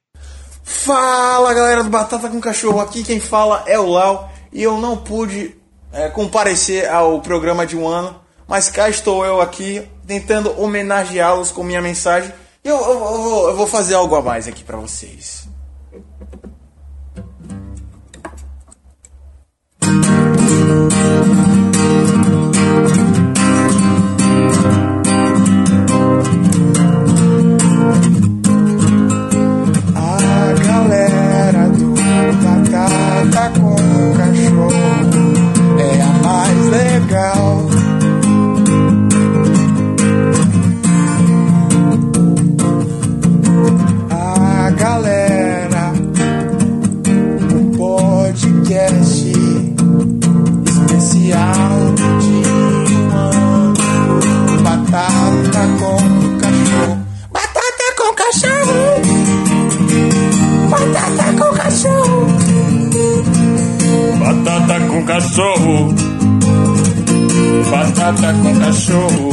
Fala galera do Batata com Cachorro, aqui quem fala é o Lau e eu não pude é, comparecer ao programa de um ano, mas cá estou eu aqui tentando homenageá-los com minha mensagem e eu, eu, eu vou, fazer algo a mais aqui para vocês. A legal. A galera, um podcast especial de um ano. Batata com cachorro. Batata com cachorro. Batata com cachorro. Batata com cachorro. Batata com cachorro.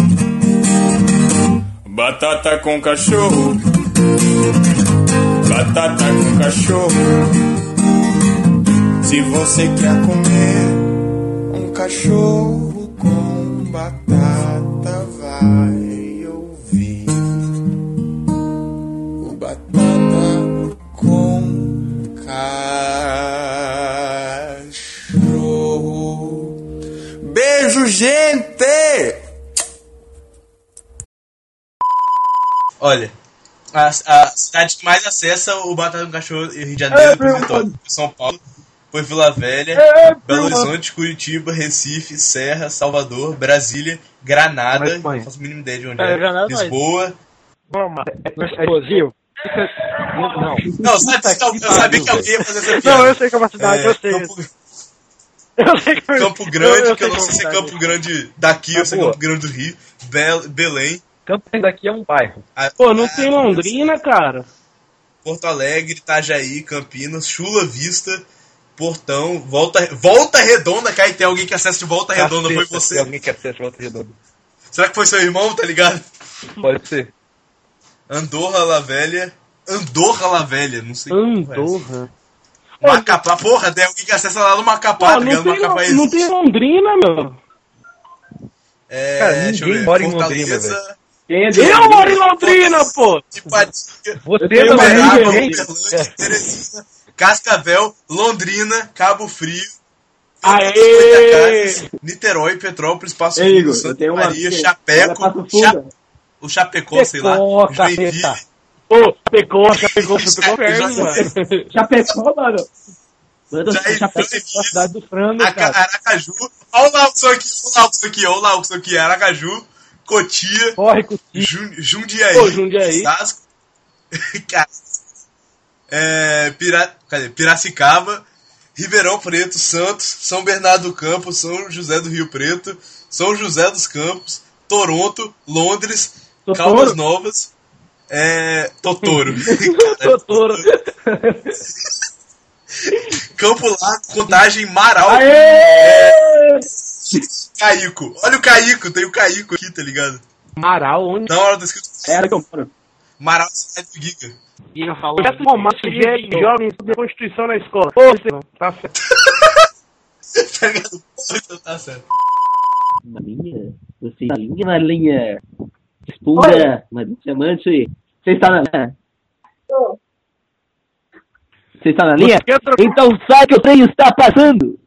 Batata com cachorro. Batata com cachorro. Se você quer comer um cachorro com a, a cidade que mais acessa o Batata com Cachorro e Rio de Janeiro. Foi São Paulo, foi Vila Velha, Belo Horizonte, Curitiba, Recife, Serra, Salvador, Brasília, Granada, não faço a mínima ideia de onde é, É, Granada, Lisboa. É explosivo? Não. Não, sabe, eu sabia que alguém ia fazer essa piada. Não, eu sei que é uma cidade, eu sei. Campo, Eu sei que Campo Grande, eu que eu não sei se é é Campo Grande daqui, eu sei. Campo Grande do Rio, Bel- Belém, Campo daqui é um bairro. Pô, não tem Londrina, cara. Porto Alegre, Itajaí, Campinas, Chula Vista, Portão, Volta, Volta Redonda, cara, e tem alguém que acessa de Volta Redonda, foi você. Tem alguém que acessa Volta Redonda. Será que foi seu irmão, tá ligado? Pode ser. Andorra La Velha. Andorra La Velha, não sei Andorra. Macapá, porra, tem alguém que acessa lá no Macapá, Pô, tá não ligado? tem, Macapá não, não tem Londrina, meu. É, Cara, deixa eu ninguém ver, mora em Fortaleza, Londrina, velho. Quem é de Eu Londrina? moro em Londrina, pô! Você Uberaba, também, hein? Uberlândia, Teresina, Cascavel, Londrina, Cabo Frio, Aê! Niterói, Petrópolis, Passo Ei, Fundo, Santa Maria. Chapeco, Olha, Passo Fundo. Cha- o Chapecó, sei lá, Pecó, Joinville. Ô, perto, mano. Chapecó, mano. Mano, Chapecó é a cidade do frango, cara. Aracaju, olha o Laukson aqui, olha o Laukson aqui, olha o Laukson aqui, Aracaju, Cotia, Corre, Cotia. Jun- Jundiaí, Ô, Jundiaí. Osasco, Ca- é, Pira- cadê? Piracicaba, Ribeirão Preto, Santos, São Bernardo do Campo, São José do Rio Preto, São José dos Campos, Toronto, Londres, Totoro? Caldas Novas, é, Totoro. Totoro. Campo Largo, Contagem, Marau. Aê! É, Caico. Olha o Caico, tem o Caico aqui, tá ligado? Maral, onde? Na hora tá escrito Era que eu moro. Marau, cidade do Giga. Giga falou. Peço formar sujeito jovens sobre Constituição na escola. Ô, você- tá certo. tá ligado? Então tá certo. Marinha? Você está linha na linha? Responda, mas diamante. Você está na linha? Você está na linha? Então sai que o trem está passando.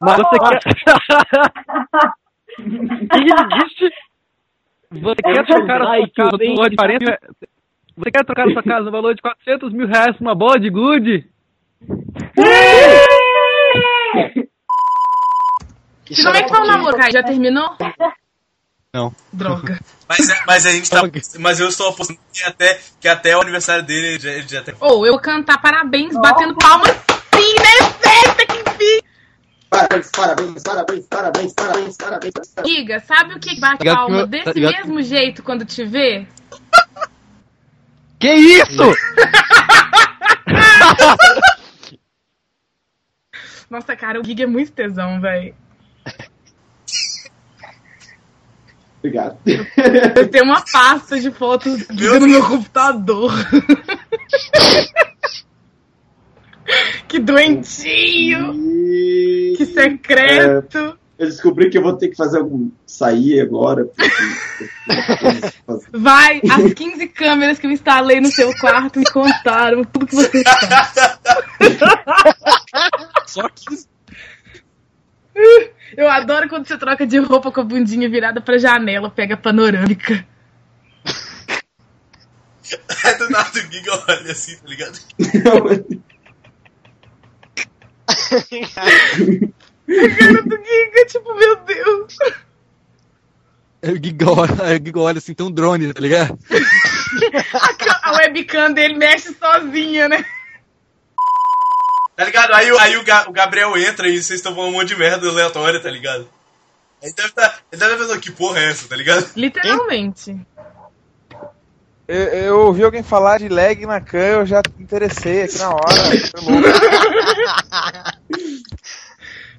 Mas você quer. Existe. Você quer trocar a sua casa no valor de 40. Você quer trocar a sua casa no valor de 400 mil reais por uma bola de gude? E como é que tá o namoro, Kai? Já terminou? Não. Droga. Mas, mas a gente tá. Mas eu estou apostando que até, que até o aniversário dele ele já, ele já tem. Ou eu vou cantar parabéns, batendo palmas. Sim, né? Festa, que fim! Parabéns, parabéns, parabéns, parabéns, parabéns, parabéns. Giga, sabe o que bate palma eu- desse que- mesmo jeito quando te vê? Que isso? Nossa, cara, o Giga é muito tesão, velho. Obrigado. Eu tenho uma pasta de fotos do Giga no meu computador. que doentinho! Que secreto! É, eu descobri que eu vou ter que fazer algum. sair agora. porque- Vai, as 15 câmeras que eu instalei no seu quarto me contaram tudo que você faz. Só 15. Eu adoro quando você troca de roupa com a bundinha virada pra janela, pega a panorâmica. Aí do nada o Giga olha assim, tá ligado? A cara do Giga, tipo, meu Deus. O Giga olha, o Giga olha assim, tem um drone, tá ligado? A, ca- a webcam dele mexe sozinha, né? Tá ligado? Aí, o- aí o, Ga- o Gabriel entra e vocês estão falando um monte de merda aleatória, tá ligado? Ele deve tá, ele deve pensar, que porra é essa, tá ligado? Literalmente. Eu, eu ouvi alguém falar de lag na cam, eu já interessei aqui na hora.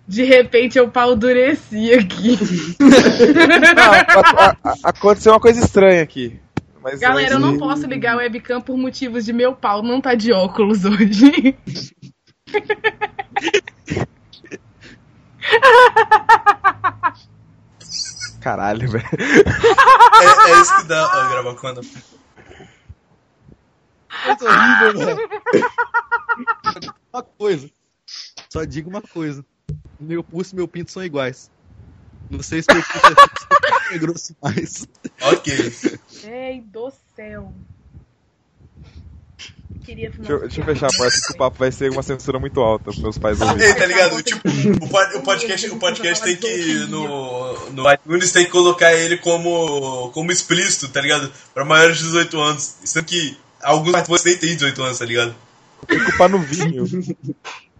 De repente eu pau dureci aqui. Não, a- a- a- aconteceu uma coisa estranha aqui. Mas Galera, eu não posso ligar a webcam por motivos de meu pau não tá de óculos hoje. Caralho, velho. É, é isso que dá gravar quando. Coisa horrível, velho. Uma coisa. Só digo uma coisa. Meu pulso e meu pinto são iguais. Não sei se meu pulso é é grosso mais. Ok. Ei, do céu. Queria Deixa eu, deixa eu fechar a porta que o papo vai ser uma censura muito alta pros meus pais ouvirem. tá ligado? Tipo, o, pod- o podcast, o podcast tem que. No, no iTunes tem que colocar ele como, como explícito, tá ligado? Pra maiores de 18 anos. Sendo que alguns participantes nem têm 18 anos, tá ligado? Tem que culpar no vinho.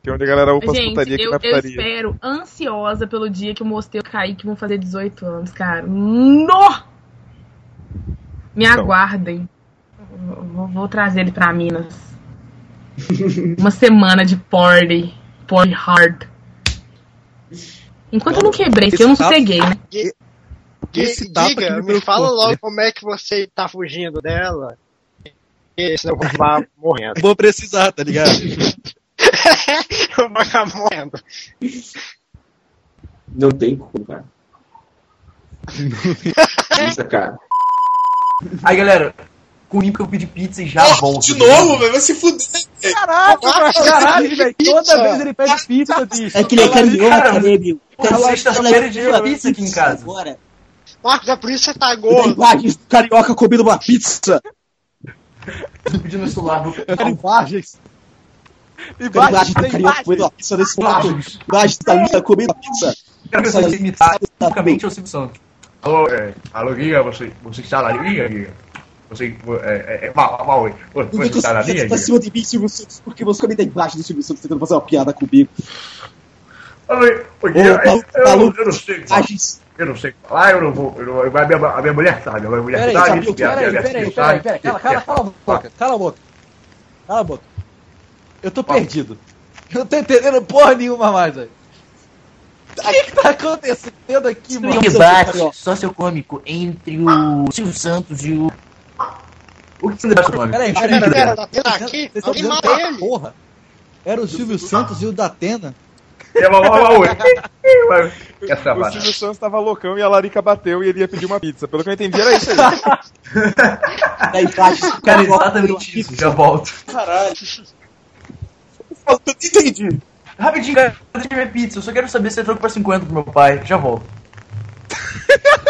Que é onde a galera upa as Gente, putaria aqui eu, na eu espero, ansiosa pelo dia que o Mosteiro e o Kaique vão fazer 18 anos, cara. No! Me Então. aguardem. Vou, vou- trazer ele pra Minas. Uma semana de party. Party hard. Enquanto eu não quebrei, porque eu não sosseguei, né? Esse tapa que Giga, me fala logo como é que você tá fugindo dela. E senão eu vou acabar morrendo. Vou precisar, tá ligado? eu vou acabar morrendo. Não tem como, cara. Isso, cara. Aí, galera, comi porque eu pedi pizza e já volto. De novo, velho, vai se fuder. velho. Caralho, caralho, velho. Toda vez ele pede pizza, bicho. É que ele é carioca, né, meu? Cara, sexta-feira de pizza aqui em casa. Agora. Marcos, é por isso que você tá gordo. imagens do carioca comendo uma pizza. Pedindo meu celular. vou- Imagens. Tem imagens comendo uma pizza nesse momento. Imagens da Lisa comendo pizza. Quero ver se você imitar especificamente o Silvio Santos. Alô, é, alô, Giga, você, você está na linha, Giga? Você, é, é, é, mal, mal, você vem está na linha, pra Giga? cima de mim, Silvio Santos, porque você também tá embaixo do Silvio Santos tentando fazer uma piada comigo. Alô, Paulo, eu, Paulo, eu não sei imagens. Eu não sei falar, eu não vou, eu não, a, minha, a minha mulher sabe, a minha mulher Peraí, sabe. peraí, peraí, peraí, peraí, cala, cala, cala a boca, cala a boca. Cala a boca. Eu tô perdido. Eu não tô entendendo porra nenhuma mais, velho. O que que tá acontecendo aqui, mano? Um debate sociocômico entre o Silvio Santos e o. O que você debate com Peraí, Pera, peraí, pera, peraí. pera, aqui, Vocês estão alguém dizendo mata que ele. porra. Era o Silvio Santos e o Datena. É, mal, mal, mal, oi. Essa O. Silvio Santos tava loucão e a Larica bateu e ele ia pedir uma pizza. Pelo que eu entendi, era isso aí. Cara, uma exatamente isso, já volto. Caralho. Eu não entendi. Rapidinho, cara, deixa eu ver pizza. Eu só quero saber se você trocou por 50 pro meu pai. Já volto.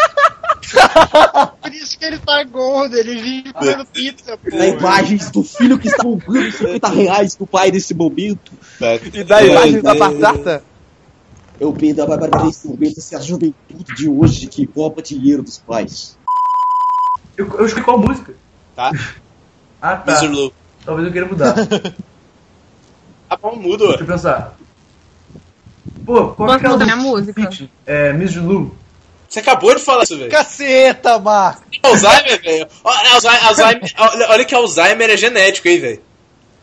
Por isso que ele tá gordo, ele vive comendo pizza, pô. Tem imagens do filho que está roubando 50 reais do pai nesse momento. E da imagem da batata. Eu peido a barbaridade se a juventude de hoje que rouba dinheiro dos pais. Eu, eu escolhi qual música? Tá. Ah, tá. Mr. Blue. Talvez eu queira mudar. Ah, bom, mudo. Deixa eu pensar. Pô, qual Posso que é mudar minha música? É, Miss Lu. Você acabou de falar isso, velho. Caceta, Marco! Alzheimer, velho. Alzheimer, olha, olha que Alzheimer é genético, hein, velho.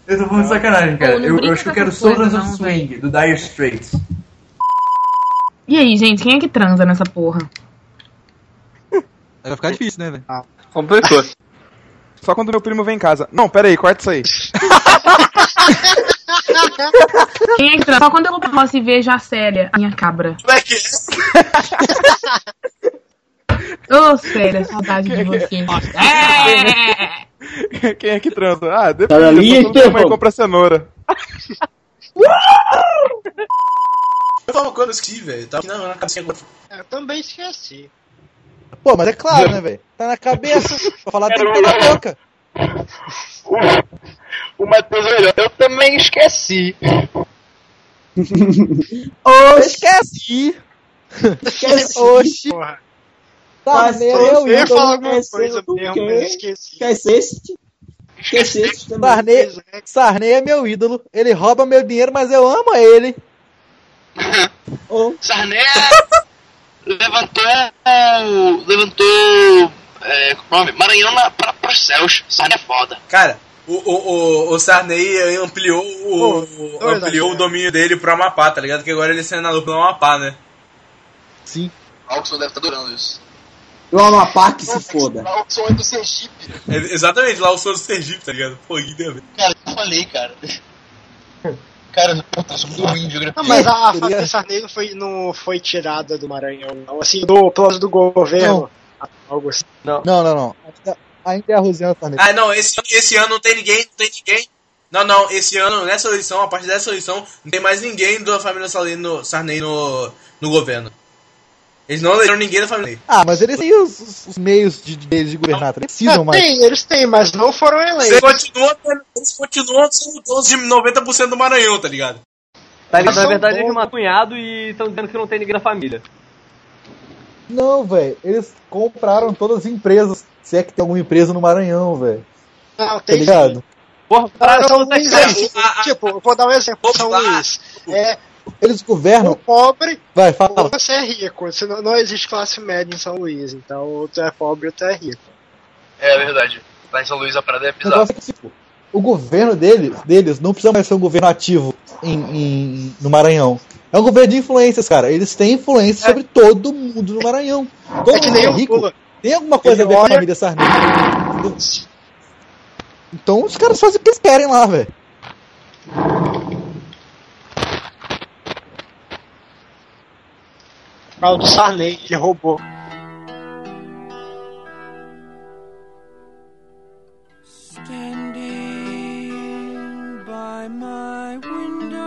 Eu tô falando de sacanagem, cara. Não Eu, eu acho que eu quero Soldiers of Swing, do Dire Straits. E aí, gente, quem é que transa nessa porra? Vai ficar difícil, né, velho? Completou. Só quando meu primo vem em casa. Não, pera aí, corta isso aí. Quem é? Só quando eu posso e vejo a Célia, a minha cabra. Como é que Ô, Célia, saudade de você. É! Quem é que transa? Ah, Tá depois minha mãe Estevão? compra cenoura. Eu tava quando eu esqueci, velho. Tava aqui na, na cabeça agora. Eu também esqueci. Pô, mas é claro, né, velho? Tá na cabeça. Pra falar ter na boca. O Matheus olhou. Eu também esqueci. Ô, esqueci! Esqueci. Oxi! Tá, Mas meu, eu eu ia falar alguma coisa mesmo, mas eu esqueci. Esqueceste? Esqueceste também. Sarney, Sarney é meu ídolo. Ele rouba meu dinheiro, mas eu amo ele. Sarney levantou. Levantou. É, é o nome? Maranhão na, pra, pros céus. Sarney é foda. Cara, o, o, o, o Sarney ampliou, o, o- ampliou o domínio dele pro Amapá, tá ligado? Que agora ele é senador pelo Amapá, né? Sim. Alckson deve estar adorando isso. O Amapá que se foda. Alckson é do Sergipe. É, exatamente, lá o Sou do Sergipe, tá ligado? Pô, que deu, velho. Cara, eu falei, cara. Cara, eu sou muito ruim em geografia. Não, mas a família Sarney não foi, não foi tirada do Maranhão, não. Assim, do plano do governo. Algo assim. Não, não, não. Ainda, ainda é a Rosiana Sarney. Ah, não, esse, esse ano não tem ninguém, não tem ninguém. Não, não, esse ano, nessa eleição, a partir dessa eleição, não tem mais ninguém da família Sarney no, Sarney no, no governo. Eles não elegeram ninguém da família. Ah, mas eles têm os, os- os meios de, deles de governar, tá? eles precisam Ah, mais. tem, eles têm, mas não foram Eles eleitos. continuam, tendo- eles continuam sendo donos de 90% do Maranhão, tá ligado? Tá Eles ligado? Na verdade, bons. eles matam cunhado e estão dizendo que não tem ninguém na família. Não, velho. Eles compraram todas as empresas. Se é que tem alguma empresa no Maranhão, velho. Não, Tá tem. ligado? Porra, Ah, São Luís cara. é, tipo, eu vou dar um exemplo. São Luís. É, Eles governam. o pobre Vai, fala. você é rico. Você não, não existe classe média em São Luís. Então, ou tu é pobre ou tu é rico. É verdade. Lá em São Luís a parada é bizarra. tipo, o governo deles, deles não precisa mais ser um governo ativo em, em- no Maranhão. É um governo de influências, cara. Eles têm influência sobre todo mundo no Maranhão. Todo É mundo é rico. Lula. Tem alguma coisa Ele a ver com a olha- família Sarney. Então os caras fazem o que eles querem lá, velho. Do Sarney, que roubou. By my window,